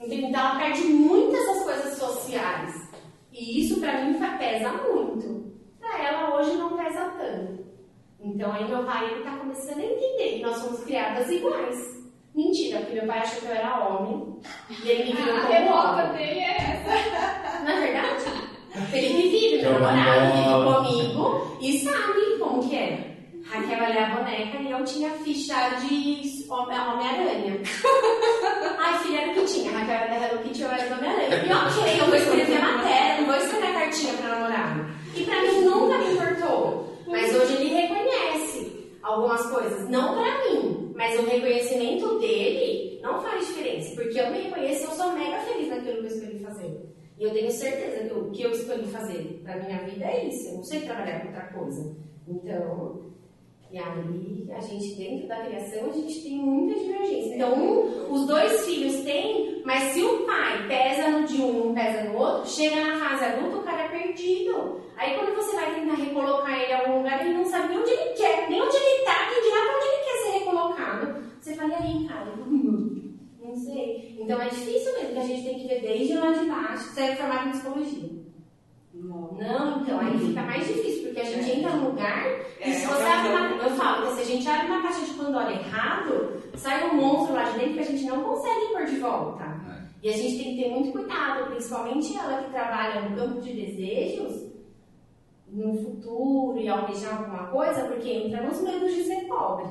Então ela perde muitas essas coisas sociais. E isso pra mim pesa muito. Pra ela hoje não pesa tanto. Então aí meu pai ele tá começando a entender que nós somos criadas iguais. Mentira, porque meu pai achou que eu era homem e ele me viu A como revolta homem. dele é essa. Não é verdade? Felipe vive, meu namorado vive comigo e sabe como que é. Raquel ler a boneca e eu tinha ficha de Home- Homem-Aranha. Ai, filha, era o que tinha. Raquel era da Hello Kitty, eu era do Homem-Aranha. E ok, eu vou escrever matéria, não vou escrever cartinha pra namorado. E pra mim nunca me importou. Mas hoje ele reconhece algumas coisas. Não pra mim, mas o reconhecimento dele não faz diferença. Porque eu me reconheço e eu sou mega feliz naquilo que eu fazer. E eu tenho certeza que o que eu escolhi fazer pra minha vida é isso. Eu não sei trabalhar com outra coisa. Então, e aí a gente, dentro da criação, a gente tem muita divergência. Então, um, os dois filhos têm, mas se o pai pesa no de um não pesa no outro, chega na fase adulta, o cara é perdido. Aí quando você vai tentar recolocar ele em algum lugar, ele não sabe nem onde ele quer, nem onde ele tá, dirá pra onde ele quer ser recolocado. Você fala, e aí, cara? Não sei. Então é difícil mesmo, que a gente tem que ver desde lá de baixo. Você é formado em psicologia. Não, então aí fica mais difícil, porque a gente entra num lugar e É, se é você abre uma, eu falo que se a gente abre uma caixa de Pandora errado, sai um monstro lá de dentro que a gente não consegue pôr de volta. E a gente tem que ter muito cuidado, principalmente ela que trabalha no campo de desejos, no futuro e almejar alguma coisa, porque entra nos medos de ser pobre.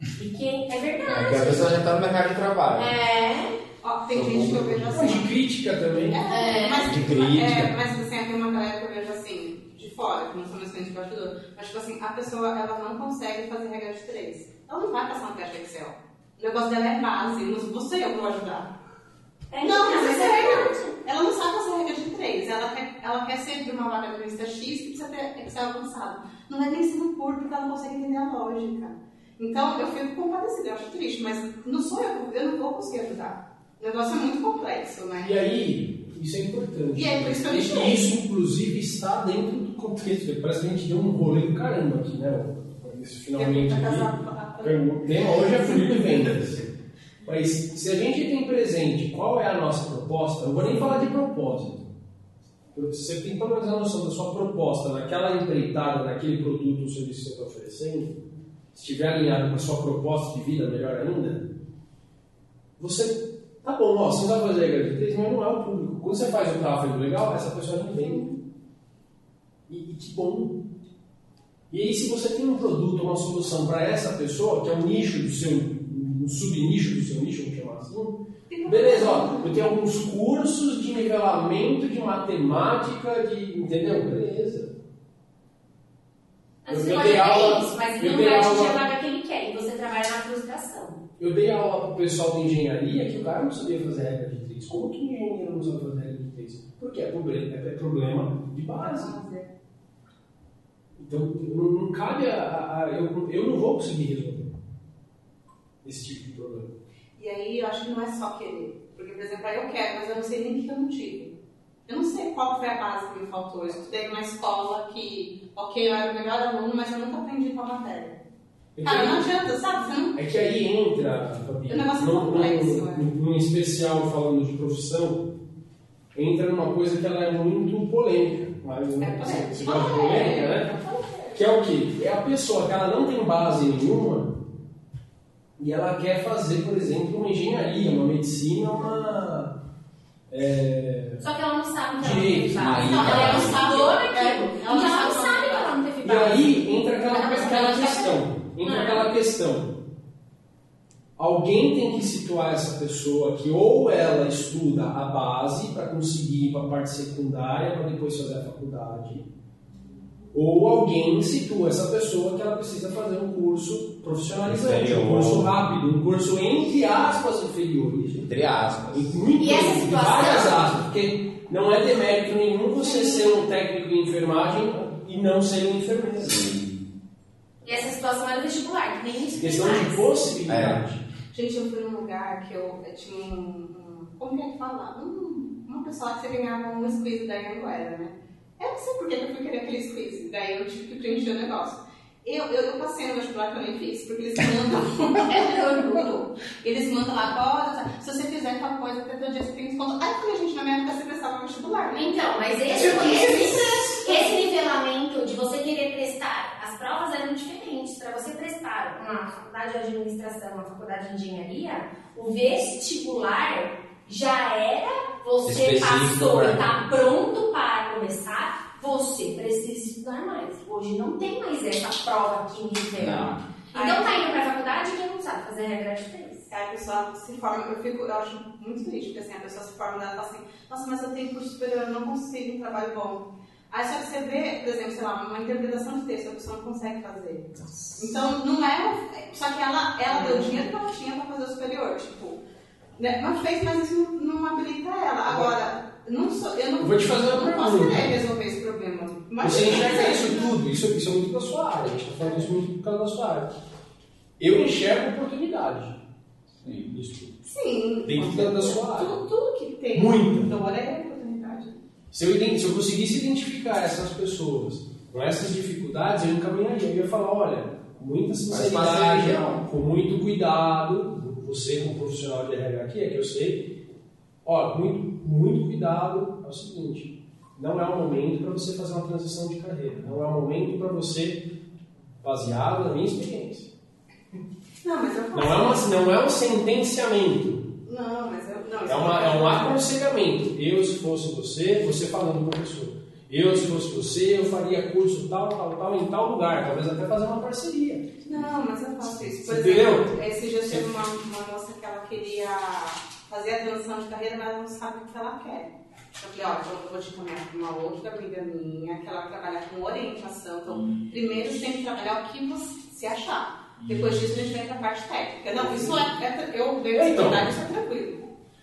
E quem é Porque a verdade. pessoa já está no mercado de trabalho. É, Ó, tem gente que eu vejo Mas assim. de crítica também. É. mas, De crítica. é, mas assim, tem uma galera que eu vejo assim, de fora, que não sou meus clientes de bastidor. Mas tipo assim, a pessoa ela não consegue fazer regra de três. Ela não vai passar um teste Excel. O negócio dela é base, não sou você eu que vou ajudar. é Não, mas é verdade. sério. Ela não sabe fazer regra de três. Ela quer, ela quer sempre uma vaga de lista X que precisa ter Excel avançado. Não é nem sendo puro porque ela não consegue entender a lógica. Então eu fico compadecida, eu acho triste, mas não sou eu, eu não vou conseguir ajudar. O negócio é muito complexo, né? E aí, isso é importante. E é por isso que eu deixei. isso, inclusive, está dentro do contexto. Parece que a gente deu um rolê do caramba aqui, né? Esse finalmente. O tema hoje é funil de vendas. Mas se a gente tem presente qual é a nossa proposta, não vou nem falar de propósito. Você tem pelo menos a noção da sua proposta naquela empreitada, naquele produto ou serviço que você está oferecendo, estiver alinhado com a sua proposta de vida, melhor ainda, você. Tá bom, ó, você não vai fazer de três, mas não é o público. Quando você faz o tráfego legal, essa pessoa não vem. E, e que bom. E aí, se você tem um produto, uma solução para essa pessoa, que é um nicho do seu, um subnicho do seu nicho, vamos chamar assim, beleza, ó, eu tenho alguns cursos de nivelamento de matemática, de. Entendeu? Beleza. Mas Eu você dei pode ter aula- isso, mas eu ele não dei aula- a vaga que ele quer. E você trabalha na frustração. Eu dei aula para o pessoal de engenharia que o cara não sabia fazer regra de três. Como que o engenheiro não sabe fazer regra de três? Porque é problema, é problema de base. Então, não, não cabe a. a- eu, eu não vou conseguir resolver esse tipo de problema. E aí eu acho que não é só querer. Porque, por exemplo, aí eu quero, mas eu não sei nem o que eu não tive. Eu não sei qual foi a base que me faltou. Eu estudei numa escola que, ok, eu era o melhor aluno, mas eu nunca aprendi tal matéria. É que Cara, não adianta, sabe? Você não... É que aí entra, Fabi, O negócio é num, complexo, num- né? num especial falando de profissão, entra numa coisa que ela é muito polêmica. Mas, É polêmica. você gosta de polêmica, né? Que é o quê? É a pessoa que ela não tem base nenhuma e ela quer fazer, por exemplo, uma engenharia, uma medicina, uma. É, Só que ela não sabe que ela não Direito, teve Então, ela não É, Então não ela não sabe sabe que ela não teve E aí entra aquela, aquela questão. Entra Ah. aquela questão. Alguém tem que situar essa pessoa que ou ela estuda a base para conseguir ir para a parte secundária para depois fazer a faculdade, ou alguém situa essa pessoa que ela precisa fazer um curso profissionalizante, um Inferior. curso rápido, um curso entre aspas inferiores. Entre aspas. Em muito, E essa situação- várias aspas, porque não é demérito nenhum você ser um técnico em enfermagem e não ser um enfermeiro. E essa situação era vestibular, que nem isso Questão de possibilidade. Gente, eu fui num lugar que eu, eu tinha um, um. Como que é que fala? Um, uma pessoa que você ganhava um squeeze da Anguera, né? Eu não sei por que eu fui querer aquele squeeze. Daí eu tive que preencher o negócio. Eu, eu, eu passei no vestibular que eu nem fiz, porque eles mandam. é orgulho. Eles mandam lá, olha, se você fizer tal coisa, até teu dia você tem desconto. Aí eu falei, gente, na minha época você prestava vestibular, né? Então, mas esse, esse, esse nivelamento de você querer prestar, as provas eram diferentes. Para você prestar uma faculdade de administração, uma faculdade de engenharia, o vestibular já era você Específico, passou e né? está pronto para começar, você precisa estudar mais. Hoje não tem mais essa prova aqui nivela. Então tá indo para a faculdade quem não sabe fazer regra de três. Aí a pessoa se forma, eu fico, eu acho muito triste, porque assim, a pessoa se forma e ela fala assim, nossa, mas eu tenho curso superior, eu não consigo um trabalho bom. Aí só que você vê, por exemplo, sei lá, uma interpretação de texto, a pessoa não consegue fazer. Então não é. Só que ela, ela deu o dinheiro que ela tinha pra fazer o superior, tipo. Né? Mas fez, mas isso não, não habilita ela. Agora, não sou, eu não, Vou te fazer uma não posso pergunta. querer resolver esse problema. Mas Você enxerga isso tudo, isso, isso é muito da sua área, a gente está falando isso muito por causa da sua área. Eu enxergo oportunidade. Isso. Sim. Dentro da- da sua área. Tudo, tudo que tem. Muita. Dor é oportunidade. Se eu, se eu conseguisse identificar essas pessoas com essas dificuldades, eu encaminharia. Eu ia falar, olha, com muita sinceridade, não. com muito cuidado, você como profissional de RH aqui, é que eu sei, ó, muito, muito cuidado, é o seguinte, não é o momento para você fazer uma transição de carreira, não é o momento para você, baseado na minha experiência. Não, mas eu faço. Não é, uma, não é um sentenciamento, Não, mas eu. Não, é, uma, é um aconselhamento. Eu, se fosse você, você falando com a pessoa. Eu, se fosse você, eu faria curso tal, tal, tal, em tal lugar. Talvez até fazer uma parceria. Não, mas eu faço isso. Por Entendeu? exemplo, esse dia teve uma, uma moça que ela queria fazer a transição de carreira, mas ela não sabe o que ela quer. Eu falei, ó, então eu vou te encaminhar para uma outra amiga minha, que ela trabalha com orientação. Então, primeiro você tem que trabalhar o que você se achar. Depois disso a gente vem para a parte técnica. Não, isso é, é eu vejo Então. então. isso é tranquilo.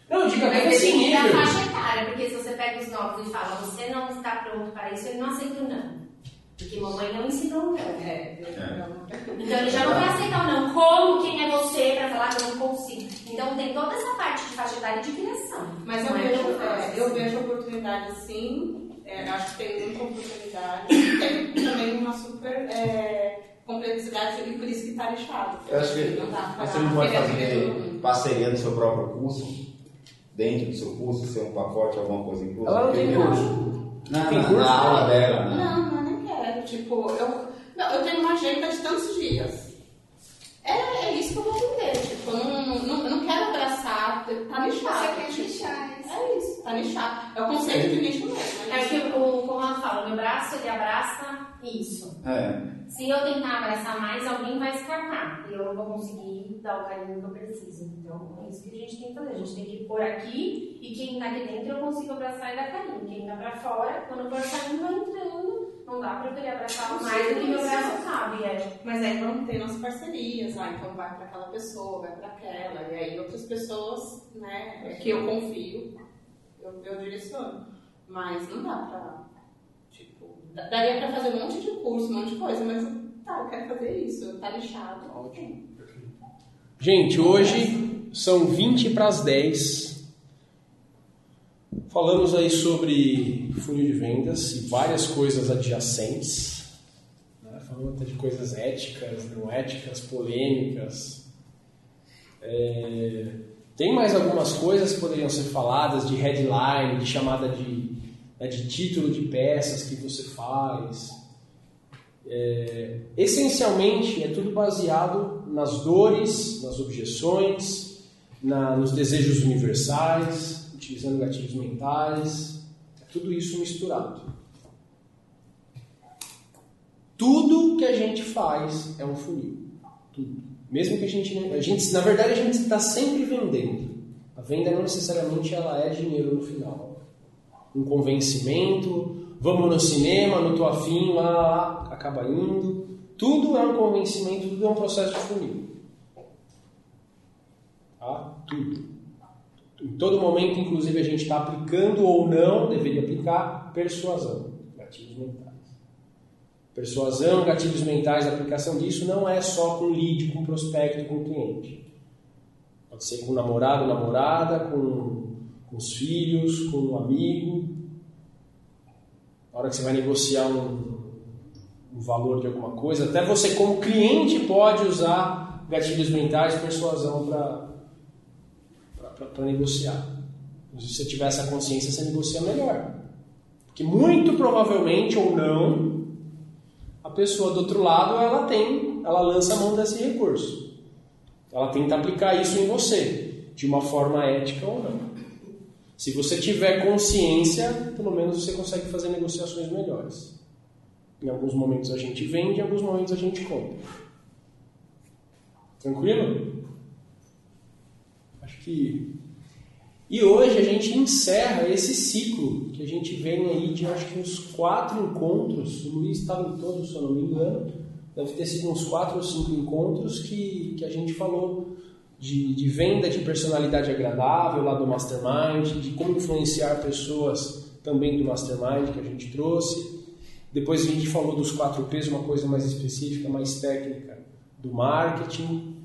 Não, até Mas nesse da nível. faixa etária, porque se você pega os novos e fala, você não está pronto para isso, ele não aceita o não. Porque mamãe não ensinou o não. É, Então ele já não vai aceitar o não. Como quem é você para falar que eu não consigo? Então tem toda essa parte de faixa etária de criação. Mas eu é vejo, é, eu vejo oportunidade sim, é, acho que tem muita oportunidade. Tem também uma super é, complexidade e por isso que está lixado. Eu acho que não você não pode fazer parceria do seu próprio curso, dentro do seu curso, ser um pacote, alguma coisa inclusa. Ela não tem curso. Na, Tem na- curso? na aula dela, né? Não, não. Tipo, eu, não, eu tenho uma agenda de tantos dias. É, é isso que eu vou aprender. Tipo, eu não, não, eu não quero abraçar, tá lixado. Você quer lixar isso. É isso, tá lixado. É o conceito de lixo mesmo. É o que o Conrado fala, meu braço ele abraça isso. É. Se eu tentar abraçar mais, alguém vai escapar. E eu não vou conseguir dar o carinho que eu preciso. Então é isso que a gente tem que fazer. A gente tem que pôr aqui e quem tá aqui dentro eu consigo abraçar e dar carinho. Quem tá pra fora, quando for saindo, vai entrando. Não dá pra eu querer abraçar mais do que meu braço sabe. É. Mas aí vamos ter nossas parcerias, ah, então vai para aquela pessoa, vai para aquela, e aí outras pessoas, né, que eu confio, eu, eu direciono. Mas não dá pra, tipo, da- daria pra fazer um monte de curso, um monte de coisa, mas tá, eu quero fazer isso, tá lixado, ótimo. Gente, hoje são 20 para as 10. Falamos aí sobre funil de vendas e várias coisas adjacentes. Né? Falamos até de coisas éticas, não éticas, polêmicas. É... Tem mais algumas coisas que poderiam ser faladas de headline, de chamada de, né, de título de peças que você faz. É... Essencialmente é tudo baseado nas dores, nas objeções, na, nos desejos universais utilizando gatilhos mentais, é tudo isso misturado. Tudo que a gente faz é um funil. Tudo. Mesmo que a gente, a gente na verdade, a gente está sempre vendendo. A venda não necessariamente ela é dinheiro no final. Um convencimento, vamos no cinema, não estou afim, lá, lá, acaba indo. Tudo é um convencimento, tudo é um processo de funil. Tá? Tudo em todo momento, inclusive, a gente está aplicando ou não, deveria aplicar, persuasão, gatilhos mentais. Persuasão, gatilhos mentais, a aplicação disso não é só com lead, com prospecto, com cliente. Pode ser com namorado, namorada, com, com os filhos, com um amigo. Na hora que você vai negociar um, um valor de alguma coisa, até você como cliente pode usar gatilhos mentais, persuasão para para negociar. Se você tiver essa consciência, você negocia melhor. Porque muito provavelmente ou não, a pessoa do outro lado ela tem, ela lança a mão desse recurso. Ela tenta aplicar isso em você, de uma forma ética ou não. Se você tiver consciência, pelo menos você consegue fazer negociações melhores. Em alguns momentos a gente vende, em alguns momentos a gente compra. Tranquilo? E hoje a gente encerra esse ciclo que a gente vem aí de acho que uns quatro encontros. O Luiz estava em todos, se eu não me engano. Deve ter sido uns quatro ou cinco encontros que, que a gente falou de, de venda de personalidade agradável lá do Mastermind, de como influenciar pessoas também do Mastermind que a gente trouxe. Depois a gente falou dos quatro P's, uma coisa mais específica, mais técnica do marketing.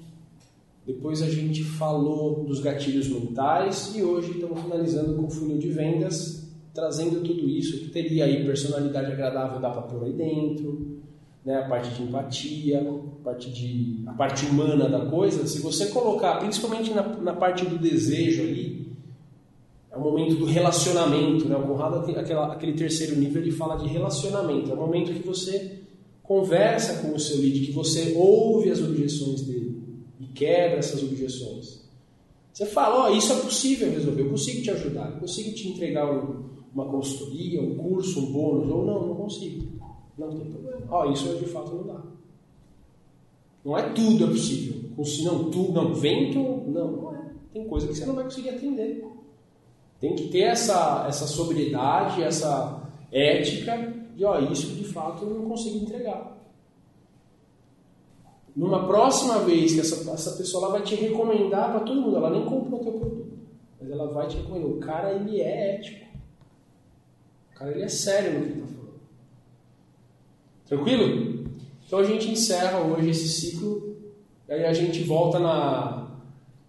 Depois a gente falou dos gatilhos mentais e hoje estamos finalizando com o funil de vendas, trazendo tudo isso que teria aí personalidade agradável dá para pôr aí dentro, né, a parte de empatia, a parte, de, a parte humana da coisa. Se você colocar, principalmente na, na parte do desejo ali, é o momento do relacionamento, né? O Conrado, aquela, aquele terceiro nível, ele fala de relacionamento. É o momento que você conversa com o seu lead, que você ouve as objeções dele quebra essas objeções. Você fala, ó, oh, isso é possível resolver, eu consigo te ajudar, eu consigo te entregar um, uma consultoria, um curso, um bônus, ou não, não consigo. Não tem problema. Ó, oh, isso de fato não dá. Não é tudo é possível. Não, tu, não, vento, não, não é. Tem coisa que você não vai conseguir atender. Tem que ter essa, essa sobriedade, essa ética de, ó, isso de fato eu não consigo entregar. Numa próxima vez que essa, essa pessoa lá vai te recomendar para todo mundo, ela nem comprou teu produto, mas ela vai te recomendar. O cara, ele é ético. O cara, ele é sério no que ele está falando. Tranquilo? Então a gente encerra hoje esse ciclo, aí a gente volta na,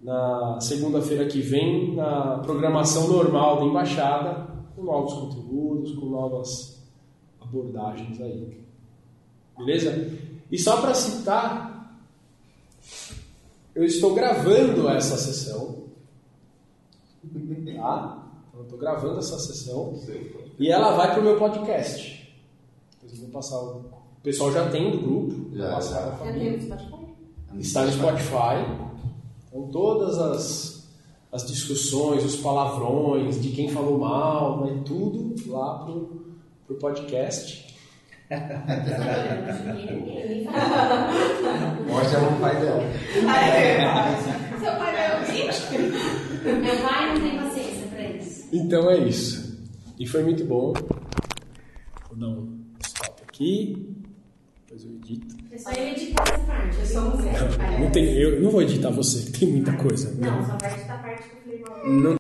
na segunda-feira que vem, na programação normal da embaixada, com novos conteúdos, com novas abordagens aí. Beleza? E só para citar, eu estou gravando essa sessão. Tá? Então, eu estou gravando essa sessão. E ela vai para o meu podcast. Depois eu vou passar o. O pessoal já tem do grupo. Já, já. Spotify? Está no Spotify. Então todas as, as discussões, os palavrões, de quem falou mal, vai tudo lá pro, pro podcast. Mostra o pai dela. Seu pai vai ouvir? Meu pai não tem paciência pra isso. Então é isso. E foi muito bom. Vou dar um stop aqui. Depois eu edito. É só eu editar essa parte. Eu sou mulher. Não, tem, eu não vou editar você, tem muita coisa. Não, só vai editar a parte que eu falei. Não